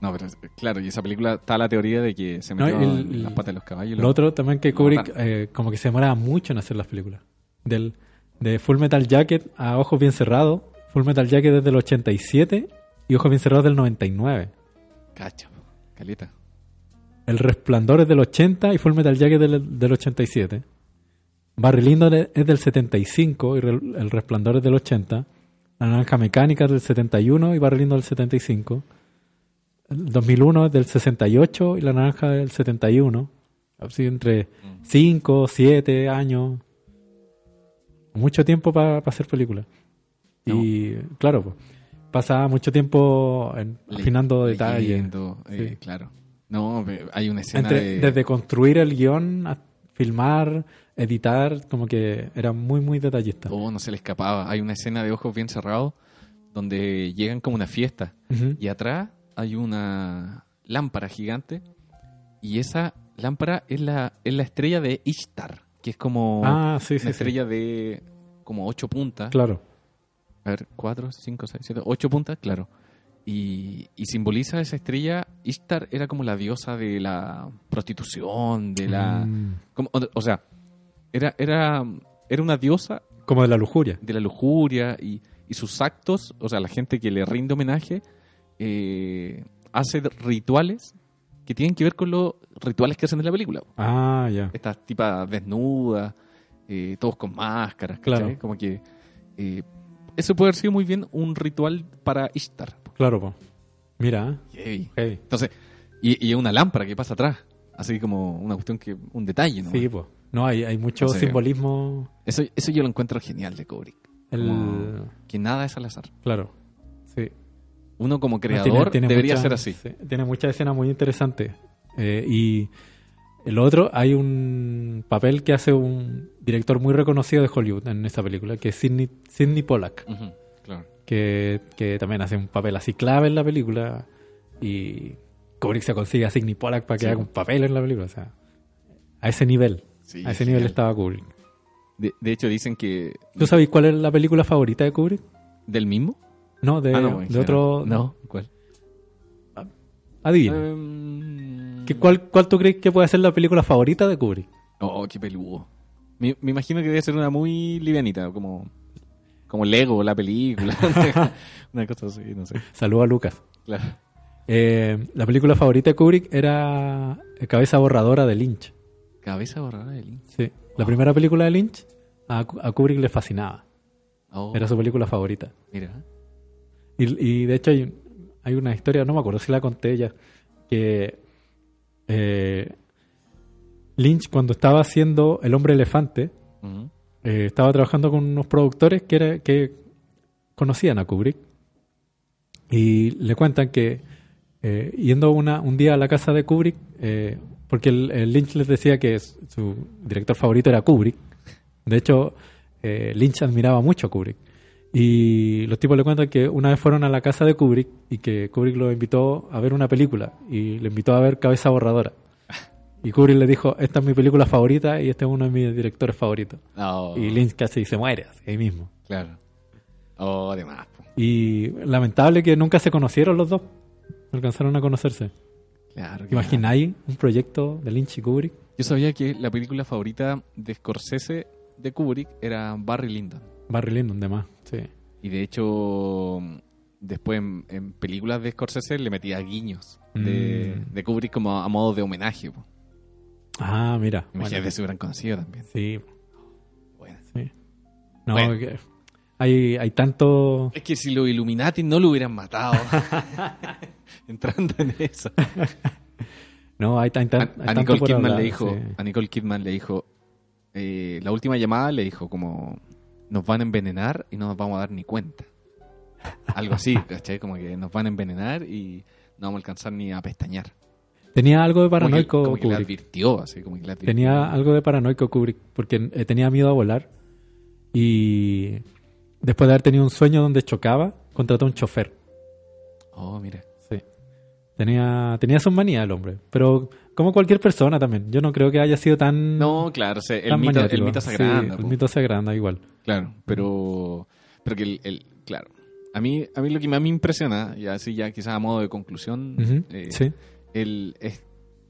No, pero claro, y esa película está la teoría de que se No, metió el- en las patas de los caballos. Lo otro también que Kubrick eh, como que se demoraba mucho en hacer las películas. Del, de Full Metal Jacket a Ojos Bien Cerrados. Full Metal Jacket desde el 87 y Ojos Bien Cerrados del 99. Cacha, po. caleta. El Resplandor es del 80 y Full Metal Jacket del, del 87. Barry Lyndon es del 75 y El Resplandor es del 80. La Naranja Mecánica es del 71 y Barry Lyndon del 75. El 2001 es del 68 y La Naranja del 71. Así entre 5, 7 años. Mucho tiempo para hacer películas. Y claro, pues, pasaba mucho tiempo en- Le- afinando detalles. eh, Sí. Claro. No, hay una escena Entre- de... Desde construir el guion, a filmar, editar, como que era muy, muy detallista. Oh, no se le escapaba. Hay una escena de ojos bien cerrados donde llegan como una fiesta y atrás hay una lámpara gigante y esa lámpara es la, es la estrella de Ishtar, que es como Ah, sí, una sí. estrella de como ocho puntas. Claro. A ver, cuatro, cinco, seis, siete, ocho puntas, claro. Y, y simboliza esa estrella. Ishtar era como la diosa de la prostitución, de la. Mm, como- o, o sea, era, era, era una diosa como de la lujuria. de la lujuria y, y sus actos, o sea, la gente que le rinde homenaje, eh, hace rituales que tienen que ver con los rituales que hacen en la película. Ah, ya. Estas tipas desnudas, eh, todos con máscaras, ¿cachai? Claro. Como que eh, eso puede haber sido muy bien un ritual para Ishtar. Claro, po. Mira. Entonces, y, y una lámpara que pasa atrás, así como una cuestión que, un detalle, ¿no? Sí, pues. No, hay, hay mucho simbolismo. Eso, eso yo lo encuentro genial de Kubrick. El... Como que nada es al azar. Claro. Sí. Uno como Tiene- creador tiene debería mucha- ser así. sí, tiene muchas escenas muy interesantes. Eh, y el otro, hay un papel que hace un director muy reconocido de Hollywood en esa película, que es Sidney, Sidney Pollack, claro. que, que también hace un papel así clave en la película. Y Kubrick se consigue a Sidney Pollack para que Sí. haga un papel en la película. O sea, a ese nivel. Sí, a ese genial. nivel estaba Kubrick. De, de hecho, dicen que. ¿Tú sabes cuál es la película favorita de Kubrick? ¿Del mismo? No, de, Ah, no, en de otro. No, ¿cuál? Adivina. Em, ¿Qué- cuál, ¿Cuál tú crees que puede ser la película favorita de Kubrick? Oh, qué peludo. Me, me imagino que debe ser una muy livianita, como. Como Lego, la película. una cosa así, no sé. Saludos a Lucas. Claro. Eh, la película favorita de Kubrick era Cabeza Borradora de Lynch. Cabeza borrada de Lynch. Sí. La primera película de Lynch a, a Kubrick le fascinaba. Oh, Era su película favorita. Mira. Y, y de hecho hay, hay una historia, no me acuerdo si la conté ya, que eh, Lynch cuando estaba haciendo El hombre elefante, eh, estaba trabajando con unos productores que, era, que conocían a Kubrick. Y le cuentan que eh, yendo una, un día a la casa de Kubrick, porque el, el Lynch les decía que su director favorito era Kubrick, de hecho Lynch admiraba mucho a Kubrick. Y los tipos le cuentan que una vez fueron a la casa de Kubrick y que Kubrick lo invitó a ver una película y le invitó a ver Cabeza Borradora. Y Kubrick le dijo, esta es mi película favorita y este es uno de mis directores favoritos. Oh, Y Lynch casi se muere ahí mismo. Claro. Oh, además. Y lamentable que nunca se conocieron los dos. No alcanzaron a conocerse. Claro. ¿Te imagináis un proyecto de Lynch y Kubrick? Yo sabía que la película favorita de Scorsese de Kubrick era Barry Lyndon. Barry Lyndon, demás. Sí. Y de hecho, después en, en películas de Scorsese le metía guiños de, Mm. de Kubrick como a modo de homenaje. po. Ah, mira. Imagínate Bueno, si hubieran conocido también. sí, Bueno. sí. No, Bueno. hay, hay tanto... Es que si los Illuminati no lo hubieran matado. Entrando en eso. No, hay, A, hay a Nicole por Kidman le dijo, a Nicole Kidman le dijo, eh, la última llamada le dijo como, nos van a envenenar y no nos vamos a dar ni cuenta. Algo así, ¿cachai? Como que nos van a envenenar y no vamos a alcanzar ni a pestañear. Tenía algo de Como que- paranoico como que, le Kubrick. advirtió, así como que le advirtió. Tenía algo de paranoico Kubrick porque eh, tenía miedo a volar y después de haber tenido un sueño donde chocaba, contrató a un chofer. Oh, mira. Sí. Tenía, tenía sus manías el hombre, pero como cualquier persona también. Yo no creo que haya sido tan... No, claro, o sea, el, mito, el mito se Sí, agranda. el po. mito se agranda igual. Claro, pero, pero que el, el- claro, a mí, a mí lo que más me impresiona, y así ya quizás a modo de conclusión, Ujú, eh, sí. el, es,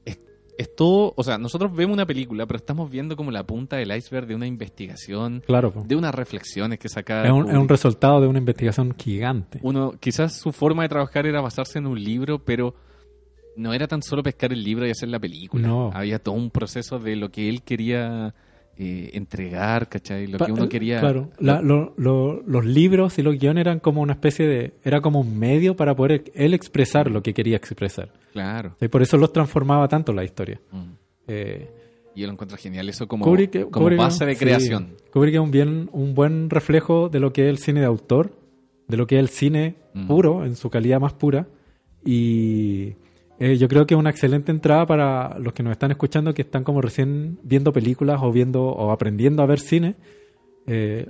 es- es todo, o sea, nosotros vemos una película, pero estamos viendo como la punta del iceberg de una investigación, Claro. po. de unas reflexiones que saca. Es un, es un resultado de una investigación gigante. Uno, quizás su forma de trabajar era basarse en un libro, pero no era tan solo pescar el libro y hacer la película. No. Había todo un proceso de lo que él quería eh, entregar, ¿cachai? Lo Pa- que uno quería. Claro, la- lo- lo- los libros y los guiones eran como una especie de... Era como un medio para poder él expresar lo que quería expresar. Claro. Y por eso los transformaba tanto la historia. Mm. Eh, Y yo lo encuentro genial, eso como, Kubrick- como Kubrick- base de sí, creación. Kubrick es un, bien, un buen reflejo de lo que es el cine de autor, de lo que es el cine Mm. puro, en su calidad más pura. Y eh, yo creo que es una excelente entrada para los que nos están escuchando, que están como recién viendo películas o viendo o aprendiendo a ver cine. Eh,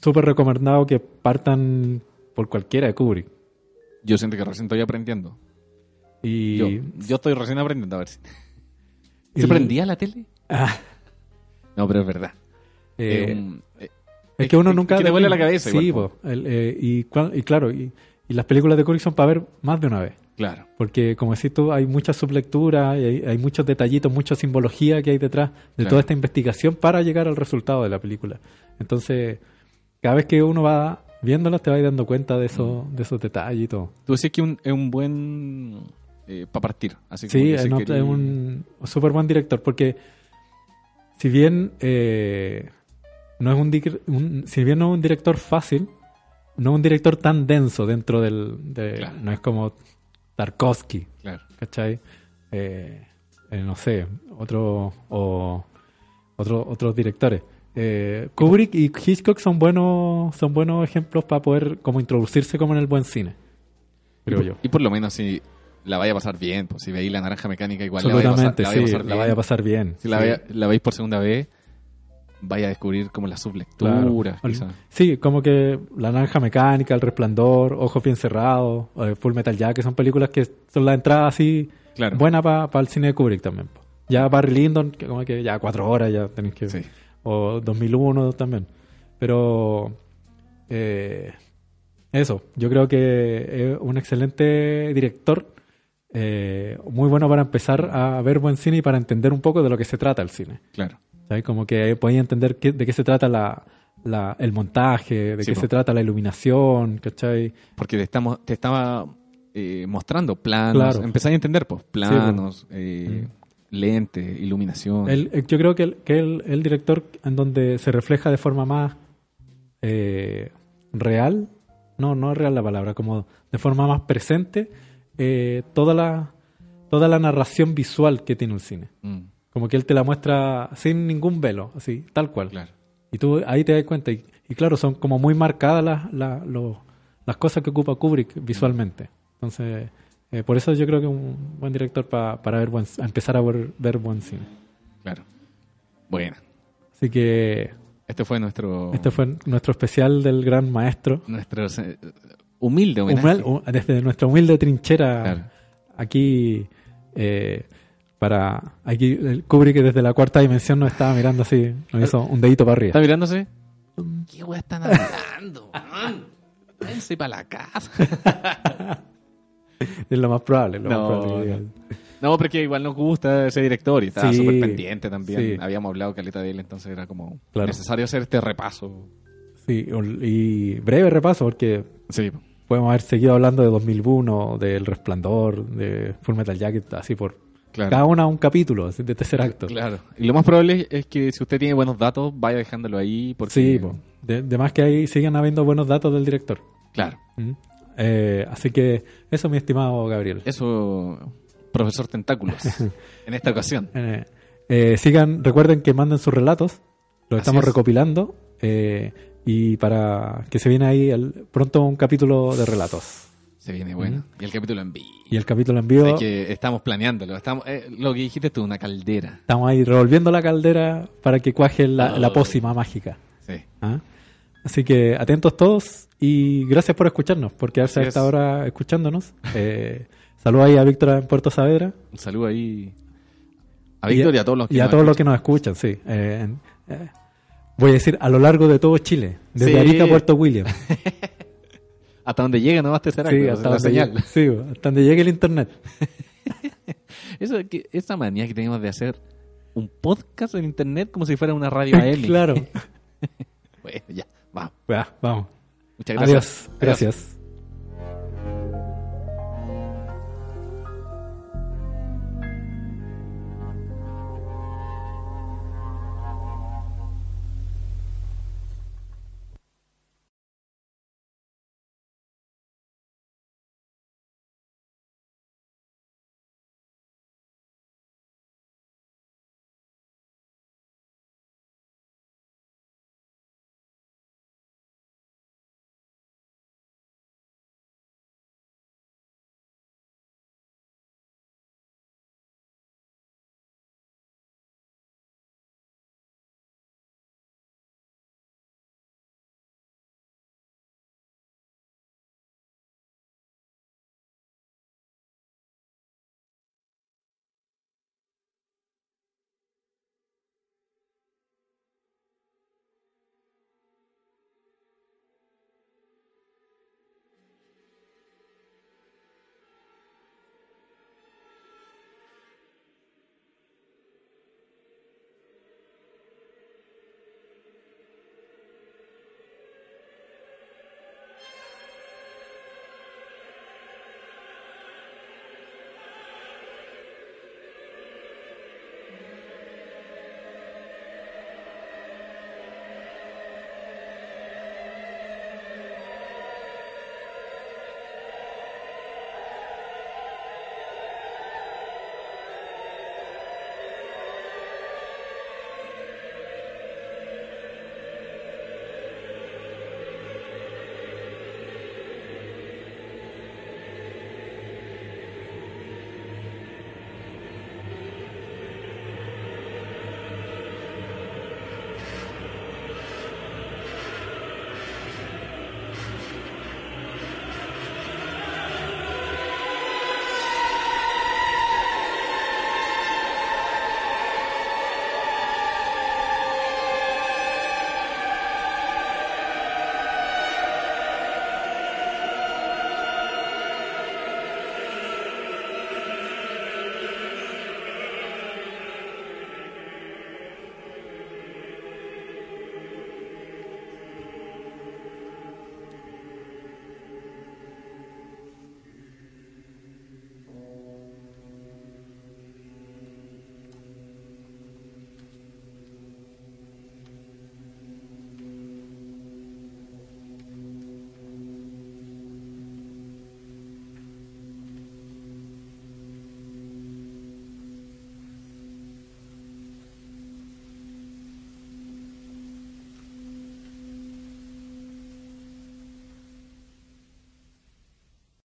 Súper recomendado que partan por cualquiera de Kubrick. Yo siento que recién estoy aprendiendo. Y Yo, yo estoy recién aprendiendo a ver y ¿Se el- prendía la tele? Ah, No, pero es verdad. eh, Eh, un- es que uno nunca... que te vuela la cabeza Sí, po. El, eh, y, y claro, y, y las películas de Kubrick son para ver más de una vez. claro. Porque, como decís tú, hay mucha sublectura y hay, hay muchos detallitos, mucha simbología que hay detrás de Claro. toda esta investigación para llegar al resultado de la película. Entonces, cada vez que uno va viéndolas, te vas dando cuenta de, esos Mm. de esos detalles y todo. Tú decís que un- es un buen... para partir. Así como Sí, que es, no- es un súper buen director porque si bien eh, no es un, un- si bien no es un director fácil, no un director tan denso dentro del de- Claro. no es como Tarkovsky, Claro. ¿cachai? Eh, eh, no sé, otro o otro, otros directores. Eh, Kubrick y Hitchcock son buenos son buenos ejemplos para poder como introducirse como en el buen cine, creo y, yo. y por lo menos si la vaya a pasar bien, pues si veis la naranja mecánica igual la vaya a pasar, Absolutamente, la vaya a sí, pasar la bien. vaya a pasar bien. Si la veis por segunda vez, vaya a descubrir como las sublecturas. Claro. Sí, como que La Naranja Mecánica, El Resplandor, Ojos Bien Cerrados, eh, Full Metal Jacket, son películas que son la entrada así Claro. buena para el cine de Kubrick también. Ya Barry Lyndon, que como que ya cuatro horas ya tenéis que... Sí. O 2001 también. Pero... eh, eso, yo creo que es un excelente director, eh, muy bueno para empezar a ver buen cine y para entender un poco de lo que se trata el cine. Claro. ¿Sabes? Como que podéis entender qué- de qué se trata la, la- el montaje, de Sí, qué po. se trata la iluminación, ¿cachai? Porque te, estamos, te estaba eh, mostrando planos. Claro. Empezáis a entender, pues, planos, eh, lentes, iluminación. El- el- yo creo que, el, que el, el director en donde se refleja de forma más eh, real, no, no es real la palabra, como de forma más presente, eh, toda, la, toda la narración visual que tiene el cine. Mm, Como que él te la muestra sin ningún velo, así, tal cual. claro. Y tú ahí te das cuenta. Y, y claro, son como muy marcadas las, las, los- las cosas que ocupa Kubrick visualmente. Entonces, eh, por eso yo creo que es un buen director pa- para ver buen, a empezar a ver, ver buen cine. Claro. Bueno, Así que este fue nuestro, este fue nuestro especial del gran maestro. nuestro eh, humilde homenaje. Desde nuestra humilde trinchera Claro. aquí eh, para aquí el Kubrick desde la cuarta dimensión nos estaba mirando así, nos hizo un dedito para ¿Está arriba. mirándose? ¿Qué weá están hablando? Váyanse para la casa. Es lo más probable. Lo No, más probable. No, porque igual nos gusta ese director y estaba Sí, súper pendiente también. sí. Habíamos hablado caleta de él, entonces era como Claro. necesario hacer este repaso. Sí, y breve repaso porque Sí, podemos haber seguido hablando de 2001, del Resplandor, de Full Metal Jacket, así por claro. cada una un capítulo de tercer acto. Claro. Y lo más probable es que si usted tiene buenos datos, vaya dejándolo ahí. Porque, Sí, po. de, de más que ahí sigan habiendo buenos datos del director. Claro. ¿Mm? Eh, así que eso, mi estimado Gabriel. Eso, profesor Tentáculos, en esta ocasión. Eh, eh, sigan, recuerden que manden sus relatos, los Así estamos es. recopilando eh, y para que se viene ahí el- pronto un capítulo de relatos. Se viene bueno. Y el capítulo en vivo. Y el capítulo en vivo, que estamos planeándolo. Estamos, eh, lo que dijiste tú, una caldera. estamos ahí revolviendo la caldera para que cuaje la, la Oh. pócima mágica. Sí. ¿ah? Así que atentos todos y gracias por escucharnos, por quedarse Así a esta es. hora escuchándonos. Eh, saludos ahí a Víctor en Puerto Saavedra. Un saludo ahí a Víctor y a, todos los que y a nos todos los que nos escuchan, sí. Eh, eh, voy a decir a lo largo de todo Chile, desde Sí. Arica a Puerto William. Hasta donde llegue nomás te será sí, la hasta donde, señal. llegue, sí, hasta donde llegue el internet. Eso, que, esa manía que tenemos de hacer un podcast en internet como si fuera una radio AM. claro. Bueno, ya, vamos. Ya, vamos. Muchas gracias. Adiós. Gracias.